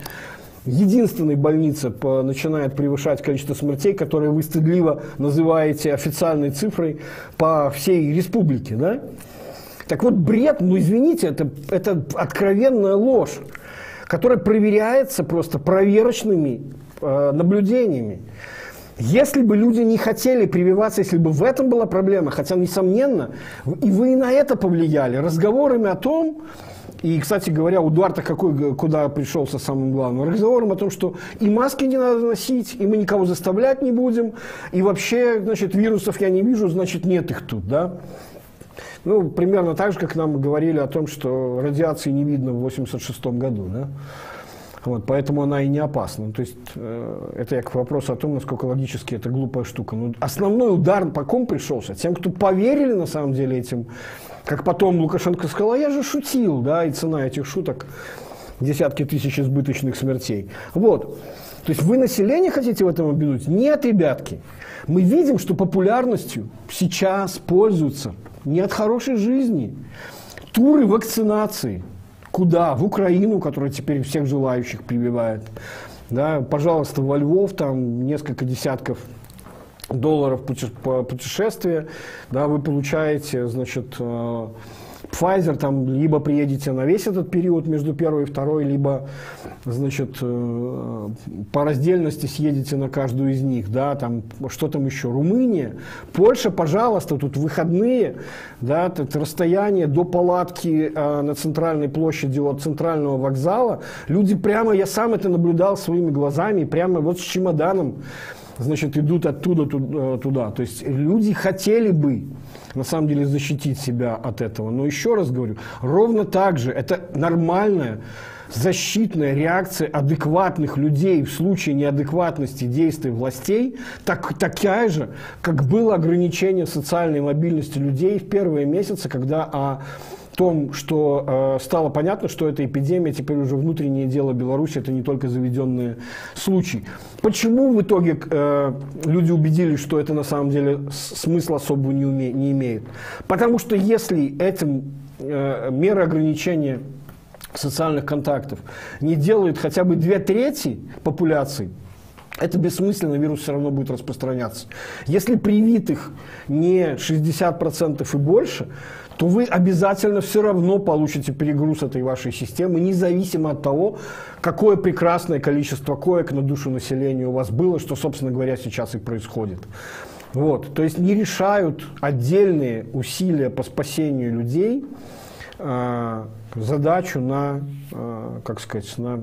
единственной больнице начинает превышать количество смертей, которые вы стыдливо называете официальной цифрой по всей республике. Да? Так вот, бред, ну извините, это, это откровенная ложь, которая проверяется просто проверочными э, наблюдениями. Если бы люди не хотели прививаться, если бы в этом была проблема, хотя, несомненно, и вы и на это повлияли, разговорами о том, и, кстати говоря, у Дуарта какой, куда пришел со самым главным разговором о том, что и маски не надо носить, и мы никого заставлять не будем, и вообще, значит, вирусов я не вижу, значит, нет их тут, да. Ну, примерно так же, как нам говорили о том, что радиации не видно в 86 году, да. Вот, поэтому она и не опасна. То есть э, это я к вопросу о том, насколько логически это глупая штука. Ну, основной удар по ком пришелся? Тем, кто поверили на самом деле этим, как потом Лукашенко сказал, а я же шутил, да, и цена этих шуток десятки тысяч избыточных смертей. Вот. То есть вы население хотите в этом обмануть? Нет, ребятки. Мы видим, что популярностью сейчас пользуются не от хорошей жизни. Туры вакцинации. Куда? В Украину, которая теперь всех желающих прививает. Да, пожалуйста, во Львов там несколько десятков долларов по путешествие, да, вы получаете, значит, э, Pfizer там либо приедете на весь этот период между первой и второй, либо, значит, э, по раздельности съедете на каждую из них, да, там, что там еще, Румыния, Польша, пожалуйста, тут выходные, да, это расстояние до палатки э, на центральной площади от центрального вокзала, люди прямо, я сам это наблюдал своими глазами, прямо вот с чемоданом, значит, идут оттуда э, туда, то есть люди хотели бы на самом деле защитить себя от этого. Но еще раз говорю, ровно так же это нормальная защитная реакция адекватных людей в случае неадекватности действий властей, так, такая же, как было ограничение социальной мобильности людей в первые месяцы, когда о том, что э, стало понятно, что эта эпидемия теперь уже внутреннее дело Беларуси, это не только заведенные случаи. Почему в итоге э, люди убедились, что это на самого деле смысла особого не имеет? Потому что если этим э, меры ограничения социальных контактов не делают хотя бы две трети популяции, это бессмысленно, вирус все равно будет распространяться. Если привитых не 60% и больше, то вы обязательно все равно получите перегруз этой вашей системы, независимо от того, какое прекрасное количество коек на душу населения у вас было, что, собственно говоря, сейчас и происходит. Вот. То есть не решают отдельные усилия по спасению людей э, задачу на, э, как сказать, на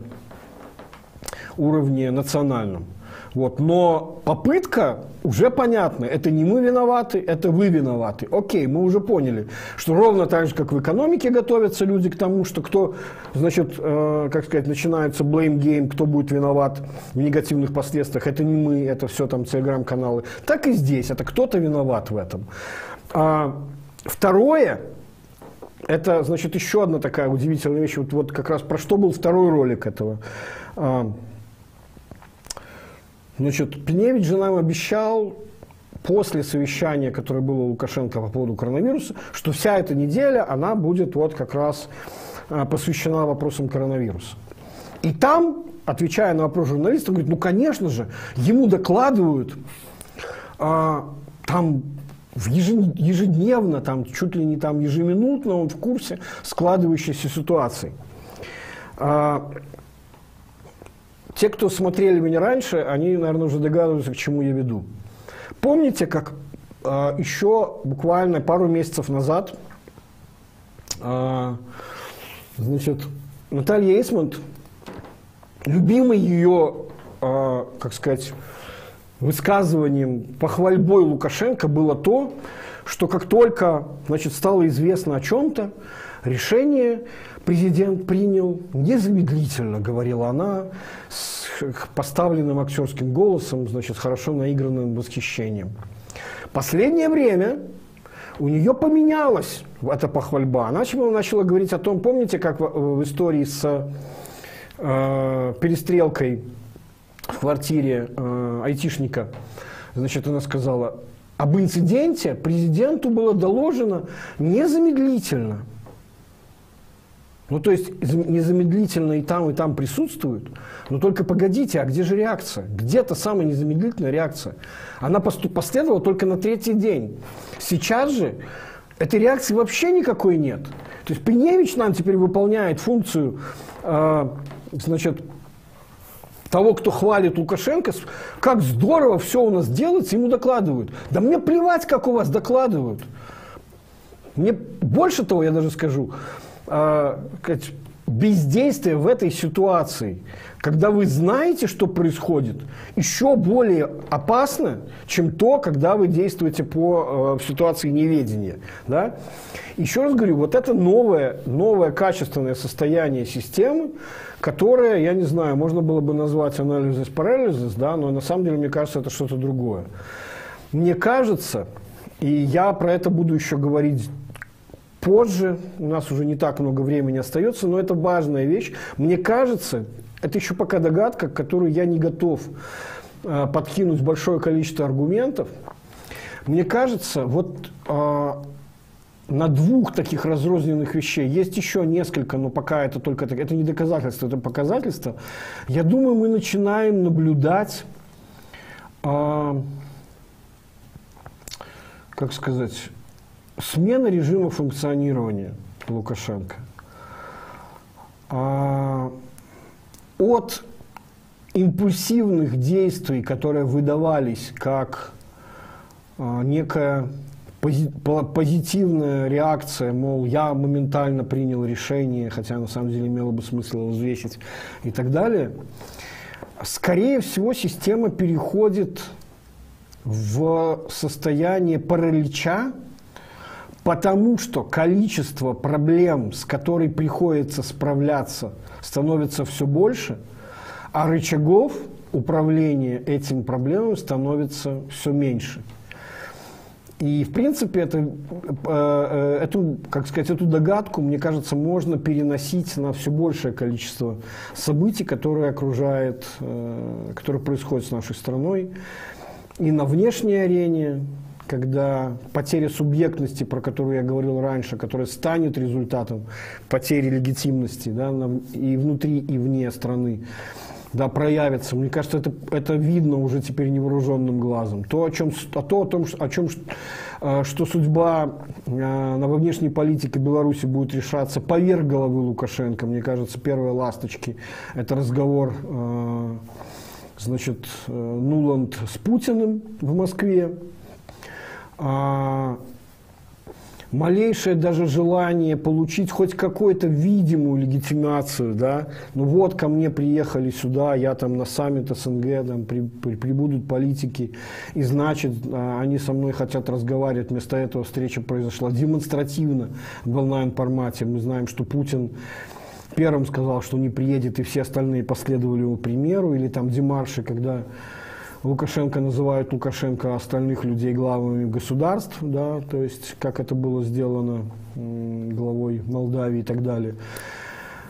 уровне национальном. Вот. Но попытка уже понятна. Это не мы виноваты, это вы виноваты. Окей, мы уже поняли, что ровно так же, как в экономике готовятся люди к тому, что кто, значит, э, как сказать, начинается blame game, кто будет виноват в негативных последствиях. Это не мы, это все там телеграм-каналы. Так и здесь, это кто-то виноват в этом. А, второе, это, значит, еще одна такая удивительная вещь. Вот, вот как раз про что был второй ролик этого. Значит, Пневич же нам обещал после совещания, которое было у Лукашенко по поводу коронавируса, что вся эта неделя, она будет вот как раз а, посвящена вопросам коронавируса. И там, отвечая на вопрос журналиста, говорит, ну, конечно же, ему докладывают, а, там ежедневно, там, чуть ли не там ежеминутно он в курсе складывающейся ситуации. А, те, кто смотрели меня раньше, они, наверное, уже догадываются, к чему я веду. Помните, как э, еще буквально пару месяцев назад э, значит, Наталья Эйсмонт, любимый ее, э, как сказать, высказыванием, похвальбой Лукашенко было то, что как только значит, стало известно о чем-то, решение президент принял незамедлительно, говорила она, с поставленным актерским голосом, значит, хорошо наигранным восхищением. Последнее время у нее поменялась эта похвальба. Она начала, начала говорить о том, помните, как в, в истории с э, перестрелкой в квартире э, айтишника, значит, она сказала, об инциденте президенту было доложено незамедлительно. Ну, то есть незамедлительно и там, и там присутствуют. Но только погодите, а где же реакция? Где-то самая незамедлительная реакция. Она последовала только на третий день. Сейчас же этой реакции вообще никакой нет. То есть Пеневич нам теперь выполняет функцию, э, значит, того, кто хвалит Лукашенко, как здорово все у нас делается, ему докладывают. Да мне плевать, как у вас докладывают. Мне больше того, я даже скажу, бездействие в этой ситуации, когда вы знаете, что происходит, еще более опасно, чем то, когда вы действуете по э, ситуации неведения. Да? Еще раз говорю, вот это новое, новое качественное состояние системы, которое, я не знаю, можно было бы назвать анализис парализис, да, но на самом деле, мне кажется, это что-то другое. Мне кажется, и я про это буду еще говорить позже, у нас уже не так много времени остается, но это важная вещь. Мне кажется, это еще пока догадка, которую я не готов э, подкинуть большое количество аргументов. Мне кажется, вот э, на двух таких разрозненных вещей есть еще несколько, но пока это только так, это не доказательство, это показательство. Я думаю, мы начинаем наблюдать, э, как сказать, смена режима функционирования Лукашенко. А, от импульсивных действий, которые выдавались как а, некая позитивная реакция, мол, я моментально принял решение, хотя на самом деле имело бы смысл его взвесить и так далее, скорее всего, система переходит в состояние паралича, потому что количество проблем, с которыми приходится справляться, становится все больше, а рычагов управления этим проблемами становится все меньше. И, в принципе, это, э, э, эту, как сказать, эту догадку, мне кажется, можно переносить на все большее количество событий, которые окружают, э, которые происходят с нашей страной. И на внешней арене, когда потеря субъектности, про которую я говорил раньше, которая станет результатом потери легитимности да, и внутри, и вне страны, да, проявится. Мне кажется, это, это видно уже теперь невооруженным глазом. То, о, чем, а то, о том, о чем, э, что судьба э, на внешней политике Беларуси будет решаться поверх головы Лукашенко, мне кажется, первые ласточки – это разговор э, значит, Нуланд с Путиным в Москве, а, малейшее даже желание получить хоть какую-то видимую легитимацию, да, ну вот ко мне приехали сюда, я там на саммит СНГ, там при, при, прибудут политики, и значит, а, они со мной хотят разговаривать, вместо этого встреча произошла демонстративно в онлайн-формате, мы знаем, что Путин первым сказал, что не приедет, и все остальные последовали его примеру, или там демарши, когда Лукашенко называют Лукашенко остальных людей главами государств, да, то есть как это было сделано главой Молдавии и так далее.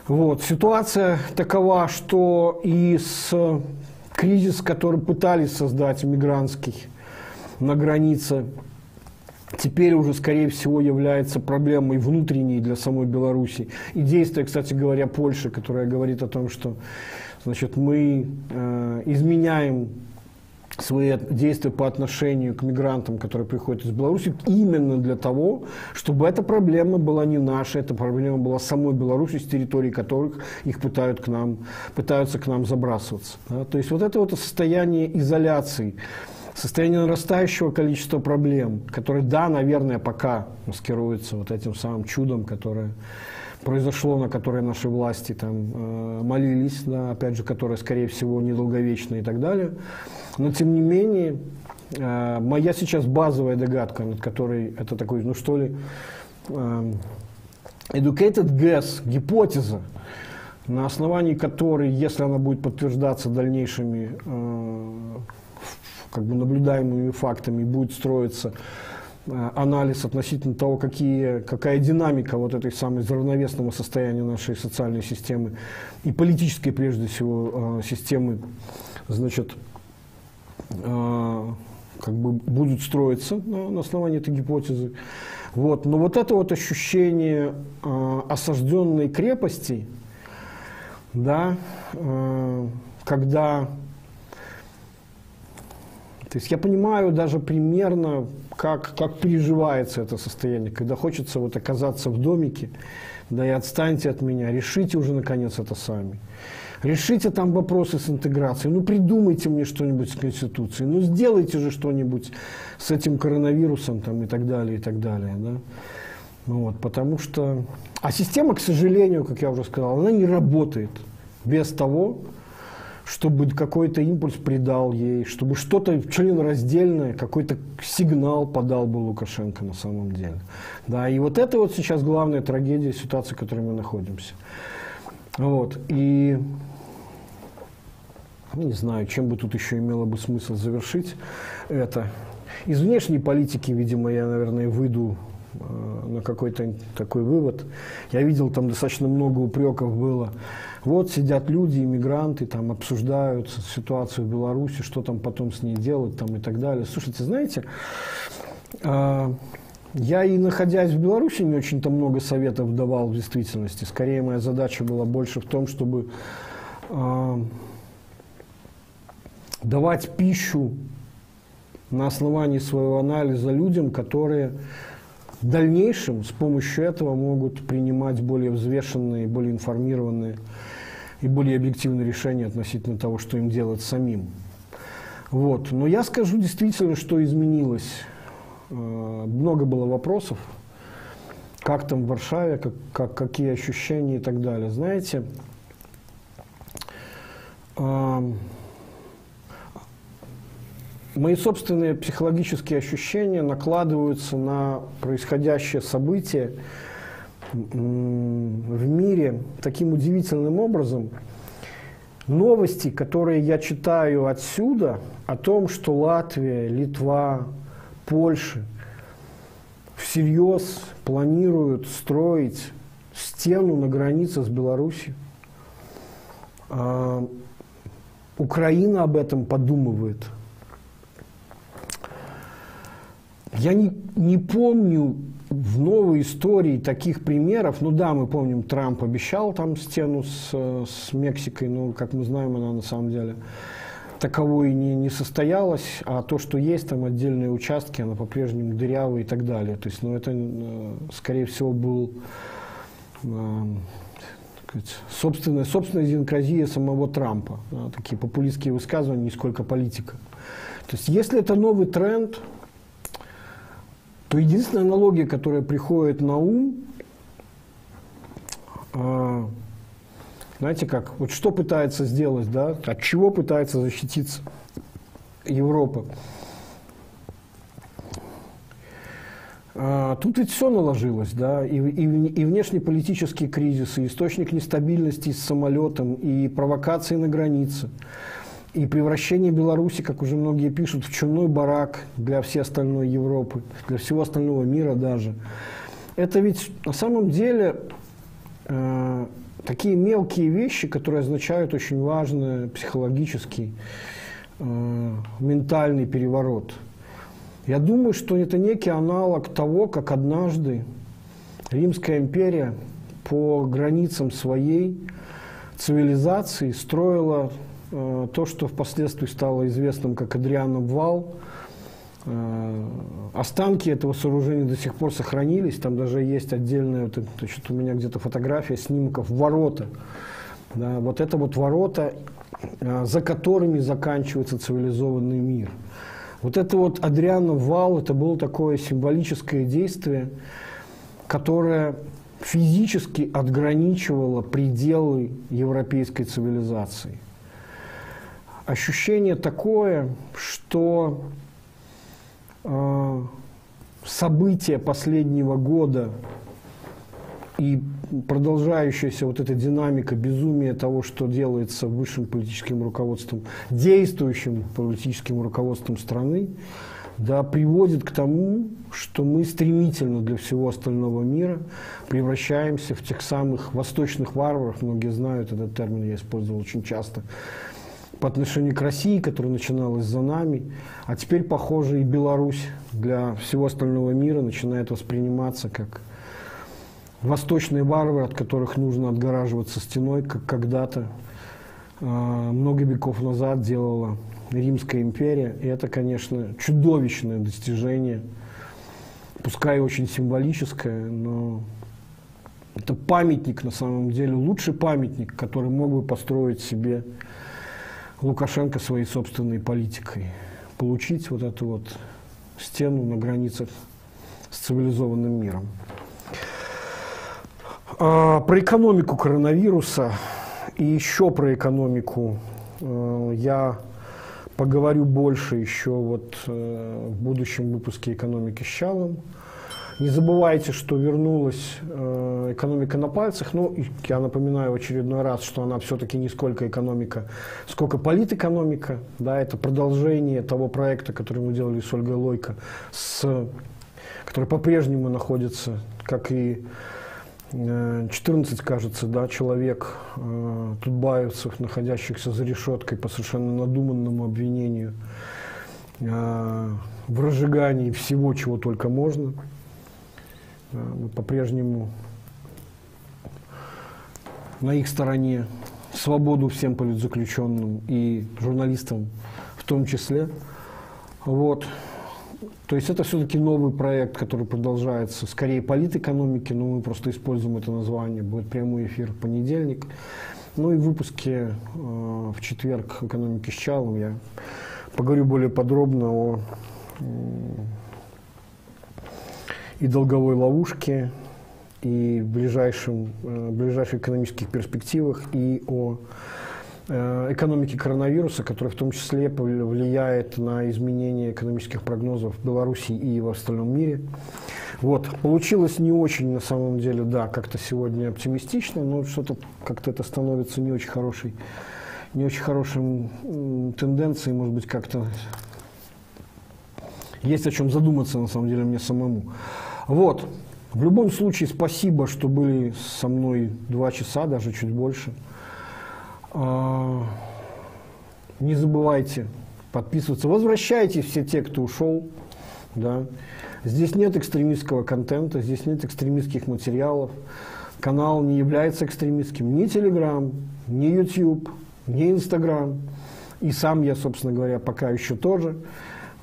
Вот. Ситуация такова, что и с кризис, который пытались создать мигрантский на границе, теперь уже, скорее всего, является проблемой внутренней для самой Беларуси. И действие, кстати говоря, Польши, которая говорит о том, что значит, мы э, изменяем свои действия по отношению к мигрантам, которые приходят из Беларуси, именно для того, чтобы эта проблема была не наша, эта проблема была самой Беларуси, с территории которых их пытают к нам, пытаются к нам забрасываться. Да? То есть вот это вот состояние изоляции, состояние нарастающего количества проблем, которые, да, наверное, пока маскируются вот этим самым чудом, которое произошло, на которое наши власти там э, молились, да, опять же, которое, скорее всего, недолговечно и так далее. Но, тем не менее, э, моя сейчас базовая догадка, над которой это такой, ну что ли, э, educated guess, гипотеза, на основании которой, если она будет подтверждаться дальнейшими как бы наблюдаемыми фактами, будет строиться анализ относительно того, какие, какая динамика вот этой самой равновесного состояния нашей социальной системы и политической, прежде всего, системы, значит, а, как бы будут строиться на, основании этой гипотезы. Вот. Но вот это вот ощущение э, осажденной крепости, да, э, когда... То есть я понимаю даже примерно, как, как переживается это состояние, когда хочется вот оказаться в домике, да и отстаньте от меня, решите уже наконец это сами. Решите там вопросы с интеграцией. Ну, придумайте мне что-нибудь с Конституцией. Ну, сделайте же что-нибудь с этим коронавирусом там, и так далее, и так далее. Да? Ну вот, потому что... А система, к сожалению, как я уже сказал, она не работает без того, чтобы какой-то импульс придал ей, чтобы что-то членораздельное, какой-то сигнал подал бы Лукашенко на самом деле. Да, и вот это вот сейчас главная трагедия ситуации, в которой мы находимся. Вот, и ну, не знаю, чем бы тут еще имело бы смысл завершить это. Из внешней политики, видимо, я, наверное, выйду на какой-то такой вывод. Я видел, там достаточно много упреков было вот сидят люди, иммигранты, там обсуждают ситуацию в Беларуси, что там потом с ней делать там, и так далее. Слушайте, знаете, э, я и находясь в Беларуси не очень-то много советов давал в действительности. Скорее моя задача была больше в том, чтобы э, давать пищу на основании своего анализа людям, которые в дальнейшем с помощью этого могут принимать более взвешенные, более информированные и более объективные решения относительно того, что им делать самим. Вот. Но я скажу действительно, что изменилось. Э, много было вопросов, как там в Варшаве, как, как, какие ощущения и так далее. Знаете, э, мои собственные психологические ощущения накладываются на происходящее событие – в мире таким удивительным образом. Новости, которые я читаю отсюда, о том, что Латвия, Литва, Польша всерьез планируют строить стену на границе с Беларусью. А, Украина об этом подумывает. Я не, не помню в новой истории таких примеров, ну да, мы помним, Трамп обещал там стену с, с Мексикой, но, как мы знаем, она на самом деле таковой не, не состоялась, а то, что есть там отдельные участки, она по-прежнему дырявая и так далее. То есть, ну, это, э, скорее всего, был э, собственная, собственная идиокразия самого Трампа. Да, такие популистские высказывания, не сколько политика. То есть, если это новый тренд, то единственная аналогия, которая приходит на ум, а, знаете как, вот что пытается сделать, да, от чего пытается защититься Европа. А, тут ведь все наложилось, да, и, и, и внешнеполитический кризис, и источник нестабильности с самолетом, и провокации на границе – и превращение Беларуси, как уже многие пишут, в чумной барак для всей остальной Европы, для всего остального мира даже. Это ведь на самом деле э, такие мелкие вещи, которые означают очень важный психологический, э, ментальный переворот. Я думаю, что это некий аналог того, как однажды Римская империя по границам своей цивилизации строила то, что впоследствии стало известным как Адрианов вал, э, Останки этого сооружения до сих пор сохранились. Там даже есть отдельная, вот, значит, у меня где-то фотография снимков ворота. Да, вот это вот ворота, э, за которыми заканчивается цивилизованный мир. Вот это вот Адрианов вал, это было такое символическое действие, которое физически отграничивало пределы европейской цивилизации ощущение такое, что э, события последнего года и продолжающаяся вот эта динамика безумия того, что делается высшим политическим руководством, действующим политическим руководством страны, да, приводит к тому, что мы стремительно для всего остального мира превращаемся в тех самых восточных варваров, многие знают этот термин, я использовал очень часто, по отношению к России, которая начиналась за нами, а теперь, похоже, и Беларусь для всего остального мира начинает восприниматься как восточные варвары, от которых нужно отгораживаться стеной, как когда-то э, много веков назад делала Римская империя. И это, конечно, чудовищное достижение, пускай очень символическое, но это памятник на самом деле, лучший памятник, который мог бы построить себе Лукашенко своей собственной политикой. Получить вот эту вот стену на границах с цивилизованным миром. А, про экономику коронавируса и еще про экономику э, я поговорю больше еще вот э, в будущем выпуске «Экономики с Чалом». Не забывайте, что вернулась э, экономика на пальцах. Ну, я напоминаю в очередной раз, что она все-таки не сколько экономика, сколько политэкономика. Да, это продолжение того проекта, который мы делали с Ольгой Лойко, с, который по-прежнему находится, как и 14, э, кажется, да, человек э, тутбаевцев, находящихся за решеткой по совершенно надуманному обвинению э, в разжигании всего, чего только можно. Э, по-прежнему на их стороне свободу всем политзаключенным и журналистам в том числе. Вот. То есть это все-таки новый проект, который продолжается, скорее политэкономики, но мы просто используем это название. Будет прямой эфир в понедельник. Ну и в выпуске э, в четверг «Экономики с Чалом» я поговорю более подробно о э, и долговой ловушке, и в ближайшем, э, ближайших экономических перспективах, и о Э, экономики коронавируса, который в том числе влияет на изменение экономических прогнозов в Беларуси и в остальном мире. Вот. Получилось не очень, на самом деле, да, как-то сегодня оптимистично, но что-то как-то это становится не очень хорошей, не очень хорошим тенденцией, может быть, как-то есть о чем задуматься, на самом деле, мне самому. Вот. В любом случае, спасибо, что были со мной два часа, даже чуть больше. А, не забывайте подписываться. Возвращайтесь все те, кто ушел. Да. Здесь нет экстремистского контента, здесь нет экстремистских материалов. Канал не является экстремистским. Ни Телеграм, ни YouTube, ни Инстаграм. И сам я, собственно говоря, пока еще тоже.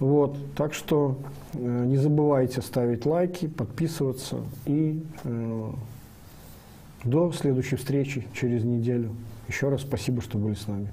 Вот. Так что не забывайте ставить лайки, подписываться. И э, до следующей встречи через неделю. Еще раз спасибо, что были с нами.